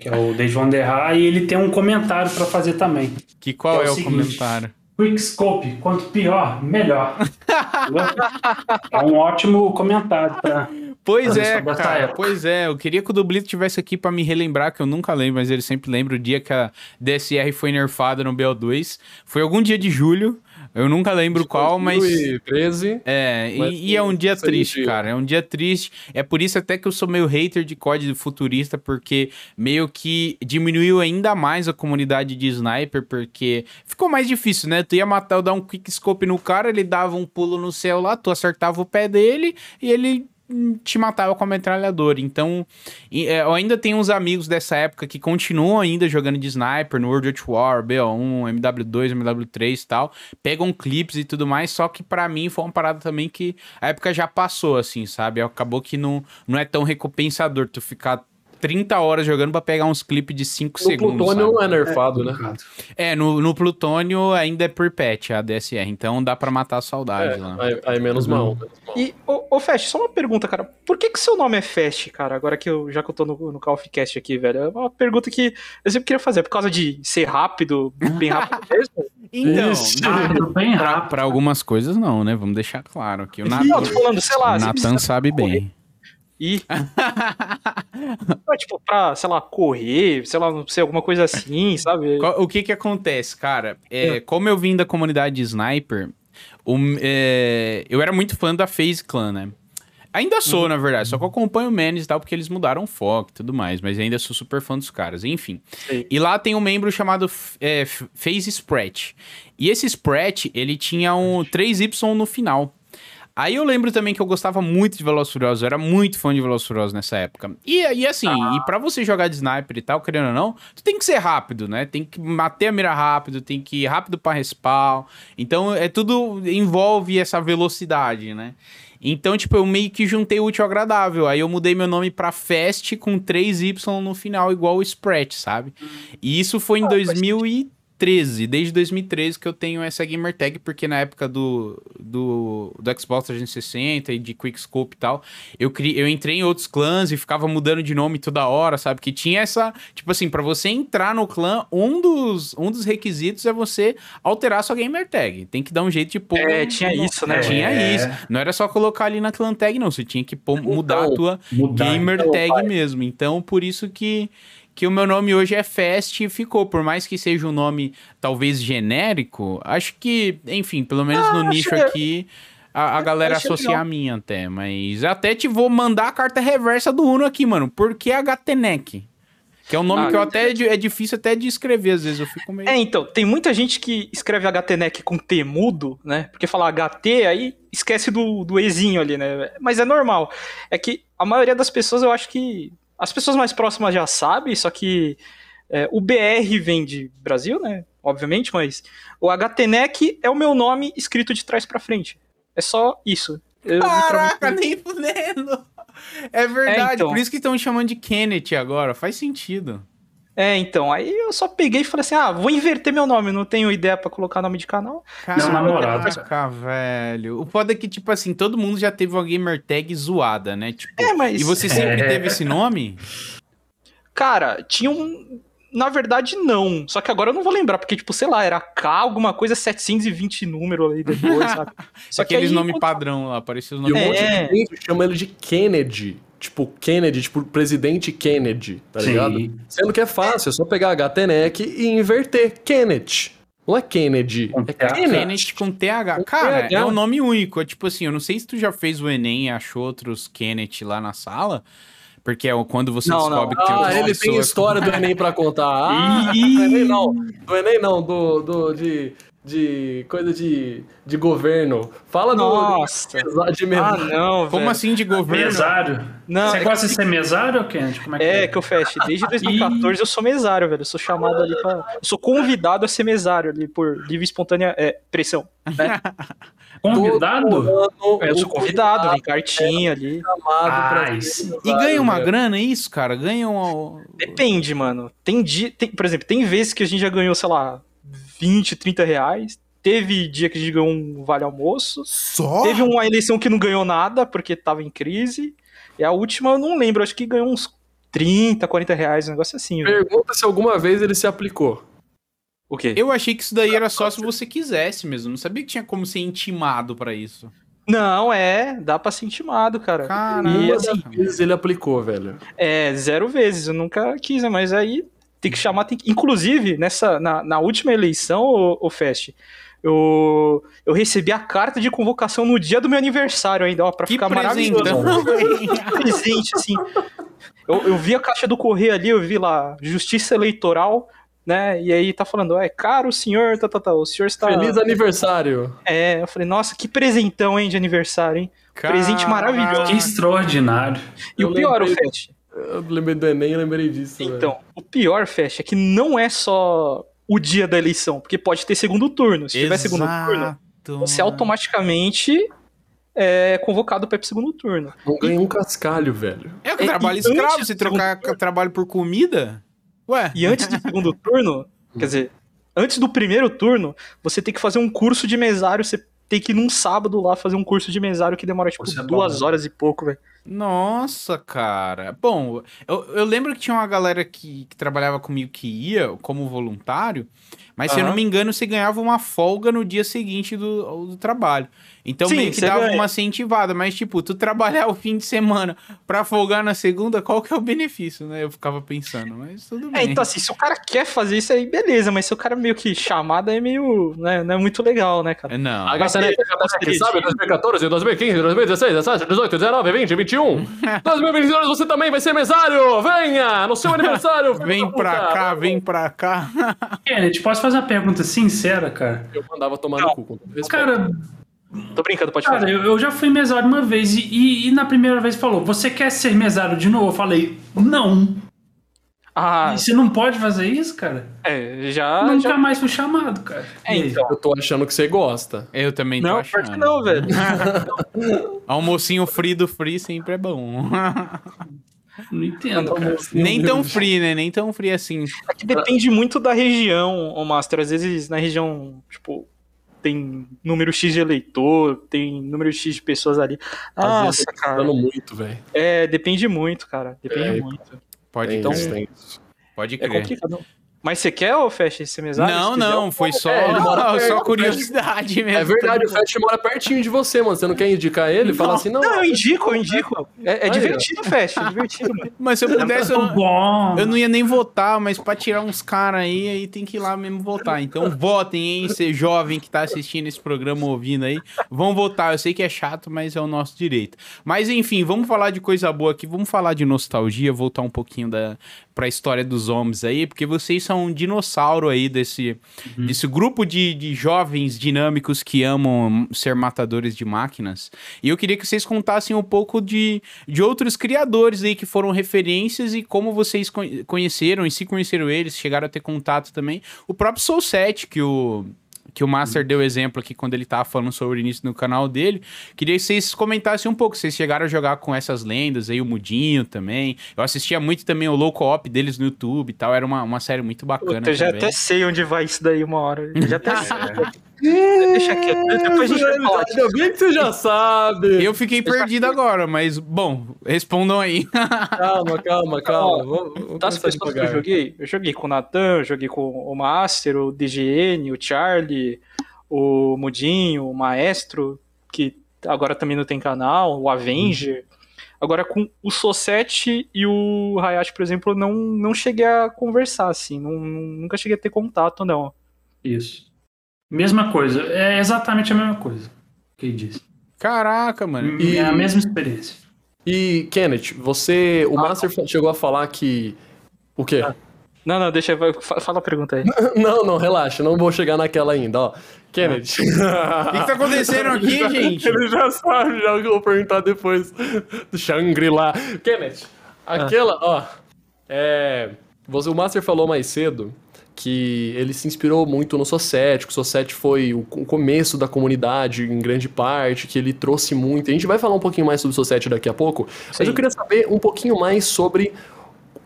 que é o, que é o Derra, e ele tem um comentário para fazer também. Que qual é, é o, o comentário? Quickscope, quanto pior, melhor. é um ótimo comentário pra. Pois é, cara, pois é. Eu queria que o Dublito tivesse aqui para me relembrar, que eu nunca lembro, mas ele sempre lembra o dia que a DSR foi nerfada no BO2. Foi algum dia de julho. Eu nunca lembro qual, mas. 2013. É, e, e, é um dia triste, dia. cara. É um dia triste. É por isso até que eu sou meio hater de COD futurista, porque meio que diminuiu ainda mais a comunidade de sniper, porque ficou mais difícil, né? Tu ia matar, dar um quick scope no cara, ele dava um pulo no céu lá, tu acertava o pé dele e ele te matava com a metralhadora. Então, é, eu ainda tenho uns amigos dessa época que continuam ainda jogando de sniper no World of War, BO1, MW2, MW3 e tal. Pegam clips e tudo mais, só que para mim foi uma parada também que a época já passou, assim, sabe? Acabou que não, não é tão recompensador tu ficar 30 horas jogando pra pegar uns clipes de 5 No segundos. plutônio sabe? não é nerfado, né? Complicado. É, no, no plutônio ainda é por patch a DSR, então dá pra matar a saudade É, lá. aí, aí menos mal. menos mal. E, ô, ô Fast, só uma pergunta, cara. Por que que seu nome é Fast, cara? Agora que eu, já que eu tô no, no Call of Cast aqui, velho. É uma pergunta que eu sempre queria fazer. Por causa de ser rápido, bem rápido mesmo? Então, Rápido, bem pra, rápido. pra algumas coisas não, né? Vamos deixar claro aqui. O Não, falando, sei lá. precisa sabe bem. Não, tipo, pra, sei lá, correr, sei lá, não sei, alguma coisa assim, sabe? O que que acontece, cara? É, Como eu vim da comunidade de Sniper, o- é, eu era muito fã da FaZe Clan, né? Ainda sou, na verdade, só que eu acompanho o Menes e tal, porque eles mudaram o foco e tudo mais, mas ainda sou super fã dos caras, enfim. Sei. E lá tem um membro chamado é, FaZe Sprat. E esse Sprat, ele tinha um 3Y no final. Aí eu lembro também que eu gostava muito de Velozes Furiosos, eu era muito fã de Velozes Furiosos nessa época. E, e assim, e pra você jogar de sniper e tal, querendo ou não, tu tem que ser rápido, né? Tem que bater a mira rápido, tem que ir rápido pra respawn. Então, é tudo envolve essa velocidade, né? Então, tipo, eu meio que juntei o útil ao agradável. Aí eu mudei meu nome pra Fast com 3Y no final, igual o Sprat, sabe? E isso foi em 2013. Desde 2013 que eu tenho essa gamer tag, porque na época do, do, do Xbox 360 e de Quickscope e tal, eu, cri, eu entrei em outros clãs e ficava mudando de nome toda hora, sabe? Que tinha essa. Tipo assim, pra você entrar no clã, um dos, um dos requisitos é você alterar sua gamer tag. Tem que dar um jeito de pôr. É, tinha isso, né? Tinha É. isso. Não era só colocar ali na clan tag, não. Você tinha que pôr- mudar a Então, tua Mudar. gamer então, tag pai. mesmo. Então, por isso que, que o meu nome hoje é Fast e ficou. Por mais que seja um nome talvez genérico, acho que, enfim, pelo menos Ah, no nicho que- aqui. A, a galera associa a mim até, mas até te vou mandar a carta reversa do Uno aqui, mano. Por que HTNEC? Que é um nome Ah, que eu até é difícil até de escrever, às vezes eu fico meio. É, então, tem muita gente que escreve HTNEC com T mudo, né? Porque fala HT, aí esquece do, do Ezinho ali, né? Mas é normal. É que a maioria das pessoas, eu acho que. As pessoas mais próximas já sabem, só que é, o BR vem de Brasil, né? Obviamente, mas o HTNEC é o meu nome escrito de trás pra frente. É só isso. Eu, Caraca, nem fudendo! É verdade, É, então. por isso que estão me chamando de Kenneth agora, faz sentido. É, então, aí eu só peguei e falei assim: ah, vou inverter meu nome, não tenho ideia pra colocar nome de canal. Não, namorado. Caraca, velho. O foda é que, tipo assim, todo mundo já teve uma gamer tag zoada, né? Tipo, É, mas. e você sempre É. teve esse nome? Cara, tinha um. Na verdade, não. Só que agora eu não vou lembrar, porque, tipo, sei lá, era K, alguma coisa 720 número ali depois, sabe? Só Aqueles aí, nomes quando- padrão lá, parecia os E um nomes. monte É. de gente chama ele de Kennedy. Tipo, Kennedy, tipo, presidente Kennedy, tá Sim. ligado? Sendo que é fácil, é só pegar HTNEC e inverter. Kenneth. Não é Kennedy, Com é TH. Kenneth com TH. Com Cara, TH. é um nome único. É tipo assim, eu não sei se tu já fez o Enem e achou outros Kenneth lá na sala. Porque é quando você Não, descobre não. que tem Ah, ele tem história do Enem pra contar. Ah, do Enem não. Do Enem não, do, do, de, de coisa de, de governo. Fala do Nossa. de Ah, mesário. não, Como velho. assim de governo? Mesário? Não, Você é gosta de ser mesário Kennedy? Como é que É, que eu fecho. Desde 2014 eu sou mesário, velho. Eu sou chamado ali pra. Eu sou convidado a ser mesário ali por livre e espontânea é, pressão. Né? Convidado? É, eu sou convidado, vem cartinha ali. chamado pra Ah, isso. E ganha uma grana, é isso, cara? Ganha um. Depende, mano. Tem dia. Tem, por exemplo, tem vezes que a gente já ganhou, sei lá, 20, 30 reais. Teve dia que a gente ganhou um vale almoço. Só? Teve uma eleição que não ganhou nada porque tava em crise. E a última eu não lembro, acho que ganhou uns 30, 40 reais, um negócio assim. velho. Pergunta se alguma vez ele se aplicou. O quê? Eu achei que isso daí era só se você quisesse mesmo. Não sabia que tinha como ser intimado pra isso. Não, é, dá pra ser intimado, cara. Caraca. E assim, vezes ele aplicou, velho. é, zero vezes, eu nunca quis, né, mas aí tem que chamar, tem que... Inclusive, nessa, na, na última eleição, o, o Fest, eu, eu recebi a carta de convocação no dia do meu aniversário ainda, ó, pra Que ficar maravilhoso. presentão, hein? presente, assim. Eu, eu vi a caixa do correio ali, eu vi lá, Justiça Eleitoral, né? E aí tá falando, é caro senhor, tá, tá, tá, o senhor está. Feliz aniversário. É, eu falei, nossa, que presentão, hein, de aniversário, hein? Presente maravilhoso. Que extraordinário. E Eu o pior, o Fest. Eu lembrei do Enem e lembrei disso. velho. Então, o pior, Fest, é que não é só o dia da eleição, porque pode ter segundo turno. Se tiver segundo turno, Exato. você automaticamente é convocado para ir pro segundo turno. Não ganha um cascalho, velho. É o trabalho escravo, se trocar trabalho por comida? Ué. E antes do segundo turno, quer dizer, antes do primeiro turno, você tem que fazer um curso de mesário, você tem que ir num sábado lá fazer um curso de mesário que demora, tipo, Você é duas bom. horas e pouco, velho. Nossa, cara. Bom, eu, eu lembro que tinha uma galera que, que trabalhava comigo que ia como voluntário, mas se eu não me engano, você ganhava uma folga no dia seguinte do, do trabalho. Então Sim, meio que dava ganha. uma incentivada, mas tipo, tu trabalhar o fim de semana pra folgar na segunda, qual que é o benefício, né? Eu ficava pensando, mas tudo É, bem. então assim, se o cara quer fazer isso aí, beleza, mas se o cara meio que chamada é meio, né, não é muito legal, né, cara? Não. A Mas Gatanete, tem- Gatanete, sabe? 2014, 2015, 2016, 17, 18, 19, 20, 21. 2022 você também vai ser mesário! Venha! No seu aniversário! Vem pra cá, vem pra cá. Kenneth, posso fazer uma pergunta sincera, cara? Eu mandava tomar no cu. Cara, Tô brincando, pode cara falar. eu, eu já fui mesário uma vez e, e- e na primeira vez falou: Você quer ser mesário de novo? Eu falei: Não. Ah, E você não pode fazer isso, cara? é, já. Nunca já... mais fui chamado, cara. É, aí? então. Eu tô achando que você gosta. Eu também tô Não, achando. pior que não, velho. Almocinho free do free sempre é bom. Não entendo, cara. Nem tão free, né? Nem tão free assim. É que depende muito da região, o Master. Às vezes na região, tipo, tem número X de eleitor, tem número X de pessoas ali. Às Nossa, vezes eu tô cara. muito, velho. É, depende muito, cara. Depende É, muito. Pode, Tem Então- tem isso. pode É crer. complicado. Mas você quer, ô Fesh, esse mesário? Não, não, foi só, É, mora só curiosidade mesmo. É verdade, o Fast mora pertinho de você, mano. Você não quer indicar ele? Fala assim, não. Não, eu indico, eu indico. É, é ó. divertido, Fesh, é divertido, mano. Mas se eu pudesse, eu, bom. eu não ia nem votar, mas pra tirar uns caras aí, aí tem que ir lá mesmo votar. Então votem, hein, ser jovem que tá assistindo esse programa ouvindo aí. Vão votar, eu sei que é chato, mas é o nosso direito. Mas enfim, vamos falar de coisa boa aqui, vamos falar de nostalgia, voltar um pouquinho da, pra história dos homens aí, porque vocês são um dinossauro aí desse, desse grupo de, de jovens dinâmicos que amam ser matadores de máquinas. E eu queria que vocês contassem um pouco de, de outros criadores aí que foram referências e como vocês con- conheceram e se conheceram eles, chegaram a ter contato também. O próprio Soul 7, que o que o Master deu exemplo aqui quando ele tava falando sobre o início no canal dele. Queria que vocês comentassem um pouco. Vocês chegaram a jogar com essas lendas aí, o Mudinho também. Eu assistia muito também o Low Co-op deles no YouTube e tal. Era uma, uma série muito bacana Puta, eu já também. até sei onde vai isso daí uma hora. Eu já até sei. Deixa quieto, depois a gente. Ainda bem que você já sabe. Eu fiquei perdido agora, mas, bom, respondam aí. Calma, calma, calma. Vamos, vamos Das pessoas que eu joguei, eu joguei com o Natan, eu joguei com o Master, o DGN, o Charlie, o Mudinho, o Maestro, que agora também não tem canal, o Avenger. Agora com o Sossete e o Hayashi, por exemplo, eu não, não cheguei a conversar, assim, não, nunca cheguei a ter contato, não. Isso. Mesma coisa. É exatamente a mesma coisa que ele disse. Caraca, mano. E- É a mesma experiência. E, Kenneth, você. O Master chegou a falar que. O quê? Não, não, deixa, fala a pergunta aí. Não, não, relaxa, não vou chegar naquela ainda, ó. Kenneth. O que, que tá acontecendo aqui, gente? Ele já sabe já o que eu vou perguntar depois do Shangri-La. Kenneth, aquela, ó. É. Você, o Master falou mais cedo que ele se inspirou muito no Society, que o Society foi o, começo da comunidade em grande parte, que ele trouxe muito. A gente vai falar um pouquinho mais sobre o Society daqui a pouco, mas Sim. eu queria saber um pouquinho mais sobre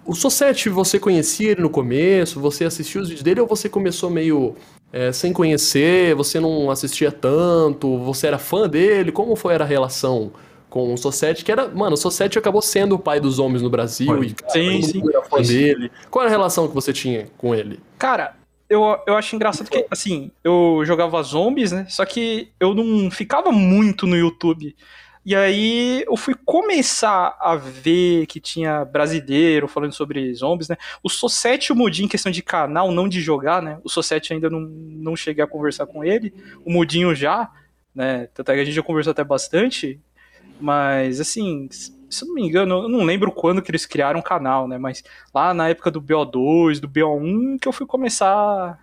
o Society. Você conhecia ele no começo? Você assistiu os vídeos dele ou você começou meio é, sem conhecer? Você não assistia tanto? Você era fã dele? Como foi a relação com o Society? Que era, mano, o Society acabou sendo o pai dos homens no Brasil Foi. e cara, Sim, sim. era fã Foi. dele. Qual era a relação que você tinha com ele? Cara, eu, eu acho engraçado que, assim, eu jogava zombies, né? Só que eu não ficava muito no YouTube. E aí eu fui começar a ver que tinha brasileiro falando sobre zombies, né? O Society e o Mudinho, em questão de canal, não de jogar, né? O Society ainda não, não cheguei a conversar com ele. O Mudinho já, né? Tanto é que a gente já conversou até bastante. Mas, assim, se eu não me engano, eu não lembro quando que eles criaram o canal, né? Mas lá na época do BO2, do BO1, que eu fui começar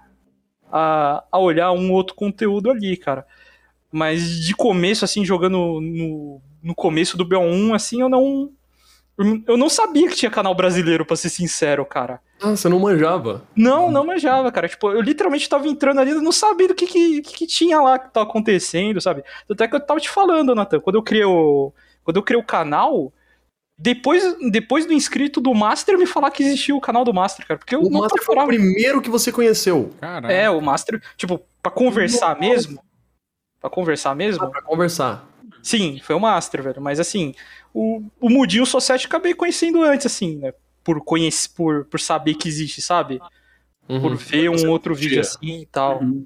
a, a olhar um outro conteúdo ali, cara. Mas de começo, assim, jogando no, no começo do BO1, assim, eu não Eu não sabia que tinha canal brasileiro, pra ser sincero, cara. Ah, você não manjava? Não, não manjava, cara. Tipo, eu literalmente tava entrando ali, não sabia do que, que, que, tinha lá que tava acontecendo, sabe? Até que eu tava te falando, Nathan, quando eu criei o. Quando eu criei o canal, depois, depois do inscrito do Master me falar que existia o canal do Master, cara. Porque o Master foi o primeiro que você conheceu. Caraca. É, o Master, tipo, pra conversar Nossa. mesmo. Pra conversar mesmo? Ah, pra conversar. Sim, foi o Master, velho. Mas assim, o, o Mudinho Society acabei conhecendo antes, assim, né? Por, conhecer, por, por saber que existe, sabe? Uhum. Por ver um outro vídeo assim e tal. Uhum.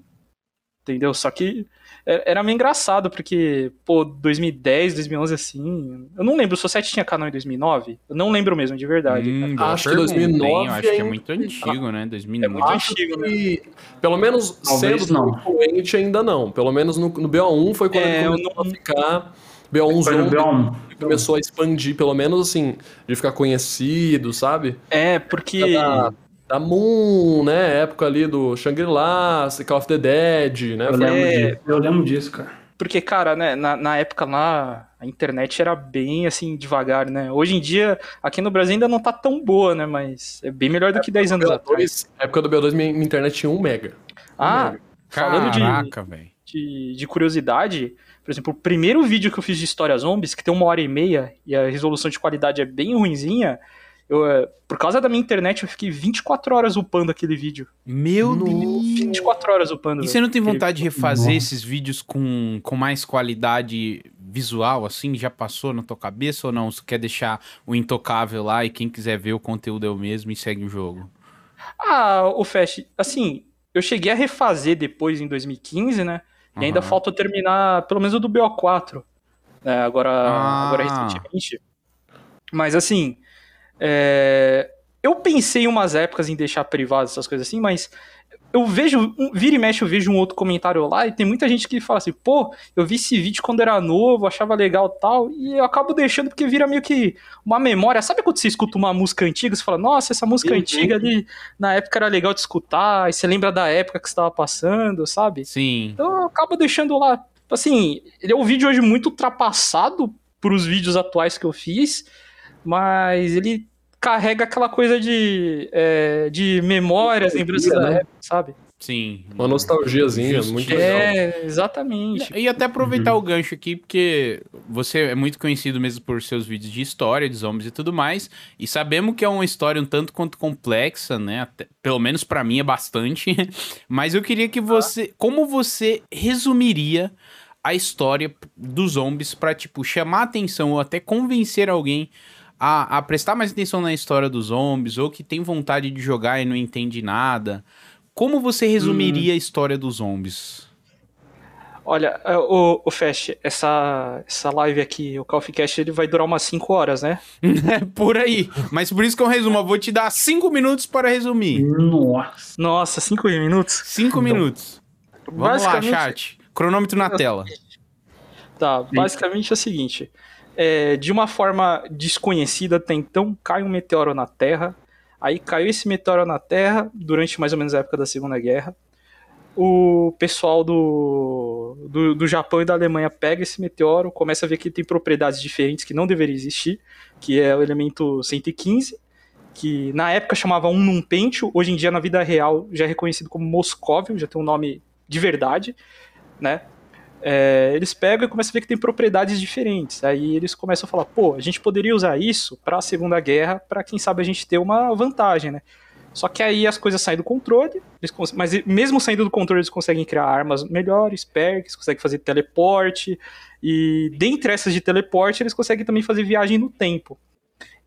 Entendeu? Só que é, era meio engraçado, porque, pô, 2010, 2011, assim. Eu não lembro, o Society tinha canal em 2009? Eu não lembro mesmo, de verdade. Hum, acho que 2009. acho que é muito antigo, né? 2009. É muito acho antigo, né? que, né? Pelo menos Talvez sendo não. influente ainda não. Pelo menos no, no BO1 foi quando é, ele começou não... a ficar. BO1 Zombie começou a expandir, pelo menos assim, de ficar conhecido, sabe? É, porque. Da, da Moon, né? Época ali do Shangri-La, Call of the Dead, né? Eu lembro, é... eu lembro disso, cara. Porque, cara, né, na, na época lá, a internet era bem, assim, devagar, né? Hoje em dia, aqui no Brasil ainda não tá tão boa, né? Mas é bem melhor do que 10 anos atrás. Na época do BO2, minha, minha internet tinha 1 mega. Ah, mega. falando Caraca, de, de, de curiosidade, por exemplo, o primeiro vídeo que eu fiz de História Zombies, que tem uma hora e meia, e a resolução de qualidade é bem ruinzinha, eu, é, por causa da minha internet, eu fiquei 24 horas upando aquele vídeo. Meu Deus! 24 horas upando. E você não tem vontade de refazer Nossa. esses vídeos com, com mais qualidade visual, assim? Já passou na tua cabeça ou não? Você quer deixar o intocável lá e quem quiser ver o conteúdo é o mesmo e segue o jogo? Ah, o Fast, assim, eu cheguei a refazer depois em 2015, né? E uhum. ainda falta terminar pelo menos o do BO4. Né? Agora, ah. agora recentemente. Mas assim, é... Eu pensei em umas épocas em deixar privado essas coisas assim, mas eu vejo, vira e mexe, eu vejo um outro comentário lá e tem muita gente que fala assim, pô, eu vi esse vídeo quando era novo, achava legal tal, e eu acabo deixando porque vira meio que uma memória. Sabe quando você escuta uma música antiga, você fala, nossa, essa música uhum. antiga ali, na época era legal de escutar, e você lembra da época que estava passando, sabe? Sim. Então eu acabo deixando lá. Assim, ele é um vídeo hoje muito ultrapassado pros vídeos atuais que eu fiz, mas ele carrega aquela coisa de, é, de memórias, lembranças da né? época, sabe? Sim. Uma nostalgiazinha, muito legal. É, exatamente. E até aproveitar uhum. o gancho aqui, porque você é muito conhecido mesmo por seus vídeos de história, de zombies e tudo mais, e sabemos que é uma história um tanto quanto complexa, né? Até, pelo menos para mim é bastante. Mas eu queria que você, como você resumiria a história dos zombies para tipo chamar atenção ou até convencer alguém a, a prestar mais atenção na história dos zombies, ou que tem vontade de jogar e não entende nada, como você resumiria hum. a história dos zombies? Olha, é, o, o Fast, essa, essa live aqui, o Call of Cast, ele vai durar umas 5 horas, né? por aí. Mas por isso que eu resumo, eu vou te dar 5 minutos para resumir. Nossa. Nossa, 5 minutos? 5 minutos. Vamos lá, chat. Cronômetro na tela. Tá, basicamente é o seguinte é, de uma forma desconhecida até então, cai um meteoro na Terra. Aí caiu esse meteoro na Terra durante mais ou menos a época da Segunda Guerra. O pessoal do, do, do Japão e da Alemanha pega esse meteoro, começa a ver que tem propriedades diferentes que não deveriam existir, que é o elemento 115, que na época chamava um num hoje em dia na vida real já é reconhecido como Moscóvio, já tem um nome de verdade, né? É, eles pegam e começam a ver que tem propriedades diferentes. Aí eles começam a falar, pô, a gente poderia usar isso para a Segunda Guerra, para quem sabe a gente ter uma vantagem, né? Só que aí as coisas saem do controle, mas mesmo saindo do controle eles conseguem criar armas melhores, perks, conseguem fazer teleporte, e dentre essas de teleporte eles conseguem também fazer viagem no tempo.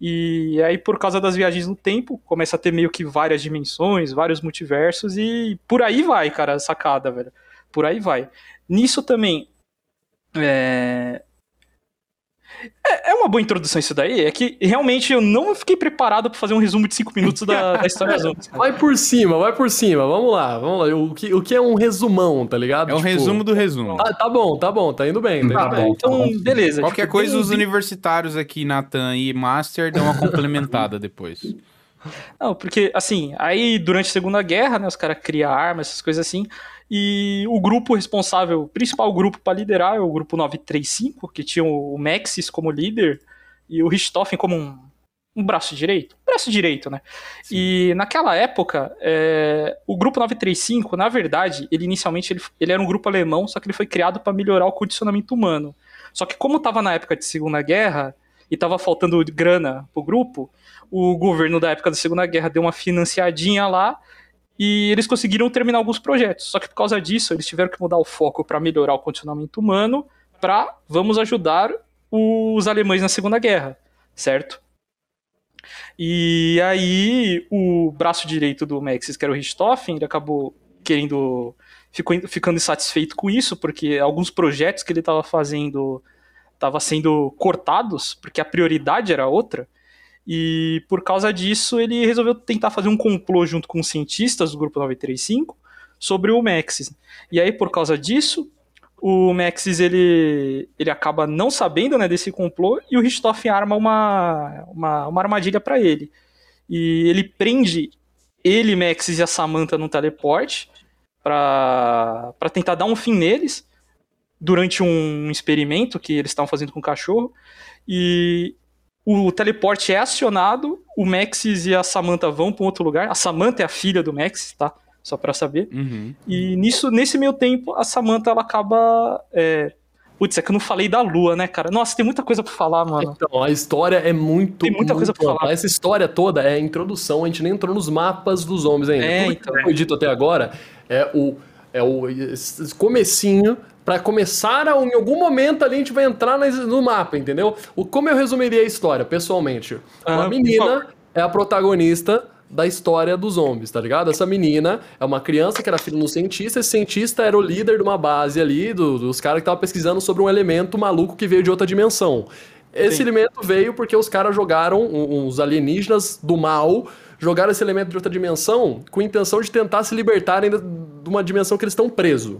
E aí, por causa das viagens no tempo, começa a ter meio que várias dimensões, vários multiversos, e por aí vai, cara, a sacada, velho. Por aí vai. Nisso também. É... é... É, uma boa introdução isso daí. É que realmente eu não fiquei preparado para fazer um resumo de 5 minutos da, da história. Vai por cima, vai por cima. Vamos lá, vamos lá. O que, o que é um resumão, tá ligado? É um tipo... resumo do resumo. Ah, tá bom, tá bom, tá indo bem. Tá, tá bem. Então, beleza. Qualquer tipo, coisa, os universitários aqui, Nathan e Master, dão uma complementada depois. Não, porque, assim, aí durante a Segunda Guerra, né, os caras criam armas, essas coisas assim, e o grupo responsável, o principal grupo para liderar é o grupo 935, que tinha o Maxis como líder e o Richthofen como um um braço direito? Braço direito, né? Sim. E naquela época, é, o grupo 935, na verdade, ele inicialmente ele, ele era um grupo alemão, só que ele foi criado para melhorar o condicionamento humano. Só que como estava na época de Segunda Guerra e estava faltando grana pro grupo, o governo da época da Segunda Guerra deu uma financiadinha lá e eles conseguiram terminar alguns projetos. Só que por causa disso, eles tiveram que mudar o foco para melhorar o condicionamento humano para vamos ajudar os alemães na Segunda Guerra, certo? E aí o braço direito do Maxis, que era o Richthofen, ele acabou querendo ficou ficando insatisfeito com isso, porque alguns projetos que ele estava fazendo estavam sendo cortados, porque a prioridade era outra. E por causa disso, ele resolveu tentar fazer um complô junto com os cientistas do grupo 935 sobre o Maxis. E aí, por causa disso, o Maxis ele, ele acaba não sabendo né, desse complô e o Richthofen arma uma, uma, uma armadilha para ele. E ele prende ele, Maxis e a Samantha no teleporte para tentar dar um fim neles durante um experimento que eles estavam fazendo com o cachorro. E o teleporte é acionado, o Maxis e a Samantha vão para um outro lugar. A Samantha é a filha do Maxis, tá? Só para saber. Uhum. E nisso, nesse meio tempo, a Samantha ela acaba. É... Putz, é que eu não falei da lua, né, cara? Nossa, tem muita coisa pra falar, mano. Então, a história é muito. Tem muita muito coisa pra falar. Essa história toda é a introdução, a gente nem entrou nos mapas dos homens ainda. É, Tudo então. que foi dito até agora é o, é o comecinho para começar a, em algum momento ali a gente vai entrar no mapa, entendeu? O, como eu resumiria a história, pessoalmente? Uma menina é a protagonista da história dos zombies, tá ligado? Essa menina é uma criança que era filha de um cientista, esse cientista era o líder de uma base ali, do, dos caras que estavam pesquisando sobre um elemento maluco que veio de outra dimensão. Esse Sim. elemento veio porque os caras jogaram, uns alienígenas do mal, jogaram esse elemento de outra dimensão com a intenção de tentar se libertarem de uma dimensão que eles estão presos.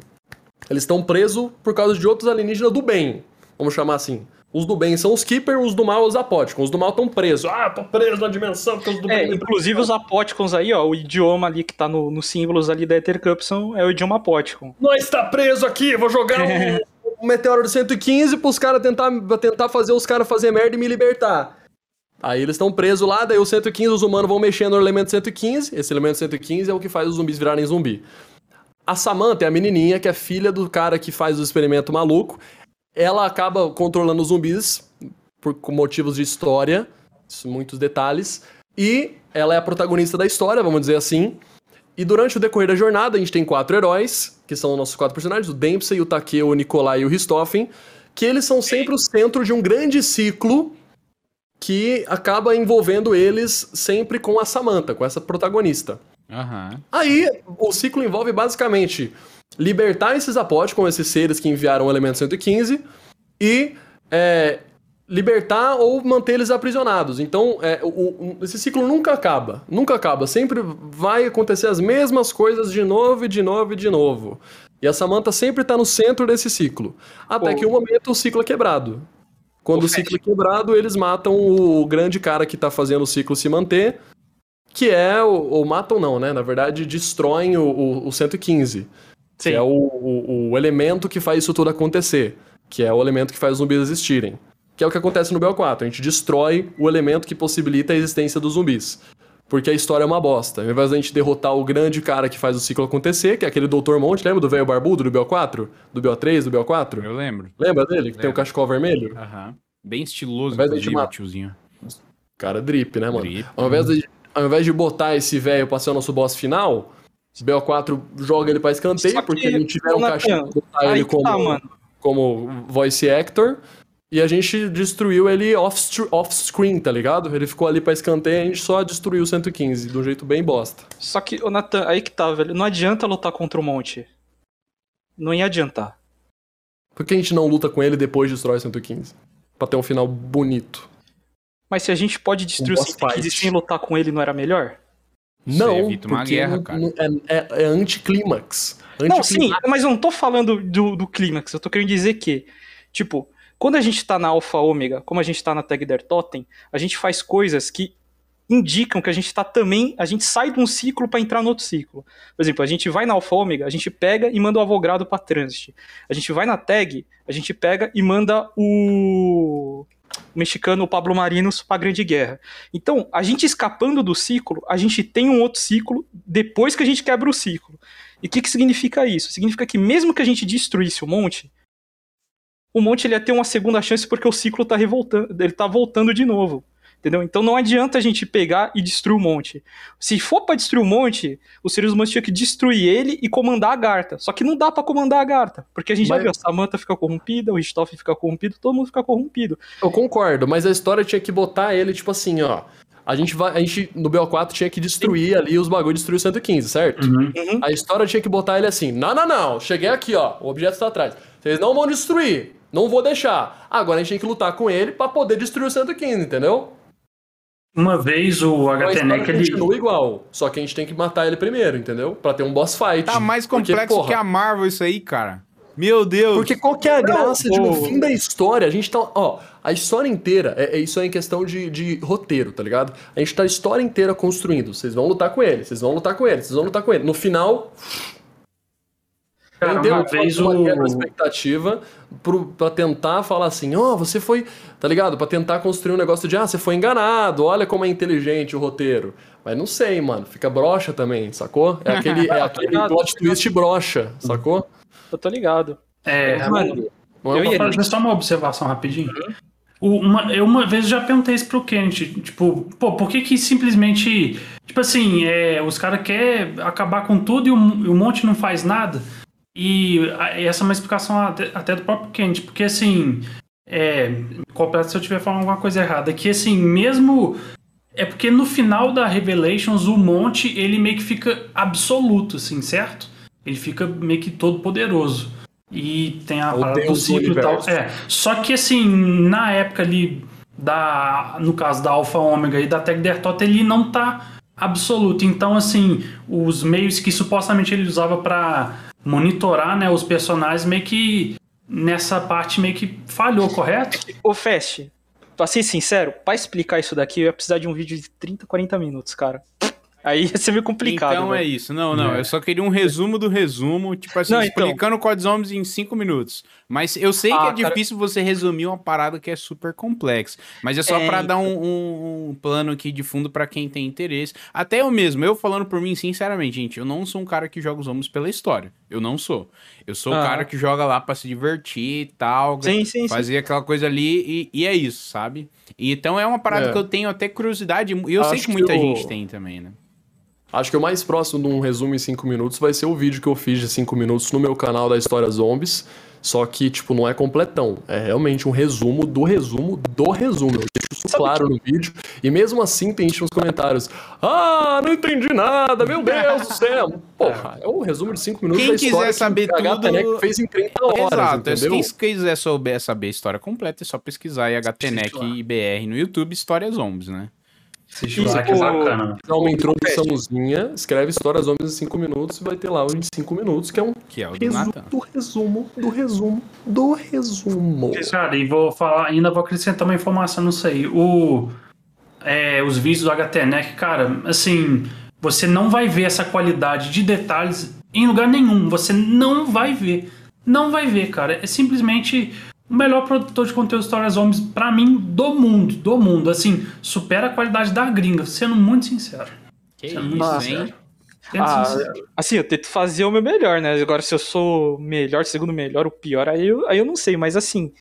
Eles estão presos por causa de outros alienígenas do bem. Vamos chamar assim. Os do bem são os Keeper, os do mal os Apóticons. Os do mal estão presos. Ah, tô preso na dimensão porque os do é, bem... Inclusive os Apóticons aí, ó, o idioma ali que tá nos no símbolos ali da Ether Cupson é o idioma Apóticon. Nós tá preso aqui, vou jogar um, um meteoro de 115 pros caras tentar, tentar fazer os caras fazer merda e me libertar. Aí eles estão presos lá, daí o 115, os humanos vão mexendo no elemento 115. Esse elemento 115 é o que faz os zumbis virarem zumbi. A Samantha é a menininha que é filha do cara que faz o experimento maluco. Ela acaba controlando os zumbis por motivos de história, muitos detalhes. E ela é a protagonista da história, vamos dizer assim. E durante o decorrer da jornada, a gente tem quatro heróis, que são os nossos quatro personagens: o Dempsey, o Takeo, o Nikolai e o Ristoffen, que eles são sempre o centro de um grande ciclo que acaba envolvendo eles sempre com a Samantha, com essa protagonista. Uhum. Aí, o ciclo envolve basicamente libertar esses apóticos, com esses seres que enviaram o elemento 115, e é, libertar ou manter eles aprisionados. Então, é, o, o, esse ciclo nunca acaba. Nunca acaba. Sempre vai acontecer as mesmas coisas de novo e de novo e de novo. E a Samantha sempre está no centro desse ciclo. Até Pô. que um momento o ciclo é quebrado. Quando o, o ciclo é quebrado, eles matam o grande cara que está fazendo o ciclo se manter que é, ou matam não, né? Na verdade, destroem o, o, o 115. Sim. Que é o, o, o, elemento que faz isso tudo acontecer. Que é o elemento que faz os zumbis existirem. Que é o que acontece no BO4. A gente destrói o elemento que possibilita a existência dos zumbis. Porque a história é uma bosta. Ao invés da gente derrotar o grande cara que faz o ciclo acontecer, que é aquele Dr. Monte, lembra do velho barbudo do BO4? Do BO3, do BO4? Eu lembro. Lembra dele? Que tem o cachecol vermelho? Aham. Bem estiloso, inclusive, o tiozinho. Cara, drip, né, mano? Drip. Ao invés de ao invés de botar esse velho pra ser o nosso boss final, o BO4 joga ele pra escanteio, porque não tiveram cachorro botar ele como, tá, como voice actor. E a gente destruiu ele off-screen, tá ligado? Ele ficou ali pra escanteio e a gente só destruiu o 115, de um jeito bem bosta. Só que, ô Nathan, aí que tá, velho. Não adianta lutar contra o monte. Não ia adiantar. Por que a gente não luta com ele depois destrói o 115? Pra ter um final bonito. Mas se a gente pode destruir um o 115 sem lutar com ele, não era melhor? Não, evita uma guerra, cara. É, é, é anticlímax. Não, sim, mas eu não tô falando do, do clímax. Eu tô querendo dizer que, tipo, quando a gente tá na Alpha Ômega, como a gente tá na Tag Der Totem, a gente faz coisas que indicam que a gente tá também, a gente sai de um ciclo para entrar no outro ciclo. Por exemplo, a gente vai na Alpha Ômega, a gente pega e manda o Avogrado para Transit. A gente vai na Tag, a gente pega e manda o o mexicano Pablo Marinos para a Grande Guerra. Então, a gente escapando do ciclo, a gente tem um outro ciclo depois que a gente quebra o ciclo. E o que, que significa isso? Significa que mesmo que a gente destruísse o monte, o monte ele ia ter uma segunda chance porque o ciclo tá revoltando, ele tá voltando de novo. Entendeu? Então não adianta a gente pegar e destruir o monte. Se for para destruir o monte, os seres humanos tinham que destruir ele e comandar a Garta. Só que não dá para comandar a Garta, porque a gente mas... já viu, a Samantha fica corrompida, o Ristoff fica corrompido, todo mundo fica corrompido. Eu concordo, mas a história tinha que botar ele tipo assim, ó, a gente vai, a gente no BO4 tinha que destruir Sim. ali os bagulhos, destruir o 115, certo? Uhum. Uhum. A história tinha que botar ele assim: "Não, não, não, cheguei aqui, ó, o objeto está atrás. Vocês não vão destruir. Não vou deixar. Agora a gente tem que lutar com ele para poder destruir o 115, entendeu? Uma vez o HTNEC ele continua igual, só que a gente tem que matar ele primeiro, entendeu? Para ter um boss fight. Tá mais complexo porque, que a Marvel isso aí, cara. Meu Deus! Porque qual que é a graça não, de no fim da história? A gente tá. Ó, a história inteira, é, é isso é em questão de, de, roteiro, tá ligado? A gente tá a história inteira construindo. Vocês vão lutar com ele, vocês vão lutar com ele, vocês vão lutar com ele. No final. Cara, uma vez uma o... expectativa pro, pra tentar falar assim, ó, oh, você foi, tá ligado? Pra tentar construir um negócio de, ah, você foi enganado, olha como é inteligente o roteiro. Mas não sei, mano, fica brocha também, sacou? É aquele, é aquele plot twist brocha, sacou? Eu tô ligado. É, é mano, eu ia fazer só uma observação rapidinho. Uhum. Uma, eu uma vez já perguntei isso pro Kent, tipo, pô, por que que simplesmente, tipo assim, é, os caras querem acabar com tudo e o, e o monte não faz nada? E essa é uma explicação até, até do próprio Kent, porque assim, é, completa se eu estiver falando alguma coisa errada, que assim, mesmo é porque no final da Revelations o monte ele meio que fica absoluto, assim, certo? Ele fica meio que todo poderoso. E tem a parada do ciclo e tal. É. Só que assim, na época ali da. No caso da Alpha Ômega e da Tech Dertot, ele não tá absoluto. Então, assim, os meios que supostamente ele usava para monitorar né, os personagens meio que nessa parte meio que falhou, correto? Ô, Fest, pra ser sincero, pra explicar isso daqui, eu ia precisar de um vídeo de 30, 40 minutos, cara. Aí ia ser meio complicado. Então é isso. Não, não. É. Eu só queria um resumo do resumo, tipo assim, não, então. explicando então... Zombies em 5 minutos. Mas eu sei ah, que é difícil você resumir uma parada que é super complexa. Mas é só é, pra então... dar um, um, um, plano aqui de fundo para quem tem interesse. Até eu mesmo, eu falando por mim, sinceramente, gente, eu não sou um cara que joga os zombies pela história. Eu não sou. Eu sou o ah. cara que joga lá para se divertir e tal. Sim, sim, fazer sim. aquela coisa ali e, e, é isso, sabe? E, então é uma parada é. que eu tenho até curiosidade. E eu Acho sei que muita que eu... gente tem também, né? Acho que o mais próximo de um resumo em 5 minutos vai ser o vídeo que eu fiz de 5 minutos no meu canal da História Zombies. Só que, tipo, não é completão. É realmente um resumo do resumo do resumo. Eu deixo isso claro no vídeo. E mesmo assim tem gente nos comentários. Ah, não entendi nada, meu Deus do céu. Porra, é um resumo de 5 minutos Quem da história quiser saber que tudo... HTNEC fez em 30 horas, Exato. Entendeu? Quem quiser saber, saber a história completa, é só pesquisar aí HTNEC BR no YouTube, História Zombies, né? Lá que é bacana. Dá uma introduçãozinha, escreve Histórias Homens em 5 minutos e vai ter lá o de 5 minutos, que é um que é o resumo do resumo, do resumo, do resumo. Cara, e vou falar, ainda vou acrescentar uma informação, não sei. O, é, os vídeos do HTNEC, cara, assim, você não vai ver essa qualidade de detalhes em lugar nenhum. Você não vai ver. Não vai ver, cara. É simplesmente o melhor produtor de conteúdo de histórias zombies, para mim, do mundo, do mundo. Assim, supera a qualidade da gringa, sendo muito sincero. Que sendo isso, hein? Ah, assim, eu tento fazer o meu melhor, né? Agora, se eu sou melhor, segundo melhor, o pior, aí eu, aí eu não sei. Mas assim,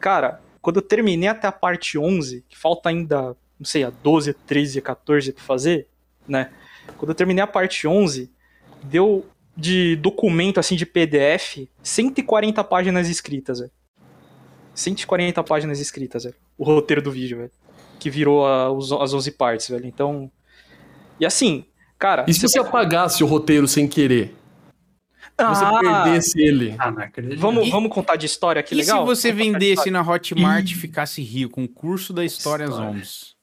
cara, quando eu terminei até a parte 11, que falta ainda, não sei, a 12, 13, 14 pra fazer, né? Quando eu terminei a parte 11, deu de documento, assim, de PDF, 140 páginas escritas, velho. 140 páginas escritas, velho. O roteiro do vídeo, velho. Que virou a, as 11 partes, velho. Então. E assim, cara. E se você apagasse o roteiro sem querer? Ah, você perdesse ele. Ah, vamos, vamos contar de história aqui, e legal? se você vendesse na Hotmart e ficasse rico com o curso da História Zombies?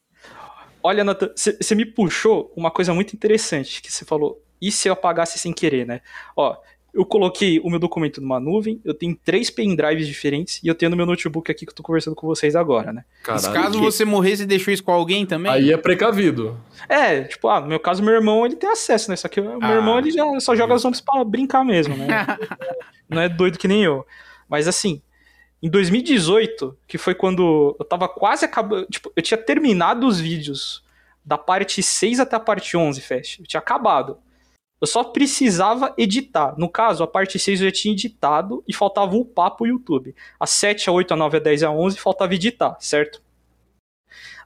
Olha, Nathan, você me puxou uma coisa muito interessante que você falou. E se eu apagasse sem querer, né? Ó, eu coloquei o meu documento numa nuvem, eu tenho três pendrives diferentes e eu tenho no meu notebook aqui que eu tô conversando com vocês agora, né? Caralho, caso que... você morresse e deixou isso com alguém também? Aí é precavido. É, tipo, ah, no meu caso, meu irmão, ele tem acesso, né? Só que o meu ah, irmão, ele já só joga zombies pra brincar mesmo, né? Não é doido que nem eu. Mas assim, Em 2018, que foi quando eu tava quase acabando. Tipo, eu tinha terminado os vídeos da parte 6 até a parte 11, Fast. Eu tinha acabado. Eu só precisava editar. No caso, a parte 6 eu já tinha editado e faltava o papo YouTube. A 7, a 8, a 9, a 10 a 11 faltava editar, certo?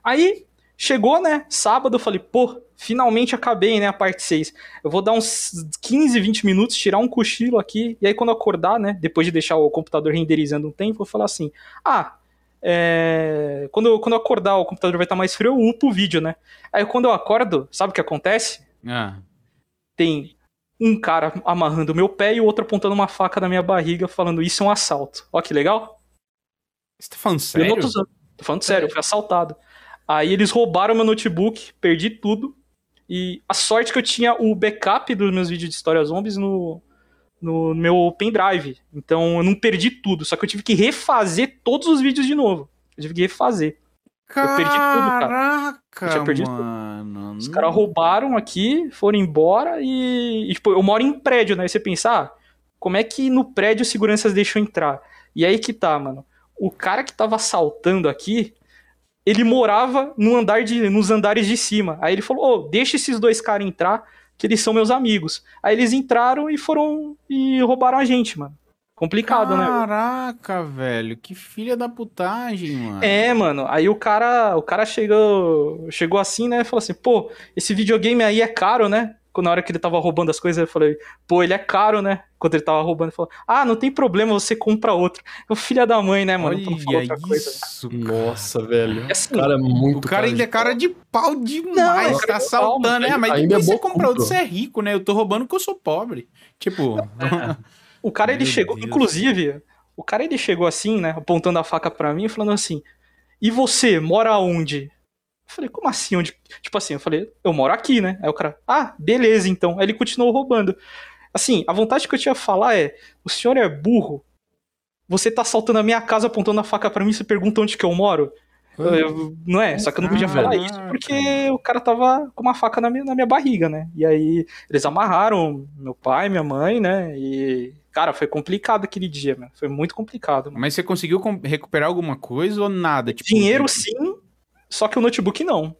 Aí, chegou, né? Sábado eu falei, pô, finalmente acabei, né? A parte 6. Eu vou dar uns 15, 20 minutos, tirar um cochilo aqui. E aí, quando acordar, né? Depois de deixar o computador renderizando um tempo, eu vou falar assim: ah, é... quando, quando eu acordar, o computador vai estar mais frio, eu upo o vídeo, né? Aí, quando eu acordo, sabe o que acontece? Ah. Tem um cara amarrando o meu pé e o outro apontando uma faca na minha barriga, falando: Isso é um assalto. Ó, que legal. Você tá falando sério? Eu não tô, tô falando sério, eu fui assaltado. Aí eles roubaram meu notebook, perdi tudo. E a sorte que eu tinha o backup dos meus vídeos de história zombies no, no meu pendrive. Então eu não perdi tudo, só que eu tive que refazer todos os vídeos de novo. Eu tive que refazer. Caraca, eu perdi tudo, cara. Eu tinha perdido mano. tudo. Os caras roubaram aqui, foram embora e, e, tipo, eu moro em prédio, né? E você pensar, ah, como é que no prédio seguranças deixam entrar? E aí que tá, mano. O cara que tava assaltando aqui, ele morava no andar de, nos andares de cima. Aí ele falou: oh, deixa esses dois caras entrar, que eles são meus amigos. Aí eles entraram e foram e roubaram a gente, mano. Complicado, Caraca, né? Caraca, velho, que filha da putagem, mano. É, mano. Aí o cara, o cara chegou, chegou assim, né? Falou assim: "Pô, esse videogame aí é caro, né?" na hora que ele tava roubando as coisas, eu falei, pô, ele é caro, né? Quando ele tava roubando, ele falou, ah, não tem problema, você compra outro. O filho da mãe, né, mano? Olha isso, Nossa, velho. Assim, o cara é muito O cara ainda é cara de pau demais, não, tá assaltando, né? Mas ainda você é compra outro, você é rico, né? Eu tô roubando porque eu sou pobre. Tipo... O cara, ele Meu chegou, Deus. inclusive, o cara, ele chegou assim, né, apontando a faca pra mim, falando assim, e você, mora onde? Eu falei, como assim? Onde? Tipo assim, eu falei, eu moro aqui, né? Aí o cara, ah, beleza, então. Aí ele continuou roubando. Assim, a vontade que eu tinha a falar é: o senhor é burro? Você tá assaltando a minha casa apontando a faca para mim e você pergunta onde que eu moro? Eu, não é? Só que eu não podia falar isso porque o cara tava com uma faca na minha, na minha barriga, né? E aí eles amarraram meu pai, minha mãe, né? E, cara, foi complicado aquele dia, mano. Foi muito complicado. Mano. Mas você conseguiu recuperar alguma coisa ou nada? Tipo, Dinheiro sim, só que o notebook não.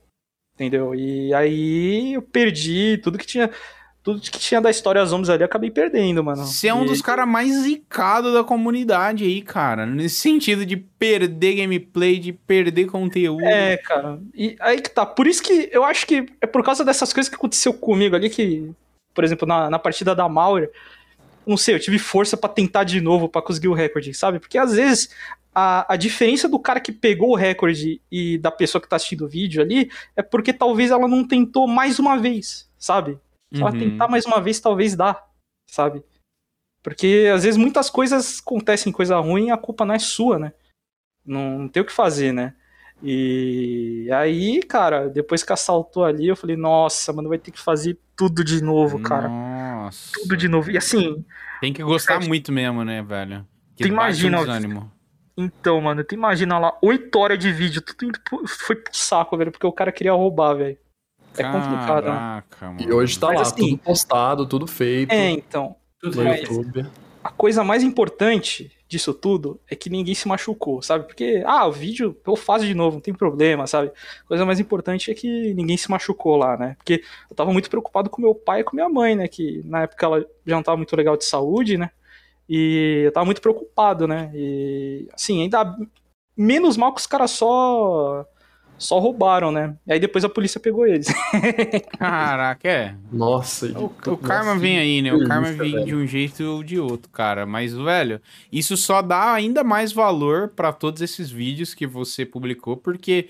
Entendeu? E aí eu perdi tudo que tinha. Tudo que tinha da história zombies ali, eu acabei perdendo, mano. Você é um e... dos caras mais zicados da comunidade aí, cara. Nesse sentido de perder gameplay, de perder conteúdo. É, cara. E aí que tá. Por isso que eu acho que é por causa dessas coisas que aconteceu comigo ali, que, por exemplo, na, na partida da Mauer, não sei, eu tive força para tentar de novo para conseguir o recorde, sabe? Porque às vezes a, a diferença do cara que pegou o recorde e da pessoa que tá assistindo o vídeo ali é porque talvez ela não tentou mais uma vez, sabe? Se uhum. ela tentar mais uma vez, talvez dá, sabe? Porque às vezes muitas coisas acontecem coisa ruim e a culpa não é sua, né? Não, não tem o que fazer, né? E aí, cara, depois que assaltou ali, eu falei, nossa, mano, vai ter que fazer tudo de novo, cara. Nossa. Tudo de novo. E assim. Tem que gostar muito mesmo, né, velho? Que tu imagina. Um então, mano, tu imagina lá, 8 horas de vídeo, tudo indo pro, foi pro saco, velho, porque o cara queria roubar, velho. É complicado, né? Mano. E hoje tá Mas, lá, assim, tudo postado, tudo feito. É, então. Tudo no YouTube. A coisa mais importante disso tudo é que ninguém se machucou, sabe? Porque, ah, o vídeo eu faço de novo, não tem problema, sabe? A coisa mais importante é que ninguém se machucou lá, né? Porque eu tava muito preocupado com meu pai e com minha mãe, né? Que na época ela já não tava muito legal de saúde, né? E eu tava muito preocupado, né? E assim, ainda menos mal que os caras só só roubaram, né? E aí depois a polícia pegou eles. Caraca, é. Nossa. O, o karma vem aí, né? O karma vem velho. de um jeito ou de outro, cara. Mas, velho, isso só dá ainda mais valor para todos esses vídeos que você publicou, porque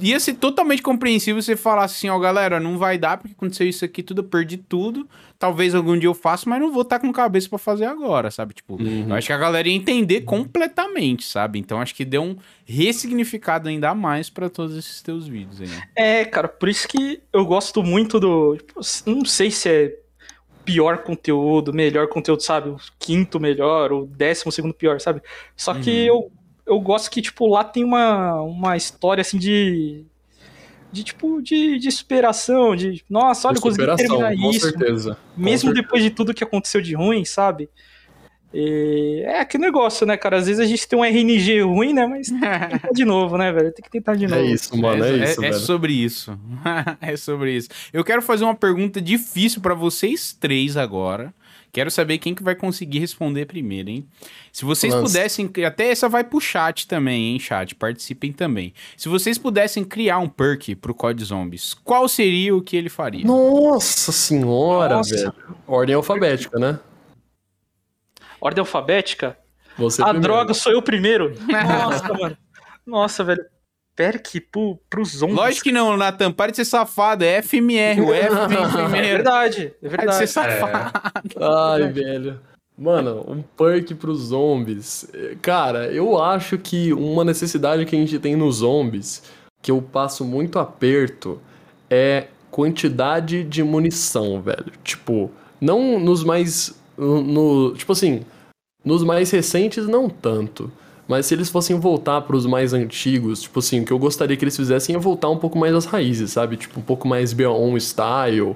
ia ser totalmente compreensível você falar assim, ó, galera, não vai dar porque aconteceu isso aqui, tudo, eu perdi tudo. Talvez algum dia eu faça, mas não vou estar tá com cabeça para fazer agora, sabe? Tipo, uhum. eu acho que a galera ia entender completamente, sabe? Então acho que deu um ressignificado ainda mais para todos esses teus vídeos aí. É, cara, por isso que eu gosto muito do, tipo, não sei se é pior conteúdo, melhor conteúdo, sabe? O quinto melhor, o décimo segundo pior, sabe? Só que uhum. eu eu gosto que, tipo, lá tem uma, uma história, assim, de... De, tipo, de, de superação, de... Nossa, olha, eu consegui terminar com isso. Certeza. Mesmo com depois de tudo que aconteceu de ruim, sabe? E é aquele negócio, né, cara? Às vezes a gente tem um RNG ruim, né? Mas tem que tentar de novo, né, velho? Tem que tentar de é novo. É isso, mano, é, é isso, é, é sobre isso. é sobre isso. Eu quero fazer uma pergunta difícil para vocês três agora. Quero saber quem que vai conseguir responder primeiro, hein? Se vocês Nossa. pudessem, até essa vai pro chat também, hein, chat, participem também. Se vocês pudessem criar um perk pro COD Zombies, qual seria o que ele faria? Nossa senhora, Nossa. velho. Ordem alfabética, né? Ordem alfabética? Você a primeiro. droga, sou eu primeiro. Nossa, mano. Nossa, velho. Perk pro, pros zombies. Lógico que não, Natan. Para de ser safado. É FMR. O F primeiro. É verdade. É verdade. Para de ser safado. É. Ai, velho. Mano, um perk pros zombies. Cara, eu acho que uma necessidade que a gente tem nos zombies, que eu passo muito aperto, é quantidade de munição, velho. Tipo, não nos mais no, no, tipo assim, nos mais recentes não tanto. Mas se eles fossem voltar para os mais antigos, tipo assim, o que eu gostaria que eles fizessem é voltar um pouco mais às raízes, sabe? Tipo, um pouco mais Beyond style.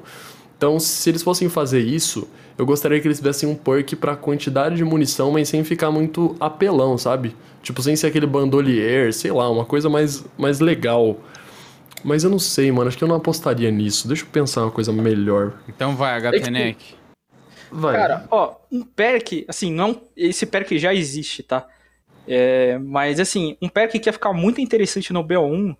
Então, se eles fossem fazer isso, eu gostaria que eles dessem um perk pra quantidade de munição, mas sem ficar muito apelão, sabe? Tipo, sem ser aquele bandolier, sei lá, uma coisa mais, mais legal. Mas eu não sei, mano, acho que eu não apostaria nisso. Deixa eu pensar uma coisa melhor. Então vai, HTNEC. É Vai. Cara, ó, um perk, assim, não. Esse perk já existe, tá? É, mas assim, um perk que ia ficar muito interessante no BO1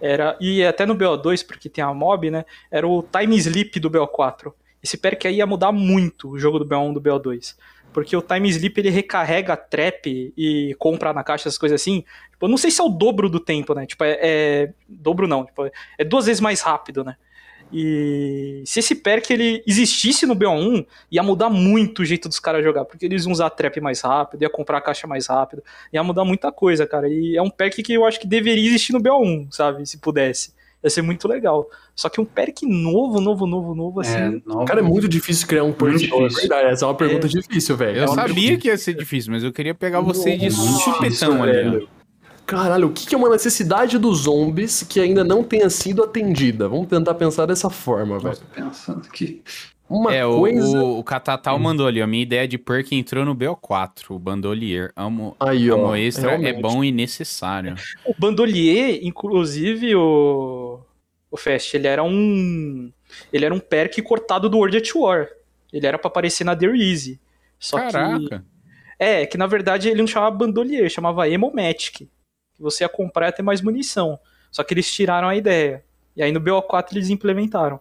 era. E até no BO2, porque tem a mob, né? Era o Time Sleep do BO4. Esse perk aí ia mudar muito o jogo do BO1 do BO2. Porque o Time Sleep ele recarrega trap e compra na caixa, essas coisas assim. Tipo, eu não sei se é o dobro do tempo, né? Tipo, é. é dobro não. Tipo, é duas vezes mais rápido, né? E se esse perk ele existisse no BO1, ia mudar muito o jeito dos caras jogar, porque eles iam usar trap mais rápido, ia comprar a caixa mais rápido, ia mudar muita coisa, cara. E é um perk que eu acho que deveria existir no BO1, sabe? Se pudesse. Ia ser muito legal. Só que um perk novo, novo, novo, novo, assim. É, novo. Cara, é muito difícil criar um perk novo. É verdade, essa é uma pergunta é. difícil, velho. Eu é sabia que ia ser difícil, mas eu queria pegar você de chupetão ali. Caralho, o que é uma necessidade dos zombies que ainda não tenha sido atendida? Vamos tentar pensar dessa forma, velho. pensando aqui. Uma é, coisa... o, o Catatal hum. mandou ali, a minha ideia de perk entrou no BO4, o Bandolier. Amo, Aí, amo ó, extra, é realmente. é bom e necessário. O Bandolier, inclusive, o, o Fast, ele era um ele era um perk cortado do World at War. Ele era para aparecer na Dear Easy. Só Caraca. Que, é, que na verdade ele não chamava Bandolier, chamava Emomatic que você ia comprar e ter mais munição. Só que eles tiraram a ideia. E aí no BO4 eles implementaram.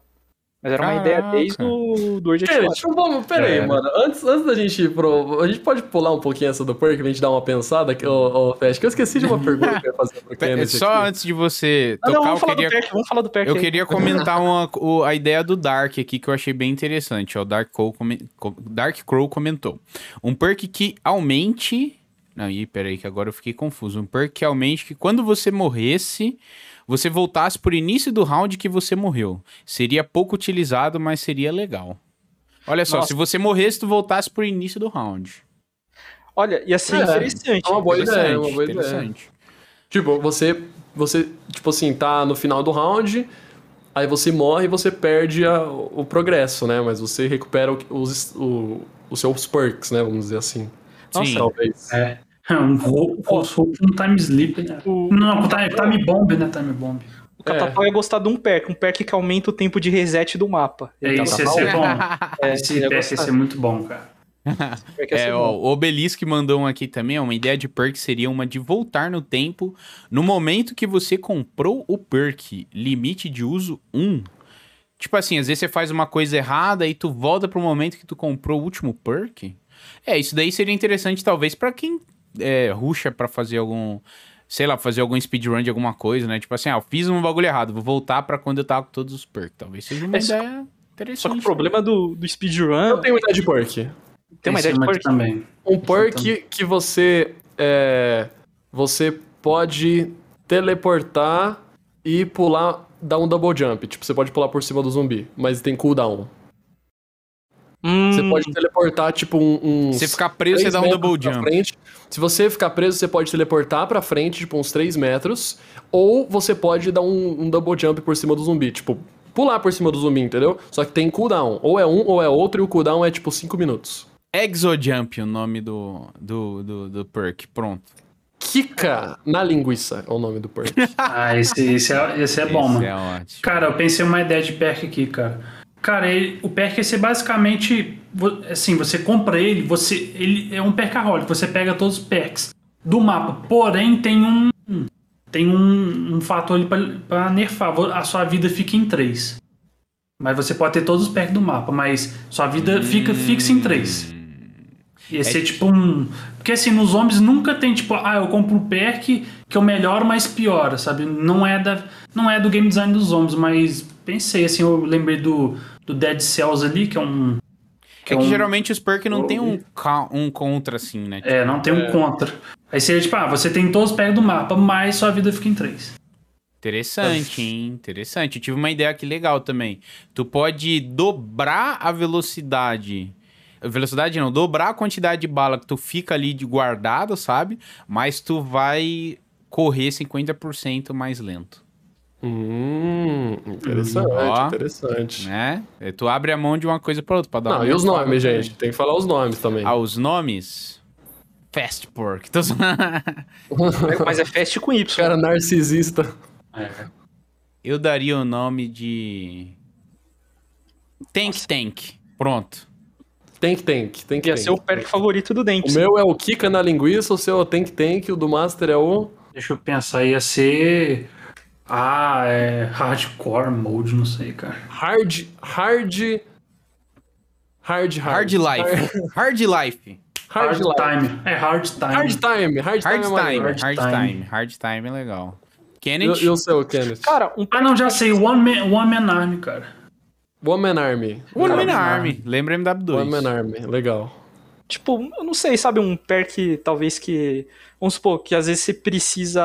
Mas era uma Caraca. ideia desde o do Urgent Pera, tipo, vamos, pera aí, é. mano. Antes, antes da gente ir pro. A gente pode pular um pouquinho essa do Perk, a gente dar uma pensada, aqui, ô, ô Fest, que eu esqueci de uma pergunta que eu ia fazer pro Kenneth. Só aqui. antes de você tocar, não, vamos eu queria. Perk, vamos falar do Perk. Eu aí. queria comentar uma, o, a ideia do Dark aqui, que eu achei bem interessante. Ó, o Dark Crow, Dark Crow comentou. Um perk que aumente não, e peraí, que agora eu fiquei confuso. Um perk realmente que quando você morresse, você voltasse por início do round que você morreu. Seria pouco utilizado, mas seria legal. Olha só, Nossa. se você morresse, tu voltasse por início do round. Olha, ia ser é, interessante. É uma boa ideia, é uma boa ideia. Tipo, você, você, tipo assim, tá no final do round, aí você morre e você perde a, o progresso, né? Mas você recupera os, o, os seus perks, né? Vamos dizer assim. Nossa, Sim. talvez. É. É, um voo, um time sleep, né? O... Não, time, time bomb, né? Time bomb. O Catapau é. ia gostar de um perk, um perk que aumenta o tempo de reset do mapa. É, isso ia ser bom. É, Esse perk ia ser muito bom, cara. é, ó, o Obelisk mandou um aqui também, uma ideia de perk seria uma de voltar no tempo no momento que você comprou o perk, limite de uso 1. Tipo assim, às vezes você faz uma coisa errada e tu volta pro momento que tu comprou o último perk. É, isso daí seria interessante talvez para quem é, ruxa para fazer algum. Sei lá, fazer algum speedrun de alguma coisa, né? Tipo assim, ah, eu fiz um bagulho errado, vou voltar para quando eu tava com todos os perks. Talvez seja uma é, ideia interessante. Só que o problema do, do speedrun. Eu tenho uma ideia de perk. Tem uma ideia de perk também. Um perk que você. É, você pode teleportar e pular, dar um double jump. Tipo, você pode pular por cima do zumbi, mas tem cooldown. Hum. Você pode teleportar, tipo, um. Se ficar preso, você dá um double jump. Frente. Se você ficar preso, você pode teleportar pra frente, tipo, uns 3 metros. Ou você pode dar um, um, double jump por cima do zumbi. Tipo, pular por cima do zumbi, entendeu? Só que tem cooldown. Ou é um ou é outro, e o cooldown é, tipo, 5 minutos. Exojump, o nome do, do, do, do perk. Pronto. Kika na linguiça é o nome do perk. ah, esse, esse é, esse é bom, Esse mano. é ótimo. Cara, eu pensei uma ideia de perk aqui, cara. Cara, ele, o perk ia ser basicamente. Assim, você compra ele, você. Ele é um perkaholic, você pega todos os perks do mapa. Porém, tem um. Tem um, um fator ali pra, pra nerfar. A sua vida fica em 3. Mas você pode ter todos os perks do mapa, mas sua vida fica fixa em 3. Ia ser tipo um. Porque assim, nos zombies nunca tem tipo, ah, eu compro um perk que eu melhoro, mas piora, sabe? Não é, da, não é do game design dos zombies, mas pensei, assim, eu lembrei do, do Dead Cells ali, que é um. É que um- geralmente os perks não tem um, ca- um contra, assim, né? É, não tem um contra. Aí seria tipo, ah, você tem todos os perks do mapa, mas sua vida fica em 3. Interessante, hein? Interessante. Eu tive uma ideia aqui legal também. Tu pode dobrar a velocidade. Velocidade não, dobrar a quantidade de bala que tu fica ali de guardado, sabe? Mas tu vai correr 50% mais lento, hum, interessante, Ó. interessante. né? É, Tu abre a mão de uma coisa pra outra pra dar Não, e os nomes, também. gente? Tem que falar os nomes também. Ah, os nomes? Fast Pork. Tô... Mas é fast com Y. Cara narcisista. Eu daria o nome de. Tank Tank. Pronto. Tank Tank, Tank Ia Tank. ser o perk favorito do O Dente. meu é o Kika na linguiça, o seu é o Tank Tank, o do Master é o... Deixa eu pensar, ia ser. Ah, é. Hardcore mode, não sei, cara. Hard... Hard... Hard... Hard Life. Hard Life. Hard, Hard Life. time. É hard time. Hard Time. Hard, Hard Time é Time. maneiro. Hard Hard Time. Time. Hard Time é legal. E, Kennedy. e o seu, Kenneth? Cara, um Ah, não, já sei. One Man, One Man Army, cara. One Man Army. One Man Army. Lembra MW2. One Man Army, legal. tipo, eu não sei, sabe, um perk talvez que. Vamos supor que às vezes você precisa.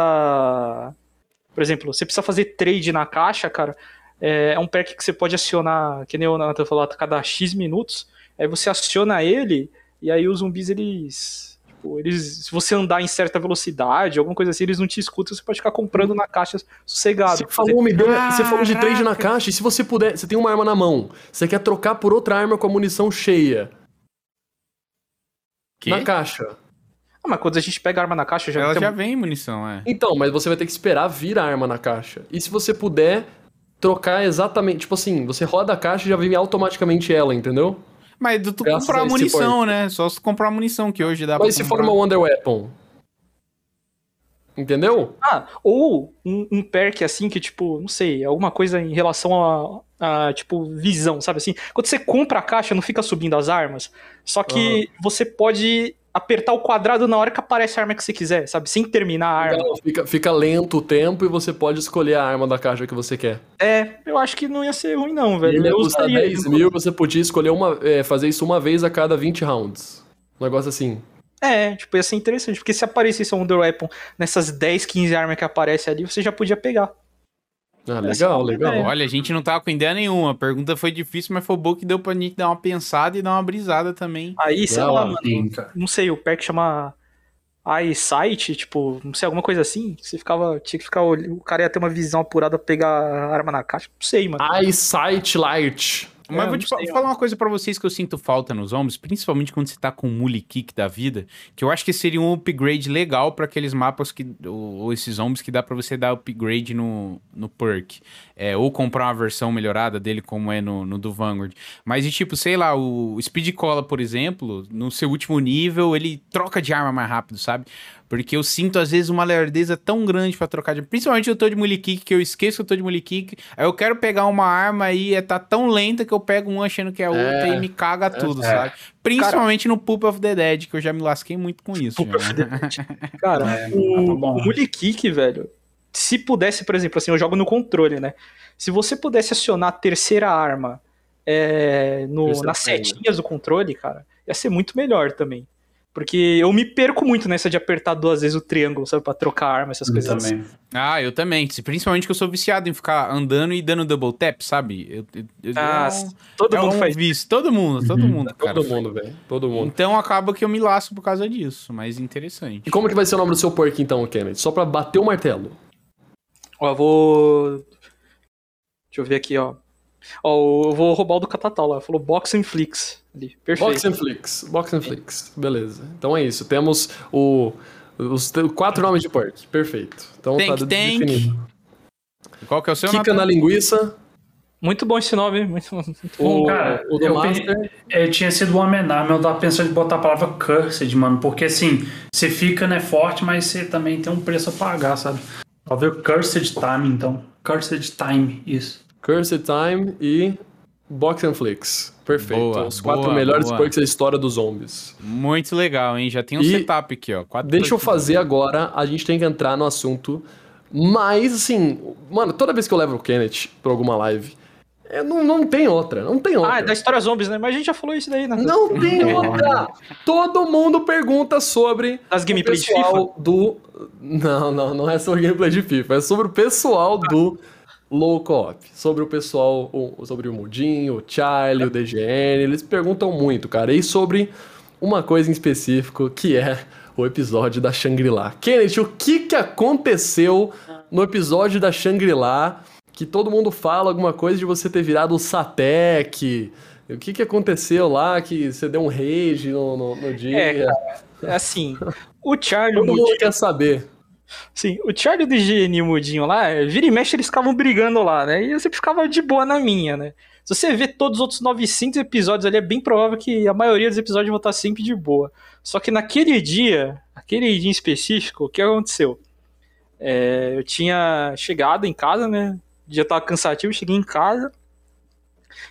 Por exemplo, você precisa fazer trade na caixa, cara. É, é um perk que você pode acionar, que nem o Nathan falou, a cada X minutos. Aí você aciona ele, e aí os zumbis, eles. Tipo, eles. Se você andar em certa velocidade, alguma coisa assim, eles não te escutam, você pode ficar comprando na caixa sossegado. Você falou uma ideia, você falou de trade na caixa, e se você puder, você tem uma arma na mão, você quer trocar por outra arma com a munição cheia Que? na caixa. Ah, mas quando a gente pega a arma na caixa, já Ela tem já vem munição, é. Então, mas você vai ter que esperar vir a arma na caixa. E se você puder trocar exatamente, tipo assim, você roda a caixa e já vem automaticamente ela, entendeu? Mas tu, tu Graças comprar a munição, né? Só se comprar munição, que hoje dá pra Mas se for uma Wonder Weapon? Entendeu? Ah, ou um, um perk assim que, tipo, não sei, alguma coisa em relação a, a, tipo, visão, sabe assim? Quando você compra a caixa, não fica subindo as armas. Só que você pode apertar o quadrado na hora que aparece a arma que você quiser, sabe? Sem terminar a arma. Então, fica, fica lento o tempo e você pode escolher a arma da caixa que você quer. É, eu acho que não ia ser ruim, não, velho. Ele ia custar usaria 10 isso. mil, você podia escolher uma, é, fazer isso uma vez a cada 20 rounds. Um negócio assim. É, tipo, ia ser interessante, porque se aparecesse um Wonder Weapon nessas 10, 15 armas que aparecem ali, você já podia pegar. Ah, legal, legal. Olha, a gente não tava com ideia nenhuma. A pergunta foi difícil, mas foi bom que deu pra gente dar uma pensada e dar uma brisada também. Aí, sei lá, mano, cara. não sei, o perk chama eyesight, tipo, não sei, alguma coisa assim. Você ficava, tinha que ficar, olh- o cara ia ter uma visão apurada pra pegar a arma na caixa. Não sei, mano. Eyesight Light. Mas É, vou te fa- falar uma coisa pra vocês que eu sinto falta nos ombros, principalmente quando você tá com o Muli Kick da vida, que eu acho que seria um upgrade legal pra aqueles mapas que ou, ou esses ombros que dá pra você dar upgrade no, no perk. É, ou comprar uma versão melhorada dele, como é no, no do Vanguard. Mas, e tipo, sei lá, o Speed Cola, por exemplo, no seu último nível, ele troca de arma mais rápido, sabe? Porque eu sinto, às vezes, uma lerdeza tão grande pra trocar de. Principalmente eu tô de Mulikik, que eu esqueço que eu tô de Mulikik. Aí eu quero pegar uma arma e é tá tão lenta que eu pego uma achando que é outra e me caga tudo, sabe? Principalmente no Poop of the Dead, que eu já me lasquei muito com isso. Né? Cara, É, o, tá o Mully Kick, velho, se pudesse, por exemplo, assim, eu jogo no controle, né? Se você pudesse acionar a terceira arma é, no- nas setinhas do controle, cara, ia ser muito melhor também. Porque eu me perco muito nessa de apertar duas vezes o triângulo, sabe? Pra trocar arma, essas Eu coisas assim. também. Ah, eu também. Principalmente que eu sou viciado em ficar andando e dando double tap, sabe? Eu, eu, eu- Ah, é todo é mundo um faz vício. Todo mundo, todo mundo, cara. Todo mundo, velho. Todo mundo. Então acaba que eu me lasco por causa disso, mas interessante. E como que vai ser o nome do seu perk então, Kenneth? Só pra bater o martelo. Ó, eu vou. Deixa eu ver aqui, ó. Ó, eu vou roubar o do Catatal lá. Falou Box and Flix. Ali. Perfeito. Box and Flix. Box and Flix. Beleza. Então é isso. Temos o, os quatro nomes de perk. Perfeito. Então tank, tá tank. definido. Qual que é o seu Kika na linguiça. Muito bom esse nome, muito, muito bom. O, cara, o do eu, Master. É, tinha sido uma homenagem, mas eu tava pensando em botar a palavra cursed, mano. Porque assim, você fica, né, forte, mas você também tem um preço a pagar, sabe? Talvez Cursed Time, então. Cursed Time, isso. Cursed Time e Box and Flix. Perfeito. Boa, Os quatro boa, melhores boa. perks da história dos zombies. Muito legal, hein? Já tem um e setup aqui, ó. Quatro deixa eu fazer agora, a gente tem que entrar no assunto. Mas, assim, mano, toda vez que eu levo o Kenneth pra alguma live, é, não, não tem outra, não tem outra. Ah, é da história zombies, né? Mas a gente já falou isso daí, né? Não tem outra! Todo mundo pergunta sobre As gameplays de FIFA? do... Não, não, não é sobre gameplay de FIFA, é sobre o pessoal do low co-op. Sobre o pessoal, sobre o Mudinho, o Charlie, o DGN, eles perguntam muito, cara. E sobre uma coisa em específico, que é o episódio da Shangri-La. Kenneth, o que que aconteceu no episódio da Shangri-La que todo mundo fala alguma coisa de você ter virado o Satec. O que, que aconteceu lá que você deu um rage no, no, no dia? É, é assim, o Charlie... todo mundo quer saber. Sim, o Charlie do e o Mudinho lá, vira e mexe, eles ficavam brigando lá, né? E eu sempre ficava de boa na minha, né? Se você ver todos os outros 900 episódios ali, é bem provável que a maioria dos episódios vão estar sempre de boa. Só que naquele dia, aquele dia em específico, o que aconteceu? É, eu tinha chegado em casa, né? dia tava cansativo, cheguei em casa.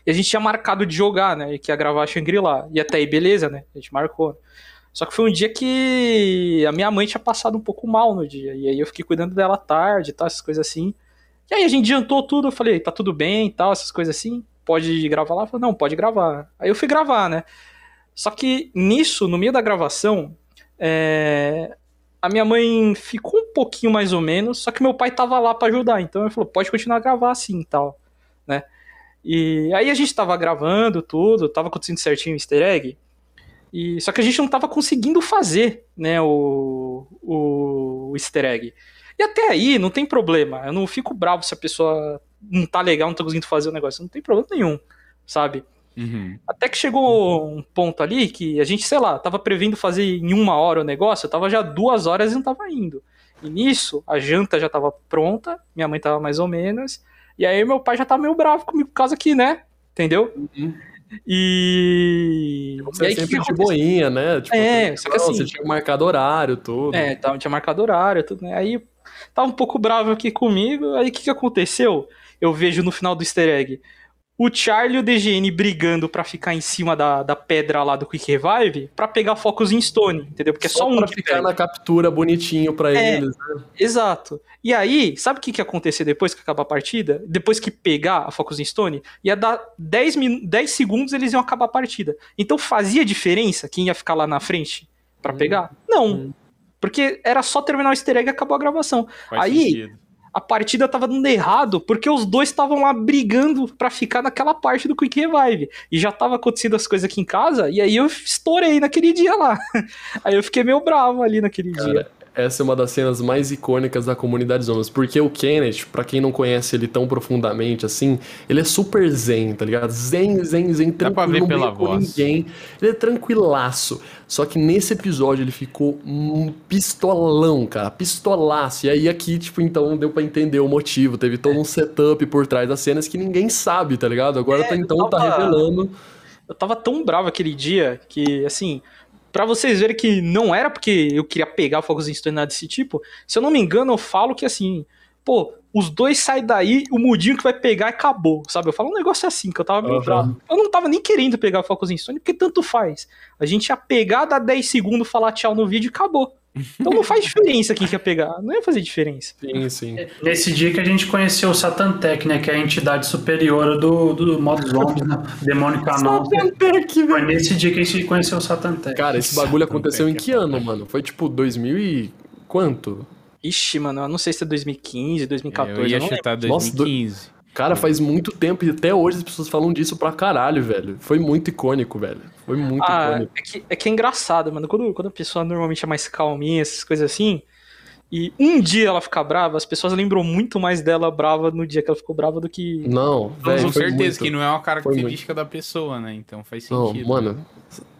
E a gente tinha marcado de jogar, né? Que ia gravar Shangri-La. E até aí, beleza, né? A gente marcou. Só que foi um dia que a minha mãe tinha passado um pouco mal no dia. E aí eu fiquei cuidando dela tarde e tal, essas coisas assim. E aí a gente adiantou tudo, eu falei, tá tudo bem e tal, essas coisas assim. Pode gravar lá? Eu falei, não, pode gravar. Aí eu fui gravar, né? Só que nisso, no meio da gravação, é a minha mãe ficou um pouquinho mais ou menos, só que meu pai tava lá para ajudar, então ele falou, pode continuar a gravar assim e tal, né? E aí a gente tava gravando tudo, tava acontecendo certinho o easter egg, e, só que a gente não tava conseguindo fazer, né, o, o, o easter egg. E até aí não tem problema, eu não fico bravo se a pessoa não tá legal, não tá conseguindo fazer o negócio, não tem problema nenhum, sabe? Uhum. Até que chegou um ponto ali que a gente, sei lá, tava prevendo fazer em uma hora o negócio, eu tava já duas horas e não tava indo. E nisso, a janta já tava pronta, minha mãe tava mais ou menos, e aí meu pai já tava meio bravo comigo por causa que, né? Entendeu? Uhum. E. Você e aí, sempre que de boinha, né? Tipo, é, só que assim. Você tinha marcado horário, tudo. É, tava, tinha marcado horário, tudo, né? Aí tava um pouco bravo aqui comigo, aí o que, que aconteceu? Eu vejo no final do easter egg o Charlie e o DGN brigando para ficar em cima da, da pedra lá do Quick Revive para pegar focos em Stone, entendeu? Porque é só, só um pra ficar pega. na captura bonitinho para é, eles, né? Exato. E aí, sabe o que, que ia acontecer depois que acabar a partida? Depois que pegar a Focus em Stone, ia dar 10, min 10 segundos eles iam acabar a partida. Então fazia diferença quem ia ficar lá na frente para hum, pegar? Não. Hum. Porque era só terminar o easter egg e acabou a gravação. Faz aí, sentido a partida tava dando errado porque os dois estavam lá brigando para ficar naquela parte do Quick Revive. E já tava acontecendo as coisas aqui em casa, e aí eu estourei naquele dia lá. aí eu fiquei meio bravo ali naquele Cara, dia essa é uma das cenas mais icônicas da comunidade zombies, porque o Kenneth, para quem não conhece ele tão profundamente assim, ele é super zen, tá ligado? Zen, zen, zen, tranquilo, Dá pra ver pela voz. ninguém. Ele é tranquilaço. Só que nesse episódio ele ficou um pistolão, cara, pistolaço. E aí aqui, tipo, então deu para entender o motivo, teve todo um setup por trás das cenas que ninguém sabe, tá ligado? Agora é, tá, então tá tava... tá revelando. Eu tava tão bravo aquele dia que, assim, para vocês verem que não era porque eu queria pegar fogos instantâneos desse tipo, se eu não me engano, eu falo que assim, pô, os dois saem daí, o mudinho que vai pegar e acabou, sabe? Eu falo um negócio assim, que eu tava meio uhum. bravo. Eu não tava nem querendo pegar focos instantâneos, porque tanto faz. A gente ia pegar, dar 10 segundos, falar tchau no vídeo e acabou. Então não faz diferença quem quer pegar. Não ia fazer diferença. Sim, sim. Nesse dia que a gente conheceu o Satantec, né? Que é a entidade superior do, do modo zombies, né? Demônio Canon. Satantec, Foi nesse dia que a gente conheceu o Satantec. Cara, esse bagulho aconteceu em que ano, mano? Foi tipo 2000 e... quanto? Ixi, mano, eu não sei se é 2015, 2014. Eu ia chutar 2015. Nossa, Cara, faz muito tempo e até hoje as pessoas falam disso pra caralho, velho. Foi muito icônico, velho. Foi muito ah, icônico. É que, é que é engraçado, mano. Quando, quando a pessoa normalmente é mais calminha, essas coisas assim. e um dia ela ficar brava, as pessoas lembram muito mais dela brava no dia que ela ficou brava do que. Não, velho. Com certeza muito, que não é uma característica da pessoa, né? Então faz sentido. Não, mano,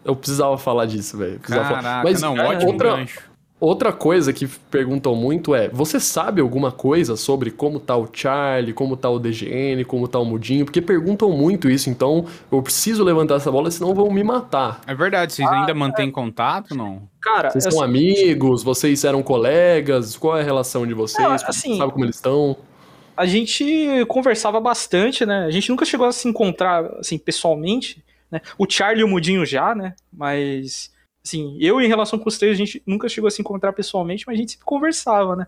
eu precisava falar disso, velho. Caraca, falar. Mas, não, ótimo outra, gancho. Outra coisa que perguntam muito é: você sabe alguma coisa sobre como tá o Charlie, como tá o DGN, como tá o Mudinho? Porque perguntam muito isso, então eu preciso levantar essa bola, senão vão me matar. É verdade, vocês ah, ainda é... mantêm contato, não? Cara, vocês são amigos, vocês eram colegas, qual é a relação de vocês? Não, assim, sabe como eles estão? A gente conversava bastante, né? A gente nunca chegou a se encontrar assim pessoalmente, né? O Charlie e o Mudinho já, né? Mas Assim, eu em relação com os três, a gente nunca chegou a se encontrar pessoalmente, mas a gente sempre conversava, né?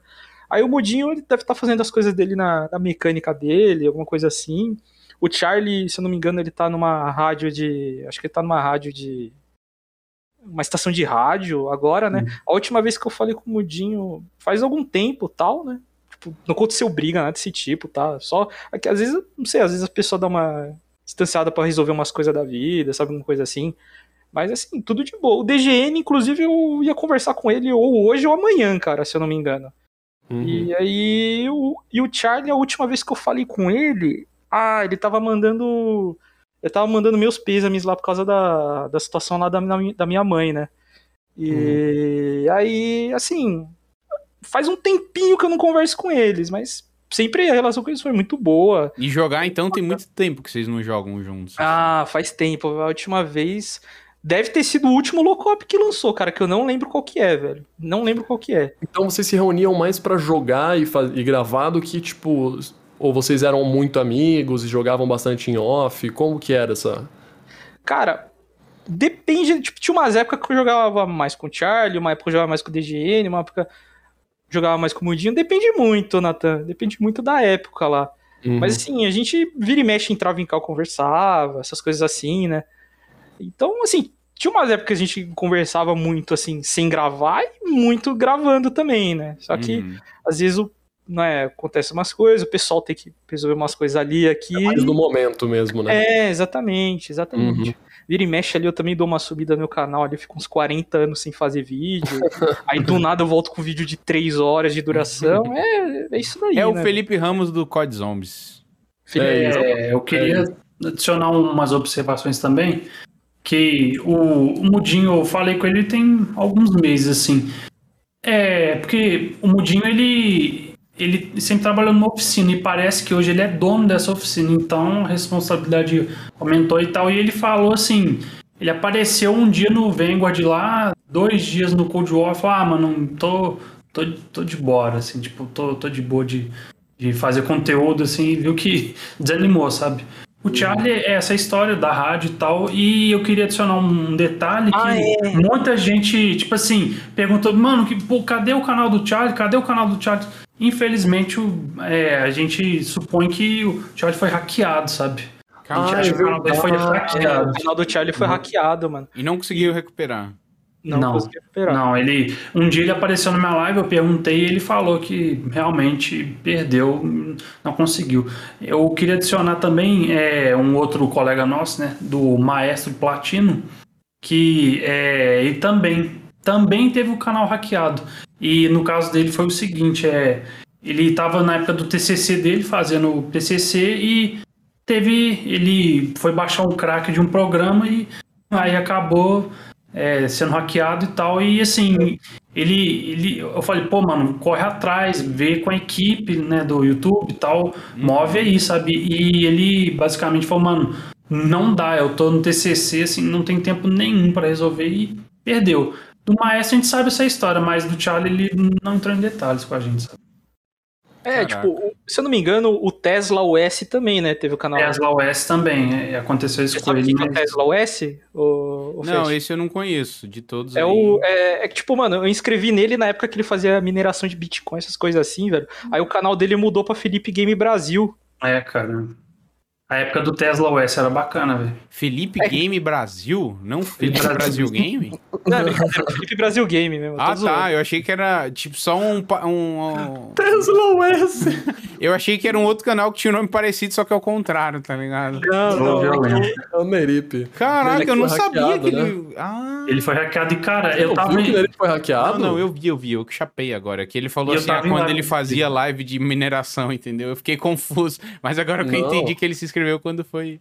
Aí o Mudinho ele deve estar tá fazendo as coisas dele na, na, mecânica dele, alguma coisa assim. O Charlie, se eu não me engano, ele tá numa rádio de. Acho que ele tá numa rádio de. Uma estação de rádio agora, né? Uhum. A última vez que eu falei com o Mudinho faz algum tempo tal, né? Tipo, não aconteceu briga, nada desse tipo, tá? Só. É que às vezes, não sei, às vezes a pessoa dá uma distanciada para resolver umas coisas da vida, sabe? Alguma coisa assim. Mas assim, tudo de boa. O DGN, inclusive, eu ia conversar com ele ou hoje ou amanhã, cara, se eu não me engano. Uhum. E aí, o, e o Charlie, a última vez que eu falei com ele, ah, ele tava mandando. Eu tava mandando meus pêsames lá por causa da, da situação lá da, da minha mãe, né? E uhum. aí, assim, faz um tempinho que eu não converso com eles, mas sempre a relação com eles foi muito boa. E jogar, então, tem muito tempo que vocês não jogam juntos. Ah, faz tempo. A última vez Deve ter sido o último Locop que lançou, cara, que eu não lembro qual que é, velho. Não lembro qual que é. Então vocês se reuniam mais para jogar e, e gravar do que, tipo... Ou vocês eram muito amigos e jogavam bastante em off? Como que era essa... Cara, depende... Tipo, tinha umas épocas que eu jogava mais com o Charlie, uma época eu jogava mais com o DGN, uma época jogava mais com o Mudinho. Depende muito, Nathan. Depende muito da época lá. Uhum. Mas assim, a gente vira e mexe, entrava em cal, conversava, essas coisas assim, né? Então, assim, tinha umas épocas que a gente conversava muito assim, sem gravar e muito gravando também, né? Só que uhum. às vezes o, é, acontece umas coisas, o pessoal tem que resolver umas coisas ali aqui. É mais no momento mesmo, né? É, exatamente, exatamente. Uhum. Vira e mexe ali, eu também dou uma subida no meu canal ali, fico uns 40 anos sem fazer vídeo. aí do nada eu volto com vídeo de 3 horas de duração. É, é isso daí. É né? o Felipe Ramos do Code Zombies. É, eu queria adicionar umas observações também que o, o Mudinho, eu falei com ele tem alguns meses, assim. É, porque o Mudinho, ele, ele sempre trabalhou numa oficina e parece que hoje ele é dono dessa oficina, então a responsabilidade aumentou e tal. E ele falou assim: ele apareceu um dia no Vanguard lá, dois dias no Cold War, falou: ah, mano, tô, tô, tô de bora, assim, tipo, tô, tô de boa de, de fazer conteúdo, assim, viu que desanimou, sabe? O Charlie é essa história da rádio e tal, e eu queria adicionar um detalhe que ah, é. muita gente, tipo assim, perguntou, mano, que, pô, cadê o canal do Charlie? Cadê o canal do Charlie? Infelizmente, é, a gente supõe que o Charlie foi hackeado, sabe? a gente acha que o canal dele foi hackeado. O canal do Charlie foi uhum. hackeado, mano. E não conseguiu recuperar. Não, não consegui recuperar. Não, ele. Um dia ele apareceu na minha live, eu perguntei e ele falou que realmente perdeu, não conseguiu. Eu queria adicionar também é, um outro colega nosso, né? Do Maestro Platino, que é, ele também, também teve o canal hackeado. E no caso dele foi o seguinte: é, ele estava na época do TCC dele, fazendo o TCC, e teve. Ele foi baixar um crack de um programa e aí acabou é, sendo hackeado e tal. E assim, ele, ele. Eu falei, pô, mano, corre atrás, vê com a equipe né, do YouTube e tal, move aí, sabe? E ele basicamente falou, mano, não dá, eu tô no TCC, assim, não tem tempo nenhum para resolver e perdeu. Do Maestro a gente sabe essa história, mas do Charlie ele não entrou em detalhes com a gente, sabe? É, Caraca. tipo, se eu não me engano, o Tesla OS também, né? Teve o canal. Tesla OS também, é, aconteceu isso Você com ele. Que mas... é o Tesla OS? O, o não, Fest? esse eu não conheço, de todos. É, aí. o, é, é que, tipo, mano, eu inscrevi nele na época que ele fazia mineração de Bitcoin, essas coisas assim, velho. Aí o canal dele mudou pra Felipe Game Brasil. É, cara. A época do Tesla OS era bacana, velho. Felipe é. Game Brasil? Não Felipe Brasil Game? Não, era Felipe Brasil Game mesmo. Ah, tá. Eu achei que era tipo só um. um, um... Tesla OS! Eu achei que era um outro canal que tinha um nome parecido, só que é o contrário, tá ligado? Não, não, é o Nerip. Caraca, eu não sabia que ele. Né? Ah. Ele foi hackeado e, cara, eu, eu tava. Viu que o foi hackeado? Não, não, eu vi, eu vi, eu que chapei agora. Que ele falou assim, ah, quando ele fazia live de mineração, entendeu? Eu fiquei confuso. Mas agora que eu entendi que ele se inscreveu quando foi.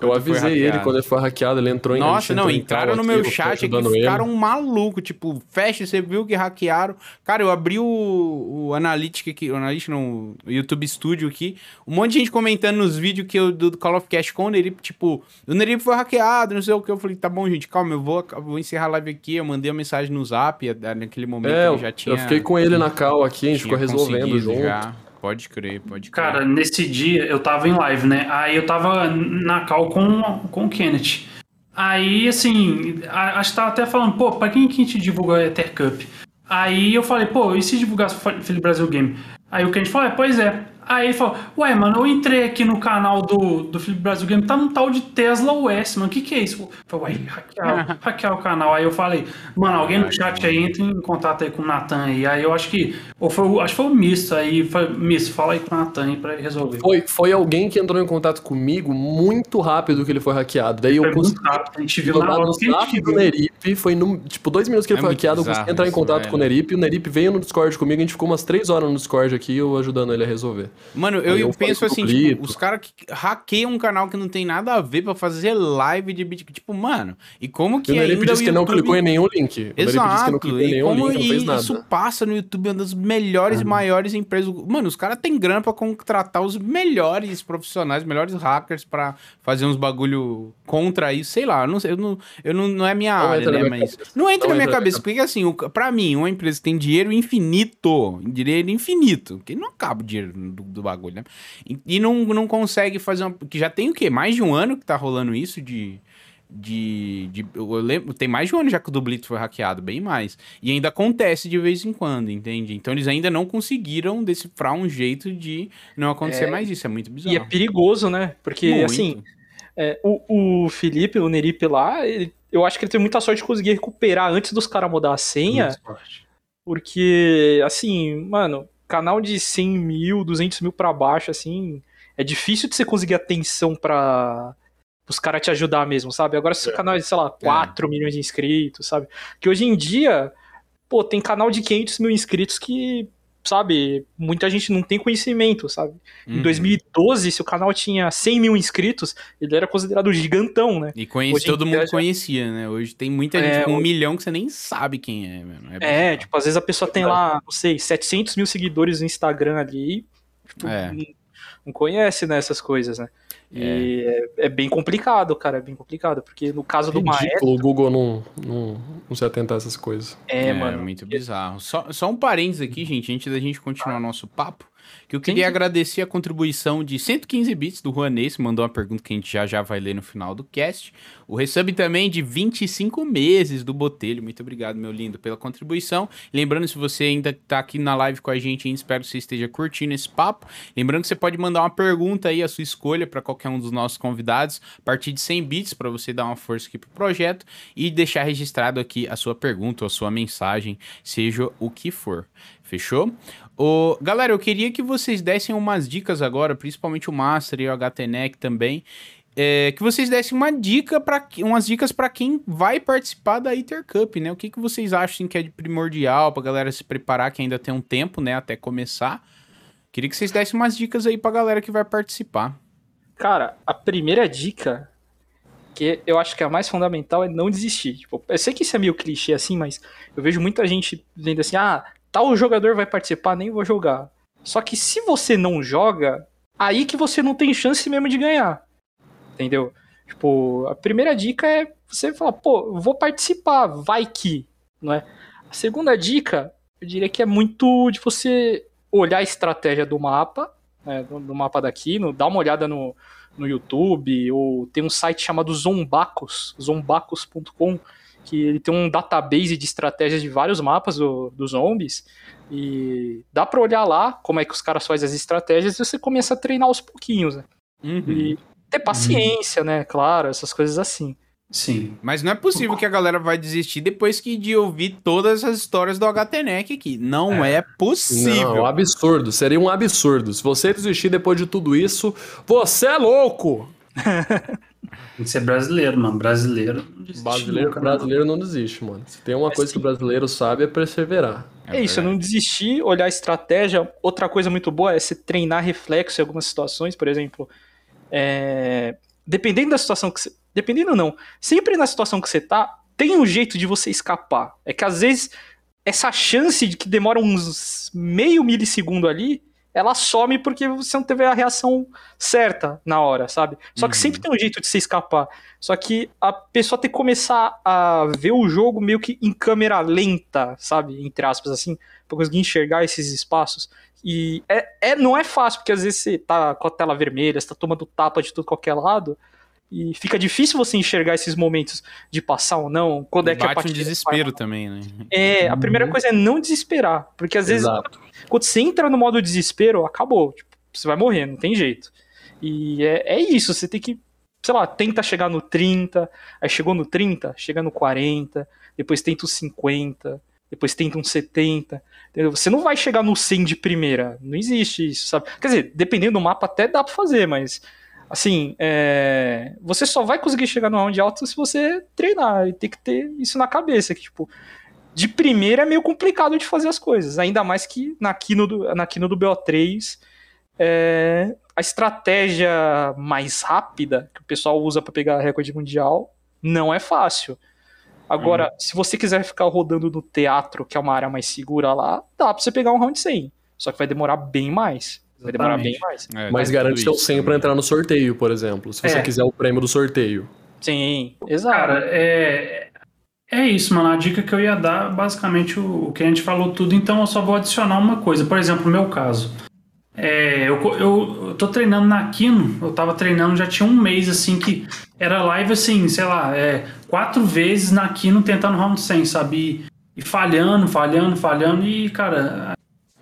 Eu avisei ele quando ele foi hackeado, ele entrou em Nossa, não, entraram no meu chat aqui, ficaram um maluco, tipo, fecha, você viu que hackearam. Cara, eu abri o, o Analytics aqui, o Analytics não, o YouTube Studio aqui, um monte de gente comentando nos vídeos que eu, do Call of Cast com o Nerip, tipo, o Nerip foi hackeado, não sei o que, eu falei, tá bom, gente, calma, eu vou, vou encerrar a live aqui, eu mandei uma mensagem no Zap, naquele momento é, ele já tinha... eu fiquei com ele na cal aqui, a gente ficou resolvendo junto. Já. Pode crer, pode crer. Cara, nesse dia eu tava em live, né? Aí eu tava na call com, com o Kenneth. Aí, assim, acho que tava até falando, pô, pra quem que a gente divulga a Ether Cup? Aí eu falei, pô, e se divulgasse Felipe Brasil Game? Aí o Kenneth falou, é, pois é. Aí ele falou, ué, mano, eu entrei aqui no canal do, do Felipe Brasil Game, tá um tal de Tesla US, mano, o que que é isso? Eu falei, ué, hackear, hackear o canal. Aí eu falei, mano, alguém no chat aí entra em contato aí com o Natan aí. Aí eu acho que, ou foi, acho que foi o Misto aí, foi, Misto, fala aí com o Natan aí pra ele resolver. Foi, foi alguém que entrou em contato comigo muito rápido que ele foi hackeado. Daí foi eu consegui, a gente viu na hora que a gente viu. Nerip, foi no, tipo, dois minutos que ele é foi hackeado, eu consegui entrar em contato com o Nerip, o Nerip veio no Discord comigo, a gente ficou umas três horas no Discord aqui, eu ajudando ele a resolver. Mano, eu, eu penso assim, tipo, os caras que hackeiam um canal que não tem nada a ver pra fazer live de Bitcoin. Tipo, mano, e como que e ainda o disse que não clicou em nenhum link. Exato. e como link, isso passa no YouTube, uma das melhores e maiores empresas. Mano, os caras têm grana pra contratar os melhores profissionais, melhores hackers pra fazer uns bagulho contra isso. Sei lá, eu não sei, eu não, eu não, não é minha não área, né? Mas cabeça. não entra não na minha cabeça. Porque assim, o, pra mim, uma empresa que tem dinheiro infinito, dinheiro infinito, porque não acaba o dinheiro do, do bagulho, né? E, e, não, não consegue fazer uma. Que já tem o quê? Mais de um ano que tá rolando isso de. De, de, eu lembro, tem mais de um ano já que o Dublito foi hackeado, bem mais. E ainda acontece de vez em quando, entende? Então eles ainda não conseguiram decifrar um jeito de não acontecer é, mais isso. É muito bizarro. E é perigoso, né? Porque, muito. assim, é, o, o Felipe, o Nerip lá, ele, eu acho que ele tem muita sorte de conseguir recuperar antes dos caras mudar a senha. Porque, assim, mano, canal de 100 mil, 200 mil pra baixo, assim, é difícil de você conseguir atenção pra os caras te ajudar mesmo, sabe? Agora se o é. canal é de, sei lá, 4 é. milhões de inscritos, sabe? Que hoje em dia, pô, tem canal de 500 mil inscritos que sabe, muita gente não tem conhecimento, sabe? Uhum. Em 2012, se o canal tinha 100 mil inscritos, ele era considerado gigantão, né? E conhece, todo mundo já... conhecia, né? Hoje tem muita gente é, com um milhão que você nem sabe quem é, mano. É, é tipo, às vezes a pessoa tem lá, não sei, 700 mil seguidores no Instagram ali, tipo, é. não, não conhece, né, essas coisas, né? E é. é, bem complicado, cara, é bem complicado, porque no caso do Maestro... O Google não, não, não se atenta a essas coisas. É, é mano. É muito bizarro. Só, só um parênteses aqui, gente, antes da gente continuar nosso papo que eu queria Sim. agradecer a contribuição de 115 bits do Juanês, mandou uma pergunta que a gente já já vai ler no final do cast. O resub também de 25 meses do Botelho. Muito obrigado, meu lindo, pela contribuição. Lembrando, se você ainda está aqui na live com a gente, espero que você esteja curtindo esse papo. Lembrando que você pode mandar uma pergunta aí, a sua escolha, para qualquer um dos nossos convidados, a partir de 100 bits, para você dar uma força aqui pro projeto e deixar registrado aqui a sua pergunta ou a sua mensagem, seja o que for. Fechou? O, galera, eu queria que vocês dessem umas dicas agora, principalmente o Master e o HTNEC também. É, que vocês dessem uma dica para umas dicas para quem vai participar da Iter Cup, né? O que, que vocês acham que é de primordial pra galera se preparar, que ainda tem um tempo, né, até começar. Queria que vocês dessem umas dicas aí pra galera que vai participar. Cara, a primeira dica, que eu acho que é a mais fundamental, é não desistir. Tipo, eu sei que isso é meio clichê assim, mas eu vejo muita gente vendo assim, ah, tal jogador vai participar, nem vou jogar. Só que se você não joga, aí que você não tem chance mesmo de ganhar. Entendeu? Tipo, a primeira dica é você falar, pô, vou participar, vai que, não é? A segunda dica, eu diria que é muito de você olhar a estratégia do mapa, né, do, do mapa daqui, no, dar uma olhada no, no YouTube, ou tem um site chamado Zombacos, zombacos.com, que ele tem um database de estratégias de vários mapas do, dos zombies. E dá para olhar lá como é que os caras fazem as estratégias e você começa a treinar aos pouquinhos. Né? Uhum. E ter paciência, uhum. né? Claro, essas coisas assim. Sim. Mas não é possível que a galera vai desistir depois que de ouvir todas as histórias do HTNEC aqui. Não é, é possível. Não, absurdo. Seria um absurdo. Se você desistir depois de tudo isso, você é louco! Tem que ser brasileiro, mano. Brasileiro não desiste. Brasileiro, nunca, brasileiro não. não desiste, mano. Se tem uma é coisa sim. que o brasileiro sabe é perseverar. É, é isso, não desistir, olhar a estratégia. Outra coisa muito boa é se treinar reflexo em algumas situações, por exemplo. É... Dependendo da situação que você. Dependendo não. Sempre na situação que você tá, tem um jeito de você escapar. É que às vezes essa chance de que demora uns meio milissegundo ali ela some porque você não teve a reação certa na hora, sabe? Só que uhum. sempre tem um jeito de se escapar. Só que a pessoa tem que começar a ver o jogo meio que em câmera lenta, sabe? Entre aspas, assim, pra conseguir enxergar esses espaços. E é, é, não é fácil, porque às vezes você tá com a tela vermelha, você tá tomando tapa de tudo qualquer lado. E fica difícil você enxergar esses momentos de passar ou não, quando é que a partida um desespero também, né? É, a primeira coisa é não desesperar, porque às vezes Exato. Quando você entra no modo desespero, acabou, tipo, você vai morrer, não tem jeito. E é, é isso, você tem que, sei lá, tenta chegar no 30, aí chegou no 30, chega no 40, depois tenta os 50, depois tenta um 70. Entendeu? Você não vai chegar no 100 de primeira, não existe isso, sabe? Quer dizer, dependendo do mapa até dá pra fazer, mas Assim, é... você só vai conseguir chegar no round alto se você treinar. E tem que ter isso na cabeça. Que, tipo, de primeira é meio complicado de fazer as coisas. Ainda mais que na Kino do, na Kino do BO3, é... a estratégia mais rápida que o pessoal usa para pegar recorde mundial não é fácil. Agora, uhum. se você quiser ficar rodando no teatro, que é uma área mais segura lá, dá pra você pegar um round 100. Só que vai demorar bem mais. Vai demorar bem mais. É, Mas garante seu 100 para entrar no sorteio, por exemplo. Se você é. quiser o prêmio do sorteio. Sim, exato. Cara, é, é isso, mano. A dica que eu ia dar, basicamente, o, o que a gente falou tudo. Então, eu só vou adicionar uma coisa. Por exemplo, no meu caso. É, eu, eu, eu tô treinando na Kino, eu tava treinando já tinha um mês, assim, que era live, assim, sei lá, é, quatro vezes na Kino tentando round 100, sabe? E, e falhando, falhando, falhando, e, cara,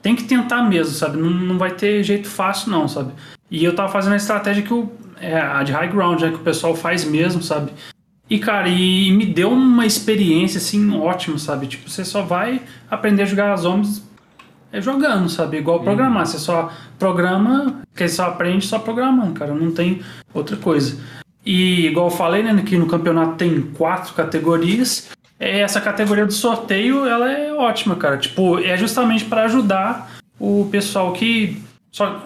tem que tentar mesmo, sabe? Não, não vai ter jeito fácil, não, sabe? E eu tava fazendo a estratégia que o, é a de high ground, né? Que o pessoal faz mesmo, sabe? E, cara, e, me deu uma experiência, assim, ótima, sabe? Tipo, você só vai aprender a jogar zombies é jogando, sabe? Igual programar. Você só programa, que só aprende só programando, cara. Não tem outra coisa. E, igual eu falei, né? Que no campeonato tem quatro categorias essa categoria do sorteio, ela é ótima, cara. Tipo, é justamente para ajudar o pessoal que só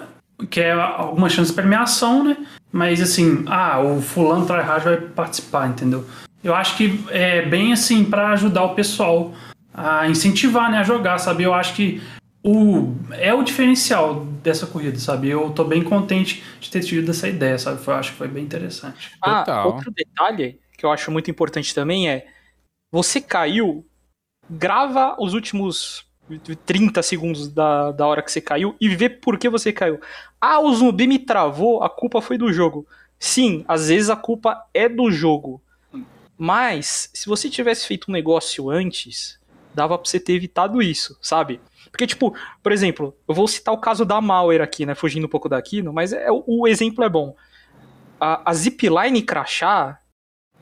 quer alguma chance de premiação, né? Mas assim, ah, o fulano tryhard vai participar, entendeu? Eu acho que é bem assim para ajudar o pessoal a incentivar, né, a jogar, sabe? Eu acho que o é o diferencial dessa corrida, sabe? Eu tô bem contente de ter tido essa ideia, sabe? Eu acho que foi bem interessante. Ah, Total. outro detalhe que eu acho muito importante também é você caiu, grava os últimos 30 segundos da, da hora que você caiu e vê por que você caiu. Ah, o zumbi me travou, a culpa foi do jogo. Sim, às vezes a culpa é do jogo. Mas, se você tivesse feito um negócio antes, dava pra você ter evitado isso, sabe? Porque, tipo, por exemplo, eu vou citar o caso da Malware aqui, né? Fugindo um pouco daqui, mas é, o, o exemplo é bom. A, a zipline crachar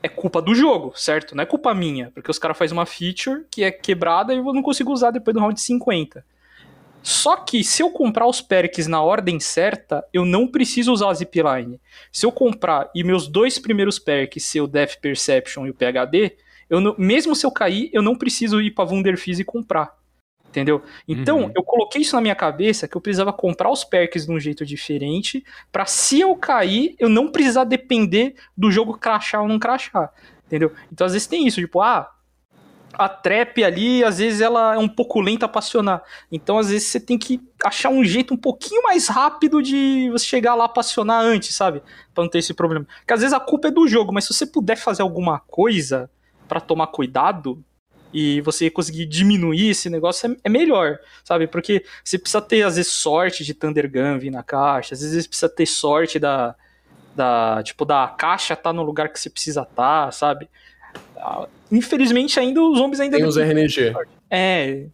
é culpa do jogo, certo? Não é culpa minha, porque os caras fazem uma feature que é quebrada e eu não consigo usar depois do round 50. Só que se eu comprar os perks na ordem certa, eu não preciso usar a zipline. Se eu comprar e meus dois primeiros perks ser o Death Perception e o PHD, eu não, mesmo se eu cair, eu não preciso ir pra Wunderfizz e comprar entendeu? Então, uhum. eu coloquei isso na minha cabeça que eu precisava comprar os perks de um jeito diferente, para se eu cair, eu não precisar depender do jogo crachar ou não crachar, entendeu? Então, às vezes tem isso, tipo, ah, a trap ali, às vezes ela é um pouco lenta pra acionar. Então, às vezes você tem que achar um jeito um pouquinho mais rápido de você chegar lá pra acionar antes, sabe? Pra não ter esse problema. Porque às vezes a culpa é do jogo, mas se você puder fazer alguma coisa para tomar cuidado, e você conseguir diminuir esse negócio é, é, melhor, sabe? Porque você precisa ter, às vezes, sorte de Thunder Gun vir na caixa, às vezes precisa ter sorte da, da tipo, da caixa tá no lugar que você precisa estar, tá, sabe? Ah, infelizmente, ainda os zombies ainda... Tem os RNG. É,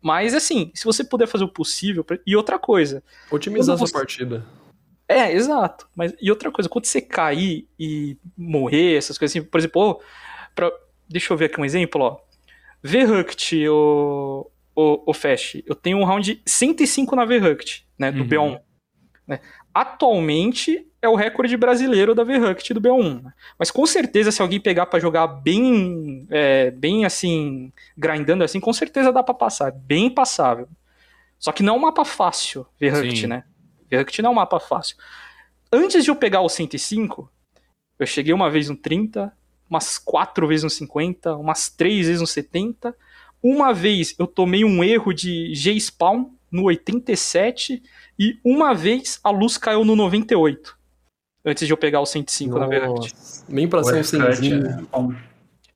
mas assim, se você puder fazer o possível... E outra coisa... Otimizar essa partida. É, exato. Mas, e outra coisa, quando você cair e morrer, essas coisas assim, por exemplo, pra, deixa eu ver aqui um exemplo, ó. Verruct, o, o, o Fast, eu tenho um round 105 na Verruct, né, do uhum. B1. Né? Atualmente é o recorde brasileiro da Verruct do B1. Né? Mas com certeza, se alguém pegar para jogar bem, é, bem assim, grindando assim, com certeza dá para passar. É bem passável. Só que não é um mapa fácil, Verruct, né? Verruct não é um mapa fácil. Antes de eu pegar o 105, eu cheguei uma vez no 30, umas quatro vezes no 50, umas três vezes no 70. Uma vez eu tomei um erro de G-Spawn no 87 e uma vez a luz caiu no 98. Antes de eu pegar o 105 Nossa, na verdade. Nem pra ser um 100. Né?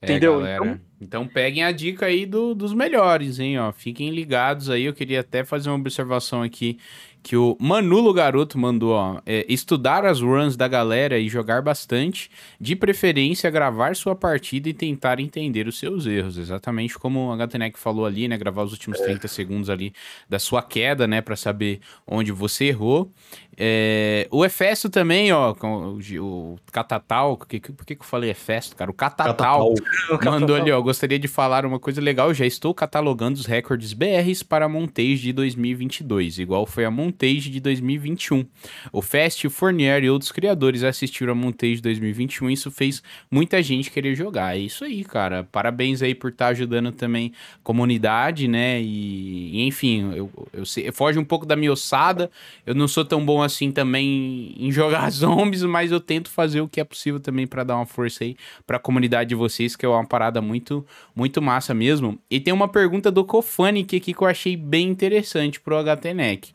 Entendeu? É, então, então peguem a dica aí do, dos melhores, hein? Ó. Fiquem ligados aí. Eu queria até fazer uma observação aqui que o Manulo Garoto mandou, ó, é, estudar as runs da galera e jogar bastante, de preferência gravar sua partida e tentar entender os seus erros, exatamente como a Gatenec falou ali, né, gravar os últimos 30 segundos ali da sua queda, né, para saber onde você errou. É, o Efesto também, ó, o, o Catatal, por que, por que, que eu falei Efesto, cara? O Catatal, Catatal. mandou ali, ó, gostaria de falar uma coisa legal, já estou catalogando os recordes BRs para a Montage de 2022, igual foi a Montage de 2021. O Fest, o Fournier e outros criadores assistiram a Montage 2021 e isso fez muita gente querer jogar. É isso aí, cara. Parabéns aí por estar tá ajudando também a comunidade, né? E, e enfim, eu, eu, eu, eu foge um pouco da minha ossada, eu não sou tão bom assim também em jogar zombies, mas eu tento fazer o que é possível também para dar uma força aí para a comunidade de vocês, que é uma parada muito muito massa mesmo. E tem uma pergunta do Cofanic aqui que eu achei bem interessante pro HTNEC.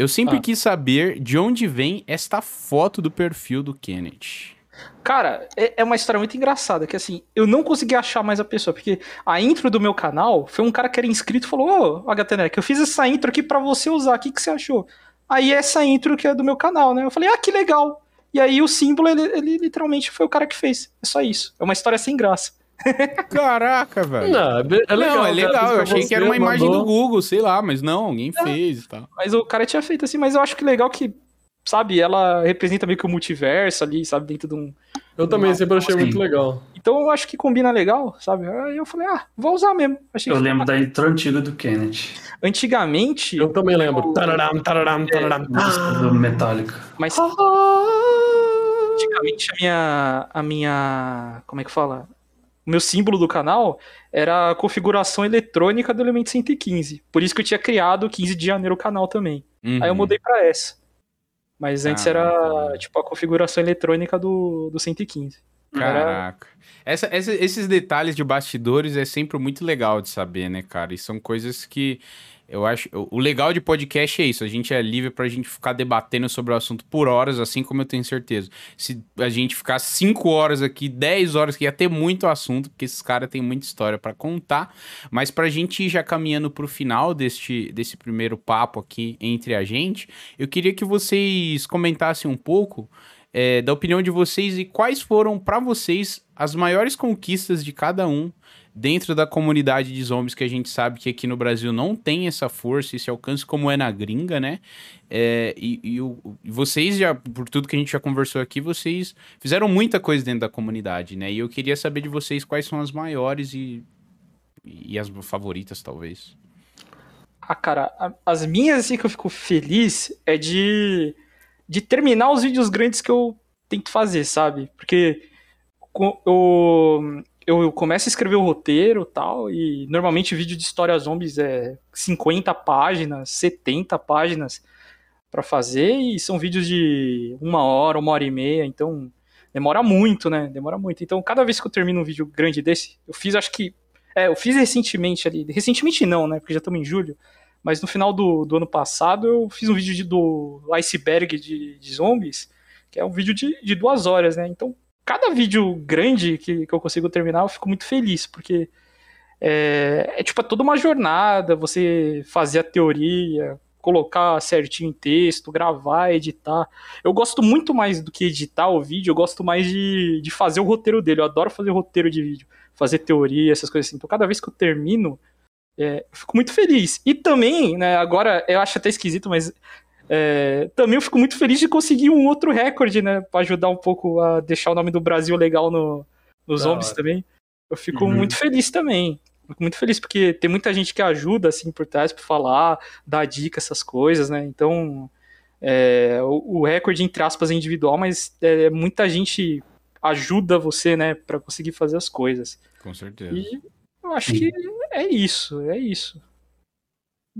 Eu sempre ah. quis saber de onde vem esta foto do perfil do Kenneth. Cara, é, é, uma história muito engraçada, que assim, eu não consegui achar mais a pessoa, porque a intro do meu canal foi um cara que era inscrito e falou, ô, HTNEC, eu fiz essa intro aqui para você usar, o que, que você achou? Aí essa intro que é do meu canal, né? Eu falei, ah, que legal. E aí o símbolo, ele, ele literalmente foi o cara que fez. É só isso. É uma história sem graça. Caraca, velho. Não, é legal. Não, é legal. Eu achei que era uma imagem do Google, sei lá, mas não, alguém é. fez e tal. Mas o cara tinha feito assim, mas eu acho que legal que, sabe, ela representa meio que o multiverso ali, sabe, dentro de um. Eu também sempre achei assim. muito legal. Então eu acho que combina legal, sabe? Aí eu falei, ah, vou usar mesmo. Achei eu lembro da intro antiga do Kenneth. Antigamente. Eu também lembro. Tararam, tararam, tararam. É, do Metallica. Mas. Antigamente a minha. A minha. Como é que fala? O meu símbolo do canal era a configuração eletrônica do elemento 115. Por isso que eu tinha criado 15 de janeiro o canal também. Uhum. Aí eu mudei para essa. Mas antes ah, era tipo a configuração eletrônica do, do 115. Caraca. Essa, essa, esses detalhes de bastidores é sempre muito legal de saber, né, cara? E são coisas que eu acho. O legal de podcast é isso. A gente é livre pra gente ficar debatendo sobre o assunto por horas, assim como eu tenho certeza. Se a gente ficar 5 horas aqui, 10 horas, que ia ter muito assunto, porque esses caras têm muita história para contar. Mas pra gente ir já caminhando pro final deste, desse primeiro papo aqui entre a gente, eu queria que vocês comentassem um pouco é, da opinião de vocês e quais foram para vocês as maiores conquistas de cada um dentro da comunidade de zombies que a gente sabe que aqui no Brasil não tem essa força, esse alcance como é na gringa, né? É, e, e, o, vocês já, por tudo que a gente já conversou aqui, vocês fizeram muita coisa dentro da comunidade, né? E eu queria saber de vocês quais são as maiores e, e as favoritas, talvez. Ah, cara, as minhas, assim, que eu fico feliz é de, de terminar os vídeos grandes que eu tento fazer, sabe? Porque eu, eu começo a escrever o roteiro tal, e normalmente vídeo de história zombies é 50 páginas, 70 páginas para fazer, e são vídeos de uma hora, uma hora e meia, então demora muito, né? Demora muito. Então, cada vez que eu termino um vídeo grande desse, eu fiz, acho que. É, eu fiz recentemente ali. Recentemente não, né? Porque já estamos em julho. Mas no final do, do ano passado eu fiz um vídeo de, do iceberg de, de zombies, que é um vídeo de, de duas horas, né? Então, cada vídeo grande que, que eu consigo terminar, eu fico muito feliz, porque é, é tipo é toda uma jornada, você fazer a teoria, colocar certinho em texto, gravar, editar. Eu gosto muito mais do que editar o vídeo, eu gosto mais de, de fazer o roteiro dele. Eu adoro fazer roteiro de vídeo, fazer teoria, essas coisas assim. Então, cada vez que eu termino, é, fico muito feliz. E também, né, agora eu acho até esquisito, mas É, também eu fico muito feliz de conseguir um outro recorde, né? Pra ajudar um pouco a deixar o nome do Brasil legal no, nos zombies também. Eu fico uhum. muito feliz também. Fico muito feliz porque tem muita gente que ajuda, assim, por trás pra falar, dar dica, essas coisas, né? Então, é, o, o, recorde, entre aspas, é individual, mas é, muita gente ajuda você, né, para conseguir fazer as coisas. Com certeza. E eu acho que é isso, é isso.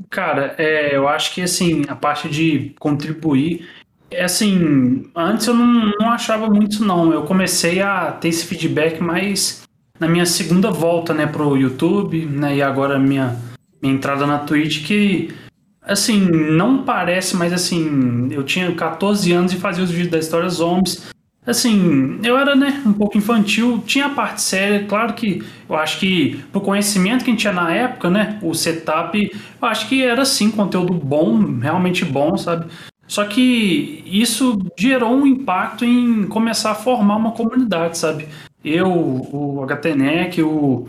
Cara, é, eu acho que assim, a parte de contribuir. É assim, antes eu não, não achava muito não. Eu comecei a ter esse feedback mais na minha segunda volta, né, pro YouTube, né, e agora minha, minha entrada na Twitch, que assim, não parece, mas assim, eu tinha 14 anos e fazia os vídeos da história zombies. Assim, eu era, né, um pouco infantil, tinha a parte séria, claro que eu acho que pro conhecimento que a gente tinha na época, né, o setup, eu acho que era sim conteúdo bom, realmente bom, sabe? Só que isso gerou um impacto em começar a formar uma comunidade, sabe? Eu, o HTNEC, o.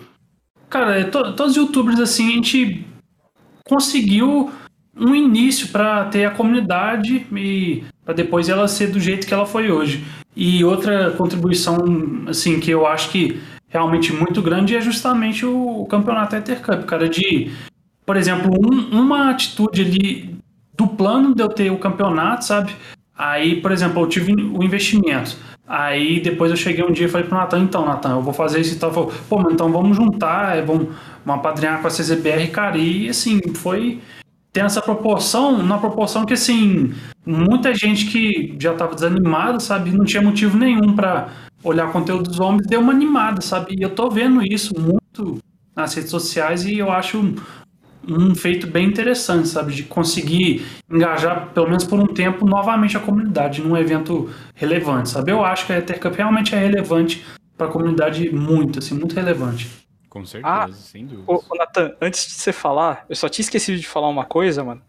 Cara, to, todos os youtubers assim, a gente conseguiu um início para ter a comunidade e para depois ela ser do jeito que ela foi hoje. E outra contribuição, assim, que eu acho que realmente muito grande é justamente o, campeonato Ether Cup, cara, de, por exemplo, um, uma atitude ali do plano de eu ter o campeonato, sabe? Aí, por exemplo, eu tive o investimento. Aí depois eu cheguei um dia e falei pro Natan, então, Natan, eu vou fazer isso e tal. Falei, pô, mas então vamos juntar, é, vamos, vamos apadrinhar com a CZBR, cara. E assim, foi tem essa proporção, na proporção que, assim, muita gente que já estava desanimada, sabe, não tinha motivo nenhum para olhar conteúdo dos homens, deu uma animada, sabe? E eu tô vendo isso muito nas redes sociais e eu acho um, feito bem interessante, sabe? De conseguir engajar, pelo menos por um tempo, novamente a comunidade num evento relevante, sabe? Eu acho que a Ethercup realmente é relevante para a comunidade muito, assim, muito relevante. Com certeza, ah, sem dúvida. Ô, Nathan, antes de você falar, eu só tinha esquecido de falar uma coisa, mano.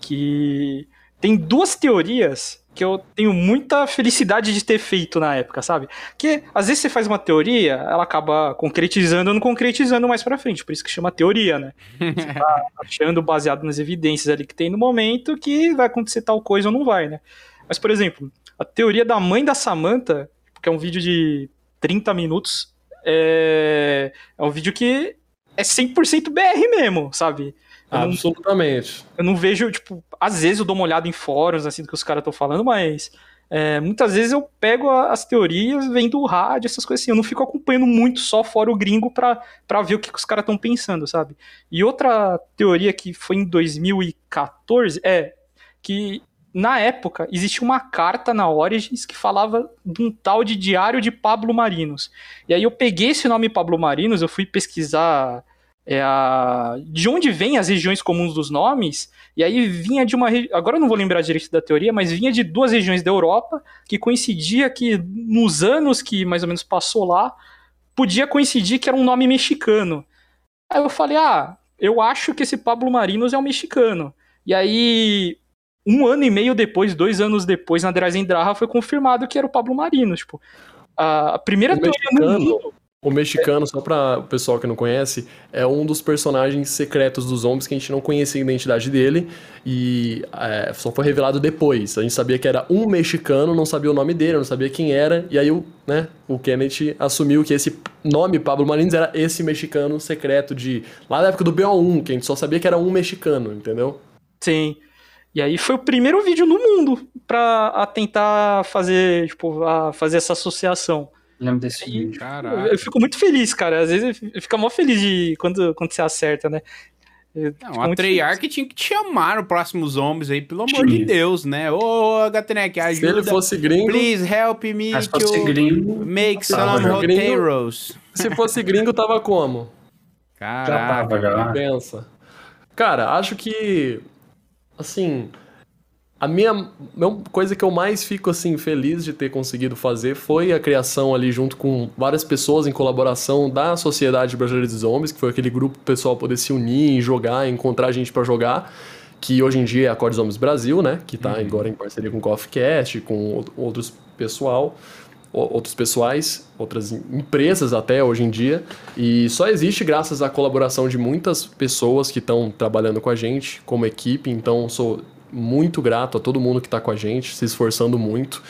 Que tem duas teorias que eu tenho muita felicidade de ter feito na época, sabe? Que às vezes você faz uma teoria, ela acaba concretizando ou não concretizando mais pra frente, por isso que chama teoria, né? Você tá achando baseado nas evidências ali que tem no momento que vai acontecer tal coisa ou não vai, né? Mas, por exemplo, a teoria da mãe da Samantha, que é um vídeo de 30 minutos, é, é um vídeo que é 100% BR mesmo, sabe? Eu Absolutamente. Não, eu não vejo, tipo, às vezes eu dou uma olhada em fóruns, assim, do que os caras estão falando, mas é, muitas vezes eu pego as teorias, vendo o rádio, essas coisas assim. Eu não fico acompanhando muito só fora o gringo pra, pra ver o que, que os caras estão pensando, sabe? E outra teoria que foi em 2014 é que na época, existia uma carta na Origins que falava de um tal de Diário de Pablo Marinos. E aí eu peguei esse nome Pablo Marinos, eu fui pesquisar é, a... de onde vêm as regiões comuns dos nomes, e aí vinha de uma. Agora eu não vou lembrar direito da teoria, mas vinha de duas regiões da Europa, que coincidia que nos anos que mais ou menos passou lá, podia coincidir que era um nome mexicano. Aí eu falei, ah, eu acho que esse Pablo Marinos é um mexicano. E aí um ano e meio depois, dois anos depois, na Drazendraha foi confirmado que era o Pablo Marino. Tipo, a primeira o teoria mexicano, no mundo. O mexicano, só para o pessoal que não conhece, é um dos personagens secretos dos zombies que a gente não conhecia a identidade dele e é, só foi revelado depois. A gente sabia que era um mexicano, não sabia o nome dele, não sabia quem era, e aí o, né, o Kenneth assumiu que esse nome, Pablo Marins, era esse mexicano secreto de. lá da época do BO1, que a gente só sabia que era um mexicano, entendeu? Sim. E aí foi o primeiro vídeo no mundo para tentar fazer, tipo, a fazer essa associação. Lembro desse e, vídeo. Caraca. Eu fico muito feliz, cara. Às vezes eu fico mó feliz de quando, quando você acerta, né? Não, a Treyarch tinha que te chamar no próximo Zombies aí, pelo amor de Deus, né? Ô, Gatnek, ajuda. Se ele fosse gringo... Please help me Mas to gringo, make some hot heroes. Se fosse gringo, tava como? Caraca. Já tava, já. Pensa. Cara, acho que assim, a minha, minha coisa que eu mais fico assim feliz de ter conseguido fazer foi a criação ali junto com várias pessoas em colaboração da Sociedade Brasileira de Zombies, que foi aquele grupo pessoal poder se unir, jogar, encontrar gente para jogar, que hoje em dia é a Core Zombies Brasil, né, que tá uhum. agora em parceria com o Coffeecast, com outros pessoal outros pessoais, outras empresas até hoje em dia, e só existe graças à colaboração de muitas pessoas que estão trabalhando com a gente como equipe. Então, sou muito grato a todo mundo que está com a gente, se esforçando muito.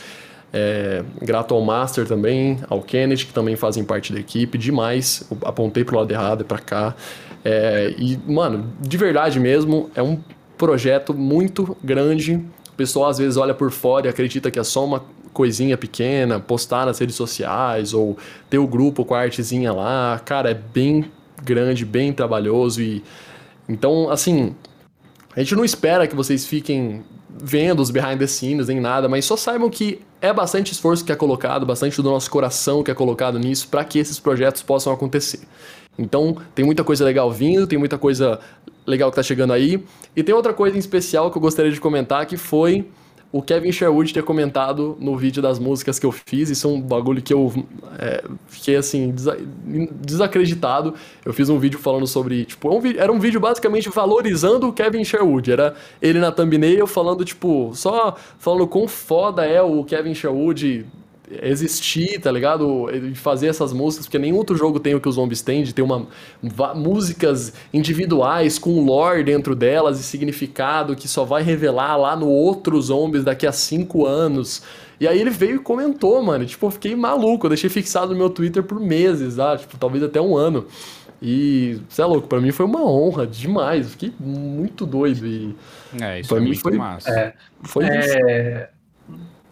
É, grato ao Master também, ao Kennedy, que também fazem parte da equipe, demais. Apontei pro lado errado e para cá. É, e, mano, de verdade mesmo, é um projeto muito grande. O pessoal às vezes olha por fora e acredita que é só uma coisinha pequena, postar nas redes sociais ou ter o grupo com a artezinha lá. Cara, é bem grande, bem trabalhoso e então, assim, a gente não espera que vocês fiquem vendo os behind the scenes nem nada, mas só saibam que é bastante esforço que é colocado, bastante do nosso coração que é colocado nisso para que esses projetos possam acontecer. Então, tem muita coisa legal vindo, tem muita coisa legal que tá chegando aí. E tem outra coisa em especial que eu gostaria de comentar, que foi o Kevin Sherwood ter comentado no vídeo das músicas que eu fiz. Isso é um bagulho que eu é, fiquei, assim, desacreditado. Eu fiz um vídeo falando sobre, tipo, um, era um vídeo basicamente valorizando o Kevin Sherwood. Era ele na thumbnail falando, tipo, só falando quão foda é o Kevin Sherwood existir, tá ligado? De fazer essas músicas, porque nenhum outro jogo tem o que os zombies têm, de ter uma, músicas individuais com lore dentro delas e significado que só vai revelar lá no outro zombies daqui a cinco anos. E aí ele veio e comentou, mano. Tipo, eu fiquei maluco. Eu deixei fixado no meu Twitter por meses, ah, tipo, talvez até um ano. E, você é louco, pra mim foi uma honra demais. Fiquei muito doido. E é, isso pra é mim foi massa. É, foi é...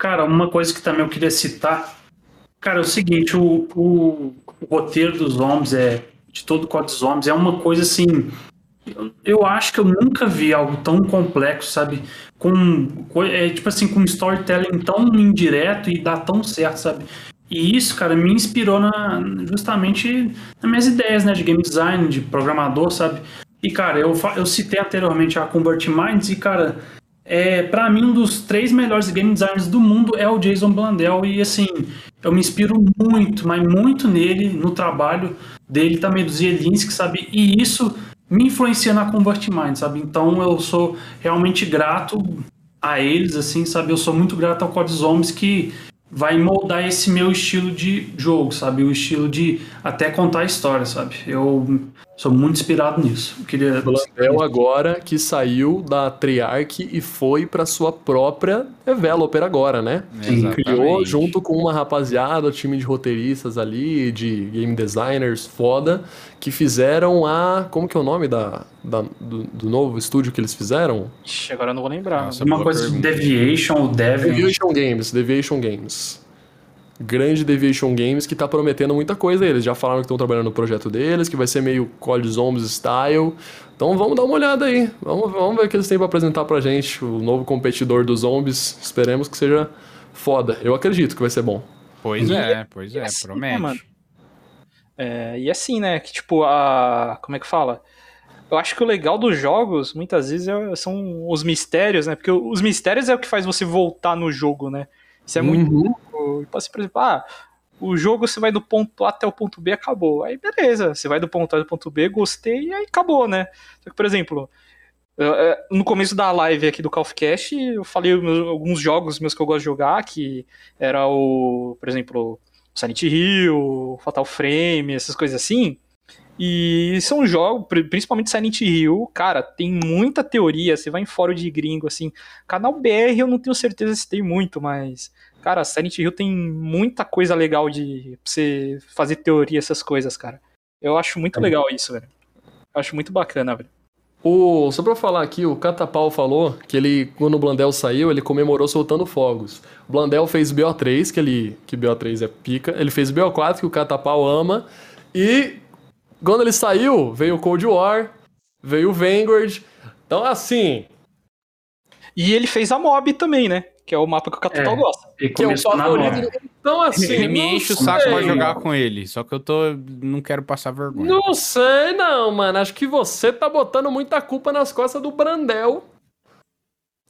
Cara, uma coisa que também eu queria citar, cara, é o seguinte, o, o, o roteiro dos zombies é de todo o dos Zombies é uma coisa assim, eu, acho que eu nunca vi algo tão complexo, sabe? Com é, tipo assim, com storytelling tão indireto e dá tão certo, sabe? E isso, cara, me inspirou na, justamente nas minhas ideias, né, de game design, de programador, sabe? E, cara, eu, eu citei anteriormente a Convert Minds e, cara, é, para mim, um dos três melhores game designers do mundo é o Jason Blandel. E assim, eu me inspiro muito, mas muito nele, no trabalho dele também do Zielinski, sabe? E isso me influencia na Convert Mind, sabe? Então eu sou realmente grato a eles, assim, sabe? Eu sou muito grato ao Code Zombies que vai moldar esse meu estilo de jogo, sabe? O estilo de até contar história, sabe? Eu Sou muito inspirado nisso. Eu queria. Blandel agora que saiu da Triarch e foi para sua própria developer agora, né? Sim. Criou junto com uma rapaziada, time de roteiristas ali, de game designers foda, que fizeram a. Como que é o nome da, da do, do, novo estúdio que eles fizeram? Ixi, agora eu não vou lembrar. Nossa, uma coisa de Deviation ou Deviant. Deviation Games, Deviation Games grande Deviation Games que tá prometendo muita coisa. Eles já falaram que estão trabalhando no projeto deles, que vai ser meio Call Zombies style. Então vamos dar uma olhada aí. Vamos, vamos ver o que eles têm para apresentar pra gente. O novo competidor dos zombies. Esperemos que seja foda. Eu acredito que vai ser bom. Pois é, pois é, assim, promete. Né, é, e assim, né, que tipo, a. Como é que fala? Eu acho que o legal dos jogos, muitas vezes, é, são os mistérios, né? Porque os mistérios é o que faz você voltar no jogo, né? Isso é uhum. muito Tipo assim, por exemplo, ah, o jogo você vai do ponto A até o ponto B, acabou. Aí beleza, você vai do ponto A ao ponto B, gostei, e aí acabou, né? Só que, por exemplo, é, no começo da live aqui do Call of Cast, eu falei alguns jogos meus que eu gosto de jogar, que era o, por exemplo, Silent Hill, Fatal Frame, essas coisas assim. E são jogos, principalmente Silent Hill, cara, tem muita teoria. Você vai em fórum de gringo, assim. Canal BR eu não tenho certeza se tem muito, mas Cara, Silent Hill tem muita coisa legal de você fazer teoria, essas coisas, cara. Eu acho muito é. legal isso, velho. Eu acho muito bacana, velho. O, só pra falar aqui, o Catapau falou que ele, quando o Blandel saiu, ele comemorou soltando fogos. O Blandel fez BO3, que ele que BO3 é pica. Ele fez BO4, que o Catapau ama. E quando ele saiu, veio o Cold War, veio o Vanguard. Então, assim... E ele fez a Mob também, né? Que é o mapa que o Catutal é, gosta. Que é o favorito. Então, assim. Ele me enche o saco pra jogar com ele. Só que eu tô. Não quero passar vergonha. Não sei, não, mano. Acho que você tá botando muita culpa nas costas do Brandel.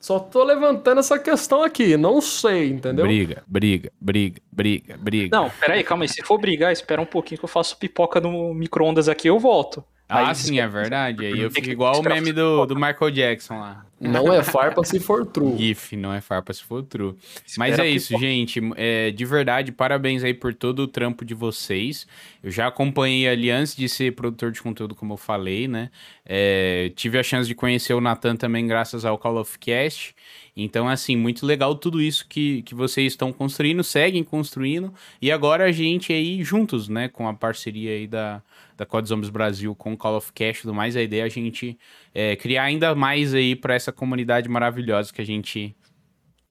Só tô levantando essa questão aqui, não sei, entendeu? Briga, briga, briga, briga, briga. Não, peraí, calma aí. Se for brigar, espera um pouquinho que eu faço pipoca no micro-ondas aqui eu volto. Ah, aí, sim, é verdade. Aí eu fico igual o meme do, do Michael Jackson lá. Não é farpa se for true. GIF, não é farpa se for true. Mas é isso, gente. É, de verdade, parabéns aí por todo o trampo de vocês. Eu já acompanhei ali antes de ser produtor de conteúdo, como eu falei, né? É, tive a chance de conhecer o Nathan também graças ao Call of Cast. Então, assim, muito legal tudo isso que, que vocês estão construindo, seguem construindo. E agora a gente aí juntos, né? Com a parceria aí da, da Code Zombies Brasil com o Call of Cast e tudo mais. A ideia é a gente é, criar ainda mais aí para essa comunidade maravilhosa que a gente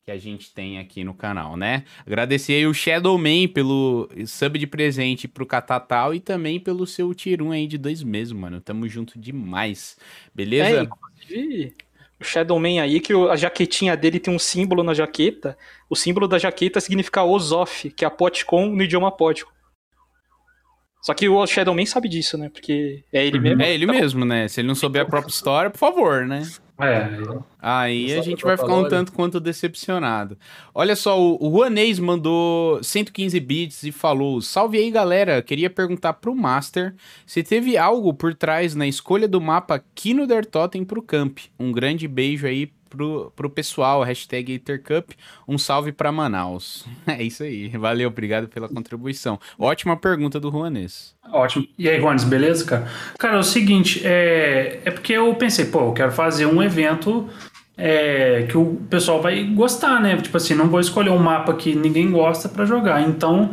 que a gente tem aqui no canal, né? Agradecer aí o Shadowman pelo sub de presente pro Catatal e também pelo seu 1 aí de dois meses, mano. Tamo junto demais. Beleza? É, o Shadowman aí, que a jaquetinha dele tem um símbolo na jaqueta. O símbolo da jaqueta significa Ozof, que é a Potcon no idioma Potcon. Só que o Shadowman sabe disso, né? Porque é ele uhum. mesmo. É ele mesmo, né? Se ele não souber a própria história, por favor, né? É. Aí a gente vai ficar um tanto quanto decepcionado. Olha só, o Juanês mandou 115 bits e falou: Salve aí, galera. Queria perguntar pro Master se teve algo por trás na escolha do mapa Kino Der Totem pro camp. Um grande beijo aí pro, pro pessoal, hashtag Cup, um salve para Manaus. É isso aí, valeu, obrigado pela contribuição. Ótima pergunta do Juanes. Ótimo. E aí, Juanes, beleza, cara? Cara, é o seguinte, é, é porque eu pensei, pô, eu quero fazer um evento é, que o pessoal vai gostar, né? Tipo assim, não vou escolher um mapa que ninguém gosta para jogar. Então,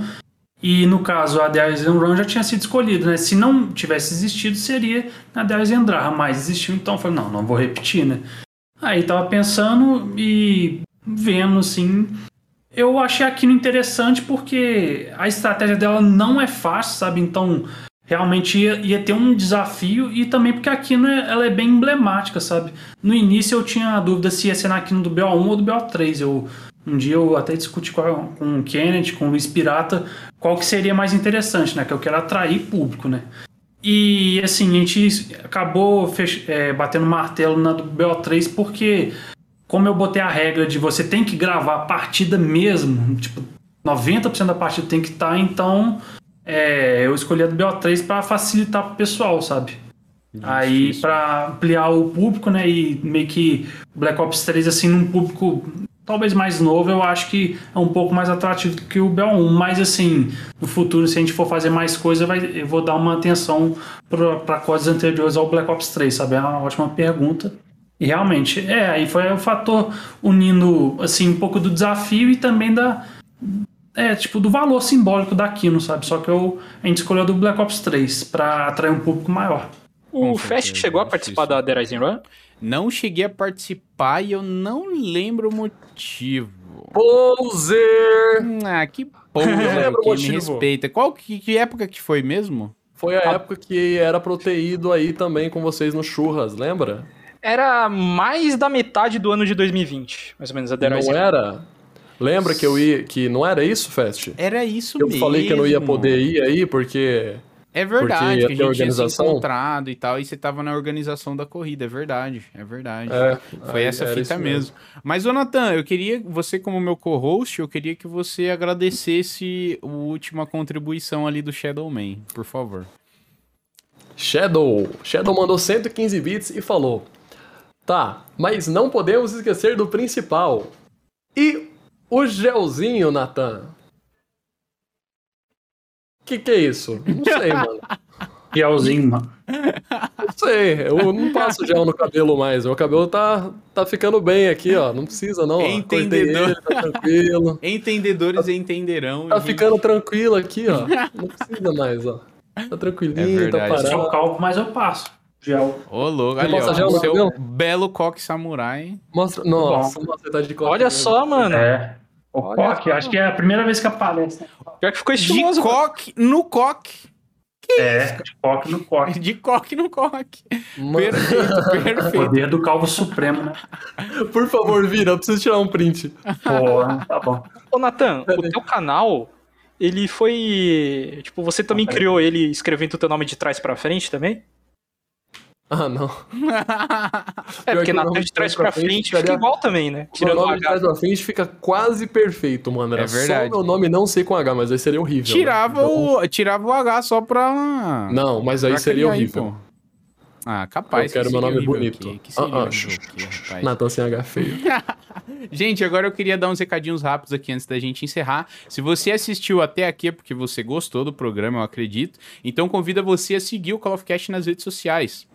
e no caso, a Dice Run já tinha sido escolhido, né? Se não tivesse existido, seria a Dice Andrara, mas existiu, então falei, não, não vou repetir, né? Aí tava pensando e vendo assim. Eu achei aquilo interessante porque a estratégia dela não é fácil, sabe? Então realmente ia, ia ter um desafio e também porque a Kino ela é bem emblemática, sabe? No início eu tinha a dúvida se ia ser na Kino do BO1 ou do BO3. Eu, um dia eu até discuti com, a, com o Kennedy, com o Luiz Pirata, qual que seria mais interessante, né? Que eu quero atrair público, né? E assim, a gente acabou fech... é, batendo martelo na do BO3 porque, como eu botei a regra de você tem que gravar a partida mesmo, tipo, 90% da partida tem que estar, tá, então é, eu escolhi a do BO3 para facilitar pro pessoal, sabe? Isso, Aí, para ampliar o público, né, e meio que Black Ops 3, assim, num público talvez mais novo, eu acho que é um pouco mais atrativo do que o BO1. Mas assim, no futuro, se a gente for fazer mais coisa, vai, eu vou dar uma atenção para coisas anteriores ao Black Ops 3, sabe? É uma ótima pergunta. E realmente, é, aí foi o fator unindo, assim, um pouco do desafio e também da. É, tipo, do valor simbólico da Kino, sabe? Só que eu, a gente escolheu do Black Ops 3 para atrair um público maior. O Fast chegou a participar da The Rising Run? Não cheguei a participar e eu não lembro o motivo. Poser! Ah, que poser que me respeita. Qual que, que, época que foi mesmo? Foi a, a época que era ido aí também com vocês no Churras, lembra? Era mais da metade do ano de 2020, mais ou menos, a The Não era? Lembra que eu ia. que não era isso, Fest? Era isso eu mesmo. Eu falei que eu não ia poder ir aí porque é verdade, que a gente organização... tinha se encontrado e tal, e você tava na organização da corrida, é verdade, é verdade. É, Foi essa fita mesmo. mesmo. Mas, Jonathan, eu queria, você como meu co-host, eu queria que você agradecesse a última contribuição ali do Shadowman, por favor. Shadow, Shadow mandou 115 bits e falou, tá, mas não podemos esquecer do principal. E o gelzinho, Nathan? que que é isso? Não sei, mano. Gelzinho, mano. Não sei, eu não passo gel no cabelo mais. Meu cabelo tá, tá ficando bem aqui, ó. Não precisa, não. Entendedor. Ele, tá tranquilo. Entendedores tá, entenderão. Tá gente. ficando tranquilo aqui, ó. Não precisa mais, ó. Tá tranquilinho, é tá parado. Eu calco, mas eu passo. Gel. Ô, louco, ali, ó, gel seu cabelo? belo coque samurai. Mostra, nossa, mostra tá de coque. Olha mesmo. só, mano. É. O Olha coque, acho que é a primeira vez que aparece. Pior que ficou estiloso. De coque no coque. Que é, isso? de coque no coque. De coque no coque. Perfeito, perfeito. Poder do calvo supremo, né? Por favor, vira, eu preciso tirar um print. Pô, tá bom. Ô, Natan, o teu canal, ele foi. Tipo, você também ah, criou ele escrevendo o teu nome de trás pra frente também? Ah, não. é, porque na de trás pra frente, frente fica igual também, né? Tirando o nome de trás pra frente fica quase perfeito, mano. Era é verdade. só meu nome não sei com H, mas aí seria horrível. Tirava, né? o, tirava o H só pra. Não, mas aí seria horrível. Aí, Ah, capaz. Eu quero meu nome bonito. Aqui. Que ah, ah, Natan sem H feio. gente, agora eu queria dar uns recadinhos rápidos aqui antes da gente encerrar. Se você assistiu até aqui é porque você gostou do programa, eu acredito. Então convida você a seguir o Call of Cast nas redes sociais.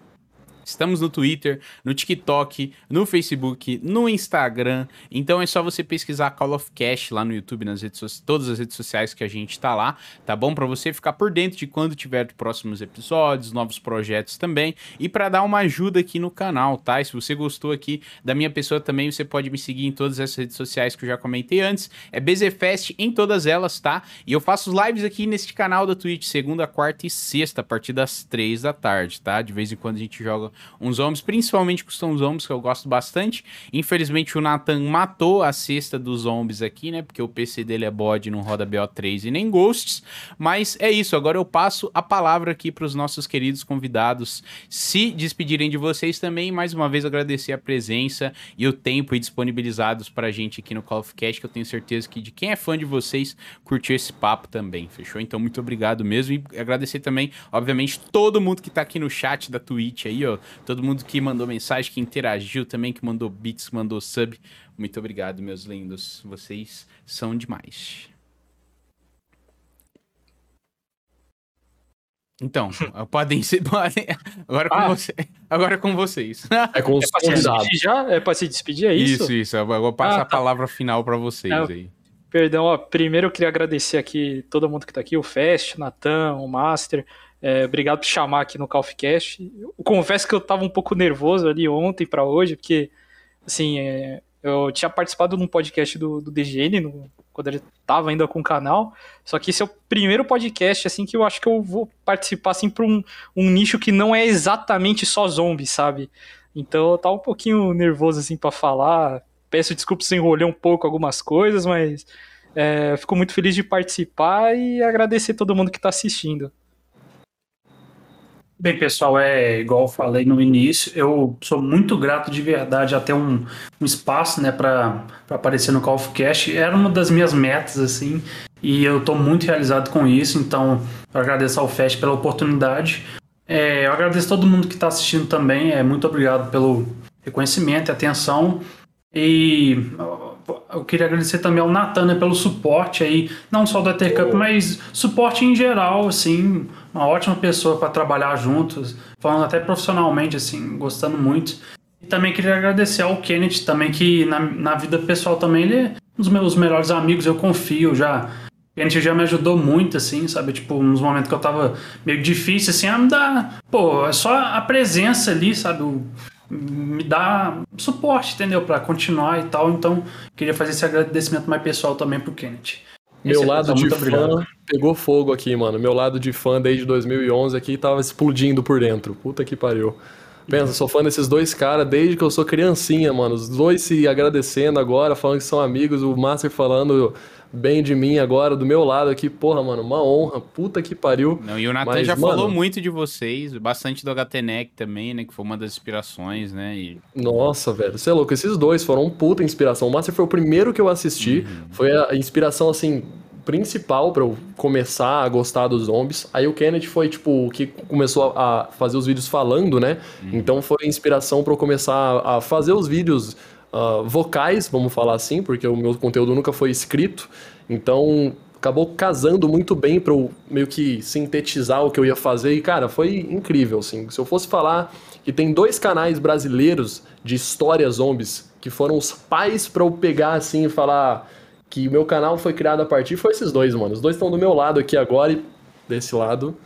Estamos no Twitter, no TikTok, no Facebook, no Instagram. Então é só você pesquisar Call of Cash lá no YouTube, nas redes todas as redes sociais que a gente tá lá, tá bom? Para você ficar por dentro de quando tiver próximos episódios, novos projetos também e para dar uma ajuda aqui no canal, tá? E se você gostou aqui da minha pessoa também, você pode me seguir em todas essas redes sociais que eu já comentei antes. É BZFest em todas elas, tá? E eu faço lives aqui neste canal da Twitch segunda, quarta e sexta a partir das três da tarde, tá? De vez em quando a gente joga uns zombies, principalmente com os zombies, que eu gosto bastante. Infelizmente o Nathan matou a cesta dos zombies aqui, né? Porque o PC dele é bode, não roda BO3 e nem Ghosts. Mas é isso, agora eu passo a palavra aqui para os nossos queridos convidados se despedirem de vocês também. Mais uma vez agradecer a presença e o tempo disponibilizados para a gente aqui no Call of Cast, que eu tenho certeza que de quem é fã de vocês curtiu esse papo também, fechou? Então muito obrigado mesmo e agradecer também, obviamente, todo mundo que está aqui no chat da Twitch aí, ó, todo mundo que mandou mensagem, que interagiu também, que mandou bits, mandou sub. Muito obrigado, meus lindos. Vocês são demais. Então, podem ser. Podem, agora, com ah. você, agora com vocês. É com os é convidados. Já? É para se despedir, é isso? Isso, isso. Eu vou passar ah, tá. a palavra final para vocês é, aí. Perdão, ó, primeiro eu queria agradecer aqui todo mundo que tá aqui, o Fest, o Natan, o Master, é, obrigado por chamar aqui no Calfcast. Confesso que eu tava um pouco nervoso ali ontem para hoje, porque, assim, é, eu tinha participado num podcast do, do DGN, no, quando ele tava ainda com o canal, só que esse é o primeiro podcast, assim, que eu acho que eu vou participar, assim, pra um, um nicho que não é exatamente só zombies, sabe? Então eu tava um pouquinho nervoso, assim, para falar. Peço desculpas se enrolei um pouco algumas coisas, mas é, fico muito feliz de participar e agradecer todo mundo que tá assistindo. Bem, pessoal, é igual eu falei no início, eu sou muito grato de verdade a ter um, um espaço né, para aparecer no Call of Cash. Era uma das minhas metas, assim, e eu estou muito realizado com isso, então eu agradeço ao Fest pela oportunidade. É, eu agradeço todo mundo que está assistindo também, é, muito obrigado pelo reconhecimento e atenção. E eu queria agradecer também ao Natana pelo suporte aí, não só do Ether Cup, mas suporte em geral, assim, uma ótima pessoa para trabalhar juntos, falando até profissionalmente, assim, gostando muito. E também queria agradecer ao Kenneth também, que na, na vida pessoal também ele é um dos meus melhores amigos, eu confio já. O Kenneth já me ajudou muito, assim, sabe? Tipo, nos momentos que eu tava meio difícil, assim, ah, me dá. Pô, é só a presença ali, sabe? O, me dá suporte, entendeu? para continuar e tal. Então, queria fazer esse agradecimento mais pessoal também pro Kenneth. Meu Esse lado de fã obrigado. pegou fogo aqui, mano. Meu lado de fã desde 2011 aqui tava explodindo por dentro. Puta que pariu. Pensa, sou fã desses dois caras desde que eu sou criancinha, mano. Os dois se agradecendo agora, falando que são amigos. O Master falando bem de mim agora, do meu lado aqui. Porra, mano, uma honra. Puta que pariu. Não, e o Nathan já mano, falou muito de vocês, bastante do HTNEC também, né? Que foi uma das inspirações, né? E... Nossa, velho, você é louco. Esses dois foram um puta inspiração. O Master foi o primeiro que eu assisti. Uhum. Foi a inspiração, assim, principal para eu começar a gostar dos zombies. Aí o Kennedy foi, tipo, o que começou a fazer os vídeos falando, né? Uhum. Então foi a inspiração para eu começar a fazer os vídeos uh, vocais, vamos falar assim, porque o meu conteúdo nunca foi escrito. Então acabou casando muito bem para eu meio que sintetizar o que eu ia fazer. E, cara, foi incrível, assim. Se eu fosse falar que tem dois canais brasileiros de histórias zombies que foram os pais para eu pegar assim e falar que o meu canal foi criado a partir foi esses dois, mano. Os dois estão do meu lado aqui agora e desse lado.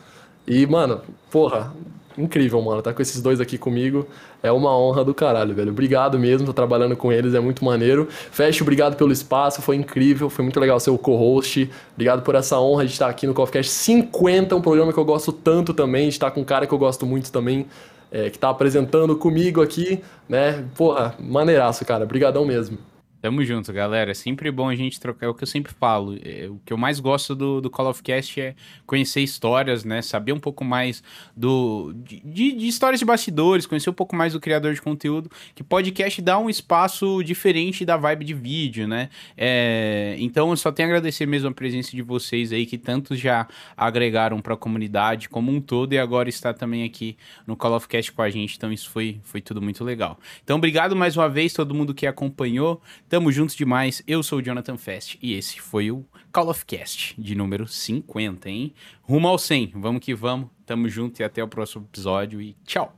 E, mano, porra, incrível, mano. Tá com esses dois aqui comigo. É uma honra do caralho, velho. Obrigado mesmo, tô trabalhando com eles, é muito maneiro. Fecho, obrigado pelo espaço, foi incrível, foi muito legal ser o co-host. Obrigado por essa honra de estar aqui no Coffee Cast 50, um programa que eu gosto tanto também, de estar com um cara que eu gosto muito também, é, que tá apresentando comigo aqui, né? Porra, maneiraço, cara. Obrigadão mesmo. Tamo junto, galera. É sempre bom a gente trocar. É o que eu sempre falo. É, o que eu mais gosto do, do Call of Cast é conhecer histórias, né? Saber um pouco mais do de, de, histórias de bastidores, conhecer um pouco mais do criador de conteúdo. Que podcast dá um espaço diferente da vibe de vídeo, né? É, então eu só tenho a agradecer mesmo a presença de vocês aí, que tantos já agregaram para a comunidade como um todo e agora está também aqui no Call of Cast com a gente. Então isso foi, foi tudo muito legal. Então obrigado mais uma vez, todo mundo que acompanhou. Tamo juntos demais. Eu sou o Jonathan Fest e esse foi o Call of Cast de número 50, hein? Rumo ao 100. Vamos que vamos. Tamo junto e até o próximo episódio e tchau.